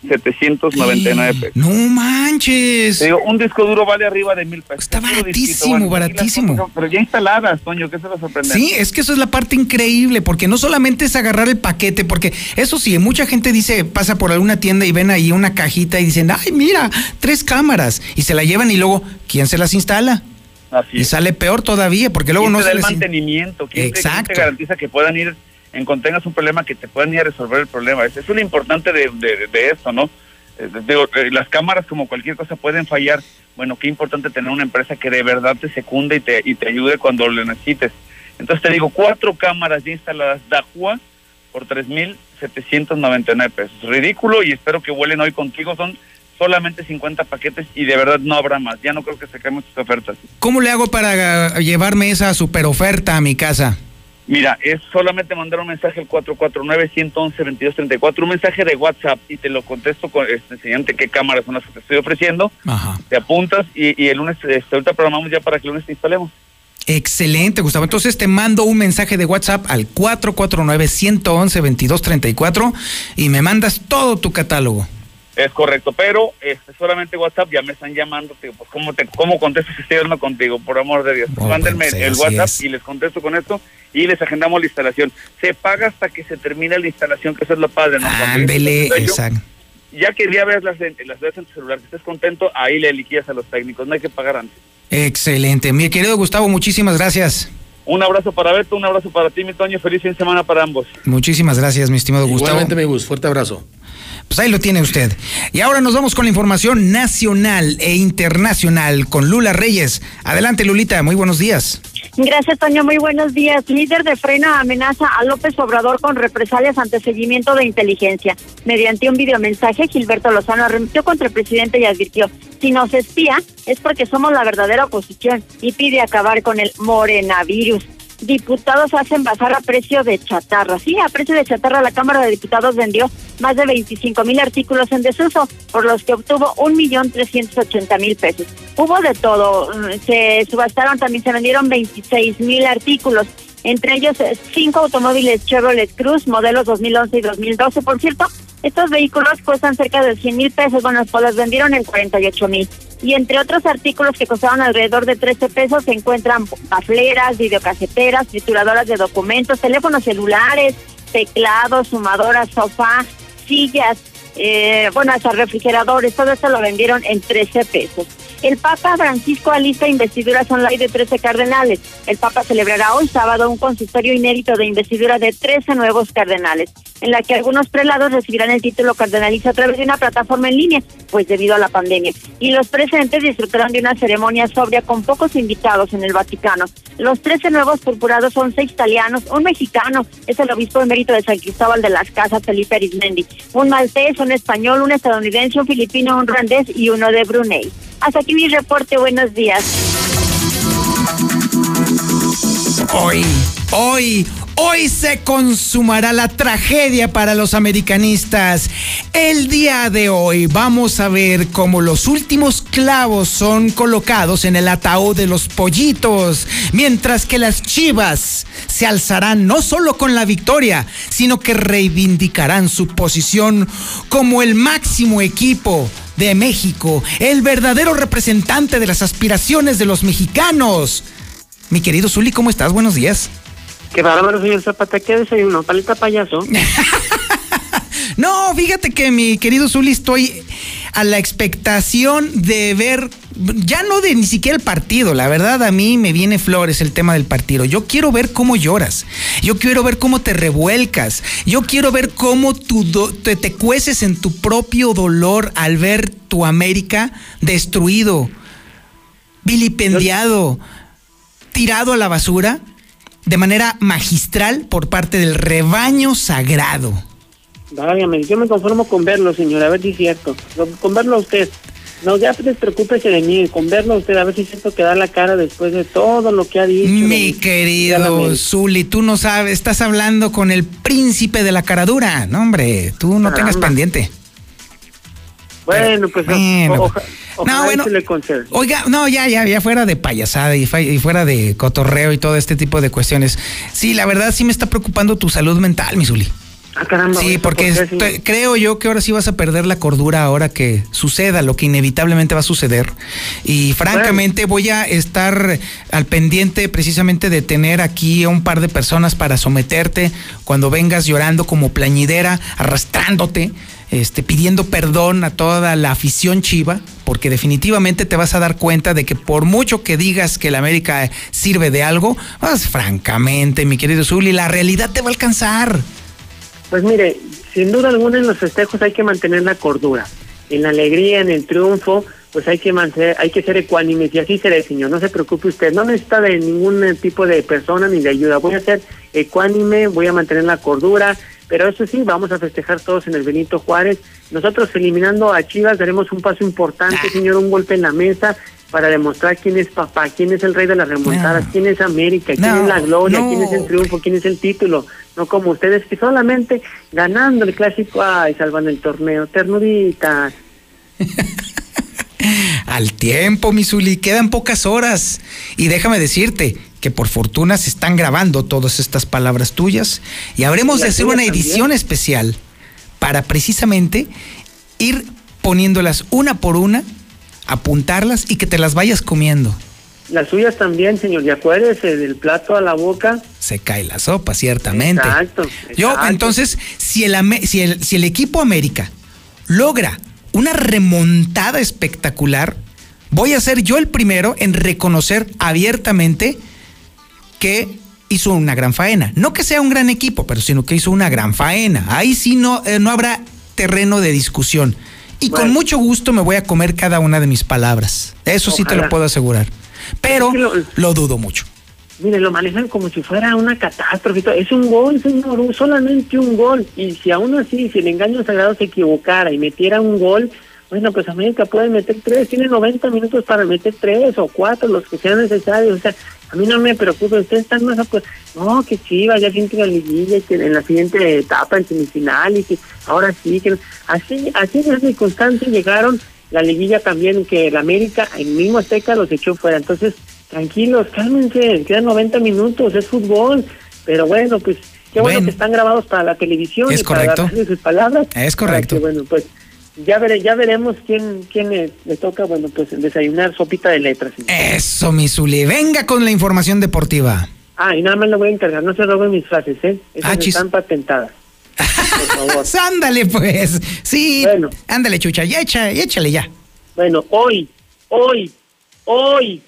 Speaker 66: 3,799 pesos.
Speaker 1: No manches.
Speaker 66: Te digo, un disco duro vale arriba de mil pesos.
Speaker 1: Está baratísimo, baratísimo.
Speaker 66: cosas- Pero ya instaladas, Toño, ¿qué se va a sorprender?
Speaker 1: Sí, es que eso es la parte increíble, porque no solamente es agarrar el paquete, porque eso sí, mucha gente dice, pasa por alguna tienda y ven ahí una cajita y dicen, ay, mira, tres cámaras, y se la llevan y luego, ¿quién se las instala?
Speaker 66: Así
Speaker 1: y sale peor todavía, porque luego
Speaker 66: ¿Quién
Speaker 1: no
Speaker 66: te da
Speaker 1: se
Speaker 66: el
Speaker 1: les...
Speaker 66: mantenimiento? ¿Quién te- quién
Speaker 1: Exacto.
Speaker 66: te garantiza que puedan ir, en tengas un problema, que te puedan ir a resolver el problema? Eso es lo importante de, de, de esto, ¿no? Eh, digo, eh, las cámaras, como cualquier cosa, pueden fallar. Bueno, qué importante tener una empresa que de verdad te secunde y te, y te ayude cuando lo necesites. Entonces te digo, cuatro cámaras ya instaladas Dahua por 3,799 pesos. Ridículo y espero que vuelen hoy contigo. Son solamente 50 paquetes y de verdad no habrá más. Ya no creo que se caen muchas ofertas.
Speaker 1: ¿Cómo le hago para uh, llevarme esa super oferta a mi casa?
Speaker 66: Mira, es solamente mandar un mensaje al 449-111-2234, un mensaje de WhatsApp y te lo contesto con este, enseñante qué cámaras son las que te estoy ofreciendo.
Speaker 1: Ajá.
Speaker 66: Te apuntas y, y el lunes, este, ahorita programamos ya para que el lunes te instalemos.
Speaker 1: Excelente, Gustavo. Entonces te mando un mensaje de WhatsApp al 449-111-2234 y me mandas todo tu catálogo.
Speaker 66: Es correcto, pero este, solamente WhatsApp ya me están llamando, digo, pues ¿cómo, te, cómo contesto si estoy hablando contigo? Por amor de Dios.
Speaker 1: Oh,
Speaker 66: Mándenme
Speaker 1: pues, sí,
Speaker 66: el WhatsApp
Speaker 1: es.
Speaker 66: y les contesto con esto y les agendamos la instalación. Se paga hasta que se termine la instalación, que eso es lo padre, ¿no? Cuando
Speaker 1: Ándele,
Speaker 66: dices, "Yo-
Speaker 1: exacto.
Speaker 66: Ya que ya veas las, las veas en tu celular, que estés contento, ahí le liquidas a los técnicos, no hay que pagar antes.
Speaker 1: Excelente. Mi querido Gustavo, muchísimas gracias.
Speaker 66: Un abrazo para Beto, un abrazo para ti, mi Toño, feliz fin de semana para ambos.
Speaker 1: Muchísimas gracias, mi estimado Gustavo.
Speaker 19: Igualmente, mi Gus, fuerte abrazo.
Speaker 1: Pues ahí lo tiene usted. Y ahora nos vamos con la información nacional e internacional con Lula Reyes. Adelante, Lulita, muy buenos días.
Speaker 3: Gracias, Toño. Muy buenos días. Líder de Frena amenaza a López Obrador con represalias ante seguimiento de inteligencia. Mediante un videomensaje, Gilberto Lozano arremetió contra el presidente y advirtió, si nos espía es porque somos la verdadera oposición y pide acabar con el morenavirus diputados hacen basar a precio de chatarra. Sí, a precio de chatarra la Cámara de Diputados vendió más de 25 mil artículos en desuso, por los que obtuvo un millón trescientos ochenta mil pesos. Hubo de todo, se subastaron también, se vendieron 26 mil artículos, entre ellos eh, cinco automóviles Chevrolet Cruz, modelos 2011 y 2012, por cierto. Estos vehículos cuestan cerca de 100 mil pesos, bueno, pues los vendieron en 48 mil y entre otros artículos que costaban alrededor de 13 pesos se encuentran pafleras, videocaseteras, trituradoras de documentos, teléfonos celulares, teclados, sumadoras, sofá, sillas, eh, bueno, hasta refrigeradores, todo esto lo vendieron en 13 pesos. El Papa Francisco alista investiduras online de 13 cardenales. El Papa celebrará hoy sábado un consistorio inédito de investidura de 13 nuevos cardenales, en la que algunos prelados recibirán el título cardenalicio a través de una plataforma en línea, pues debido a la pandemia. Y los presentes disfrutarán de una ceremonia sobria con pocos invitados en el Vaticano. Los 13 nuevos purpurados son seis italianos, un mexicano, es el obispo emérito de San Cristóbal de las Casas, Felipe Arismendi, un maltés, un español, un estadounidense, un filipino, un randés y uno de Brunei. Hasta aquí mi reporte, buenos días.
Speaker 1: Hoy, hoy, hoy se consumará la tragedia para los americanistas. El día de hoy vamos a ver cómo los últimos clavos son colocados en el ataúd de los pollitos, mientras que las chivas se alzarán no solo con la victoria, sino que reivindicarán su posición como el máximo equipo de México, el verdadero representante de las aspiraciones de los mexicanos. Mi querido Zuli, ¿cómo estás? Buenos días.
Speaker 4: Qué bárbaro, señor Zapata. ¿Qué desayuno? ¿Paleta payaso?
Speaker 1: no, fíjate que mi querido Zuli, estoy a la expectación de ver, ya no de ni siquiera el partido, la verdad a mí me viene flores el tema del partido. Yo quiero ver cómo lloras, yo quiero ver cómo te revuelcas, yo quiero ver cómo te, te cueces en tu propio dolor al ver tu América destruido, vilipendiado, tirado a la basura de manera magistral por parte del rebaño sagrado.
Speaker 4: Válgame, yo me conformo con verlo, señor, a ver si es cierto. Con verlo a usted. No, ya despreocúpese de mí, con verlo a usted, a ver si es cierto que da la cara después de todo lo que ha dicho.
Speaker 1: Mi querido Zuli, tú no sabes, estás hablando con el príncipe de la caradura. No, hombre, tú no tengas pendiente.
Speaker 4: Bueno, pues bueno. no, bueno, le
Speaker 1: Oiga, no, ya, ya, ya fuera de payasada y, y, fuera de cotorreo y todo este tipo de cuestiones. Sí, la verdad sí me está preocupando tu salud mental, mi Zuli.
Speaker 4: Ah,
Speaker 1: sí, porque creo yo que ahora sí vas a perder la cordura ahora que suceda lo que inevitablemente va a suceder. Y francamente voy a estar al pendiente precisamente de tener aquí a un par de personas para someterte cuando vengas llorando como plañidera, arrastrándote. Este, pidiendo perdón a toda la afición chiva, porque definitivamente te vas a dar cuenta de que por mucho que digas que la América sirve de algo, pues francamente, mi querido Zuli, la realidad te va a alcanzar.
Speaker 4: Pues mire, sin duda alguna en los festejos hay que mantener la cordura. En la alegría, en el triunfo, pues hay que mantener, hay que ser ecuánimes y así seré, señor. No se preocupe usted, no necesita de ningún tipo de persona ni de ayuda. Voy a ser ecuánime, voy a mantener la cordura, pero eso sí, vamos a festejar todos en el Benito Juárez. Nosotros eliminando a Chivas daremos un paso importante, ah. señor, un golpe en la mesa para demostrar quién es papá, quién es el rey de las remontadas, quién es América, quién es la gloria, quién es el triunfo, quién es el título, no como ustedes que solamente ganando el clásico, ay, salvan el torneo, ternuritas.
Speaker 1: Al tiempo, Misuli, quedan pocas horas. Y déjame decirte que por fortuna se están grabando todas estas palabras tuyas. Y habremos de hacer una edición especial para precisamente ir poniéndolas una por una apuntarlas y que te las vayas comiendo.
Speaker 4: Las suyas también, señor, y acuérdese, del plato a la boca.
Speaker 1: Se cae la sopa, ciertamente. Exacto. Yo, entonces, si el, si, el, si el equipo América logra una remontada espectacular, voy a ser yo el primero en reconocer abiertamente que hizo una gran faena. No que sea un gran equipo, pero sino que hizo una gran faena. Ahí sí no, eh, no habrá terreno de discusión. Y con mucho gusto me voy a comer cada una de mis palabras. Eso sí te lo puedo asegurar. Pero lo dudo mucho.
Speaker 4: Mire, lo manejan como si fuera una catástrofe. Es un gol, señor, solamente un gol. Y si aún así, si el engaño sagrado se equivocara y metiera un gol, bueno, pues América puede meter tres. Tiene 90 minutos para meter tres o cuatro, los que sean necesarios. O sea, a mí no me preocupa. Ustedes están más... Pues, no, que Chivas ya siente la liguilla y que en la siguiente etapa, en semifinal, y que ahora sí, que así, así en esa circunstancia llegaron la liguilla también, que el América, el mismo Azteca los echó fuera. Entonces, tranquilos, cálmense, quedan 90 minutos, es fútbol. Pero bueno, pues qué bueno,
Speaker 1: Bueno.
Speaker 4: que están grabados para la televisión
Speaker 1: Es
Speaker 4: y para
Speaker 1: correcto.
Speaker 4: darle sus palabras.
Speaker 1: Es
Speaker 4: para
Speaker 1: correcto.
Speaker 4: que, bueno, pues ya, vere, ya veremos quién, quién le, le toca, bueno, pues desayunar sopita de letras.
Speaker 1: Eso, mi Zuli. Venga con la información deportiva.
Speaker 4: Ah, y nada más le voy a encargar, no se roben mis frases, ¿eh? Esas
Speaker 1: Ah,
Speaker 4: están patentadas. Por favor.
Speaker 1: Ándale, pues. Sí. Ándale, chucha. Ya echa, échale ya.
Speaker 4: Bueno, hoy, hoy, hoy,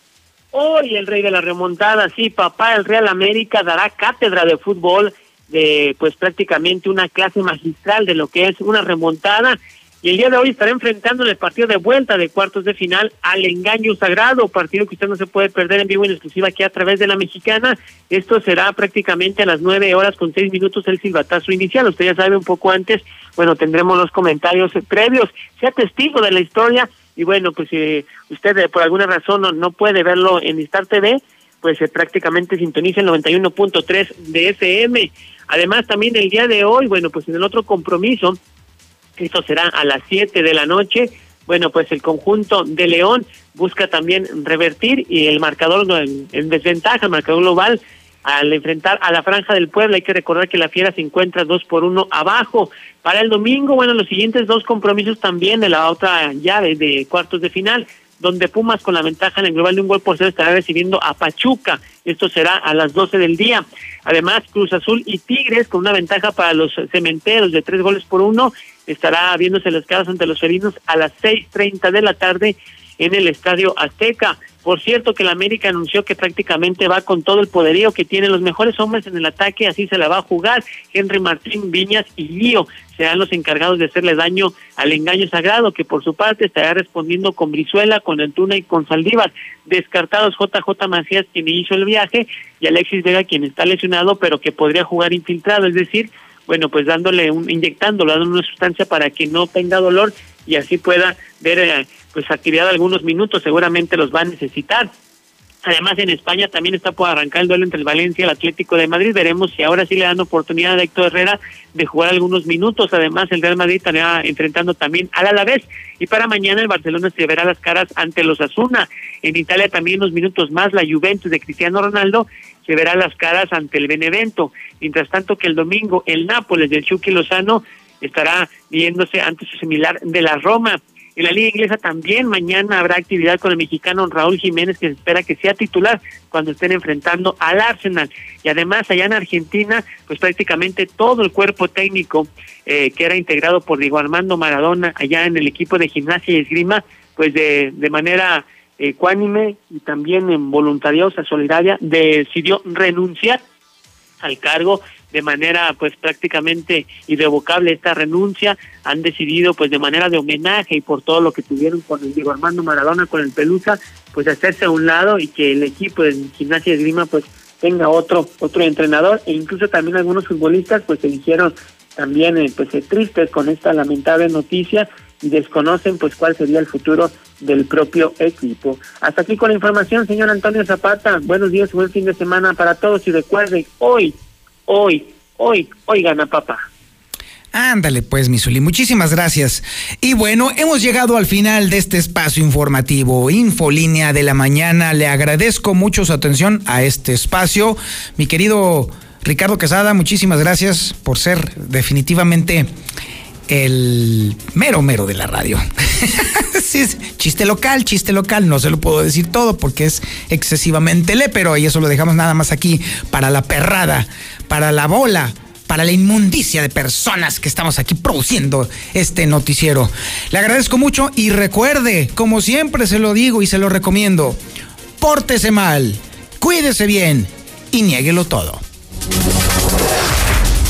Speaker 4: hoy el rey de la remontada, sí, papá, el Real América dará cátedra de fútbol, de pues prácticamente una clase magistral de lo que es una remontada. Y el día de hoy estará enfrentando en el partido de vuelta de cuartos de final al engaño sagrado, partido que usted no se puede perder en vivo en exclusiva aquí a través de la mexicana. Esto será prácticamente a las nueve horas con seis minutos el silbatazo inicial. Usted ya sabe un poco antes, bueno, tendremos los comentarios eh, previos. Sea testigo de la historia y bueno, pues si usted eh, por alguna razón no, no puede verlo en Star TV, pues eh, prácticamente sintoniza el 91.3 de FM. Además, también el día de hoy, bueno, pues en el otro compromiso, esto será a las 7 de la noche. Bueno, pues el conjunto de León busca también revertir y el marcador en, en desventaja, el marcador global, al enfrentar a la Franja del Puebla. Hay que recordar que la Fiera se encuentra dos por uno abajo. Para el domingo, bueno, los siguientes dos compromisos también de la otra llave de cuartos de final, donde Pumas con la ventaja en el global de un gol por cero estará recibiendo a Pachuca. Esto será a las 12 del día. Además, Cruz Azul y Tigres con una ventaja para los cementeros de tres goles por uno estará viéndose las caras ante los felinos a las 6.30 de la tarde en el Estadio Azteca. Por cierto que la América anunció que prácticamente va con todo el poderío que tienen los mejores hombres en el ataque, así se la va a jugar. Henry Martín, Viñas y Lío serán los encargados de hacerle daño al engaño sagrado, que por su parte estará respondiendo con Brizuela, con Antuna y con Saldívar. Descartados JJ Macías, quien hizo el viaje, y Alexis Vega, quien está lesionado, pero que podría jugar infiltrado, es decir, bueno, pues dándole un, inyectándolo, dándole una sustancia para que no tenga dolor y así pueda ver eh, pues actividad algunos minutos, seguramente los va a necesitar. Además, en España también está por arrancar el duelo entre el Valencia y el Atlético de Madrid. Veremos si ahora sí le dan oportunidad a Héctor Herrera de jugar algunos minutos. Además, el Real Madrid estará enfrentando también al Alavés. Y para mañana el Barcelona se verá las caras ante los Asuna. En Italia también unos minutos más la Juventus de Cristiano Ronaldo se verá las caras ante el Benevento. Mientras tanto que el domingo el Nápoles del Chucky Lozano estará viéndose ante su similar de la Roma. En la Liga Inglesa también mañana habrá actividad con el mexicano Raúl Jiménez, que se espera que sea titular cuando estén enfrentando al Arsenal. Y además, allá en Argentina, pues prácticamente todo el cuerpo técnico eh, que era integrado por Diego Armando Maradona, allá en el equipo de gimnasia y esgrima, pues de, de manera ecuánime y también en voluntariosa, solidaria, decidió renunciar al cargo de manera pues prácticamente irrevocable esta renuncia. Han decidido pues de manera de homenaje y por todo lo que tuvieron con el Diego Armando Maradona con el Pelusa pues hacerse a un lado y que el equipo de gimnasia y esgrima pues tenga otro otro entrenador. E incluso también algunos futbolistas pues se dijeron también eh, pues eh, tristes con esta lamentable noticia y desconocen pues cuál sería el futuro del propio equipo. Hasta aquí con la información, señor Antonio Zapata. Buenos días, buen fin de semana para todos y recuerden, hoy, hoy, hoy, hoy gana papá.
Speaker 1: Ándale, pues, Misuli, muchísimas gracias. Y bueno, hemos llegado al final de este espacio informativo, Infolínea de la Mañana. Le agradezco mucho su atención a este espacio. Mi querido Ricardo Quesada, muchísimas gracias por ser definitivamente el mero mero de la radio. sí, chiste local, chiste local, no se lo puedo decir todo porque es excesivamente pero y eso lo dejamos nada más aquí para la perrada, para la bola, para la inmundicia de personas que estamos aquí produciendo este noticiero. Le agradezco mucho y recuerde, como siempre se lo digo y se lo recomiendo, pórtese mal, cuídese bien y niéguelo todo.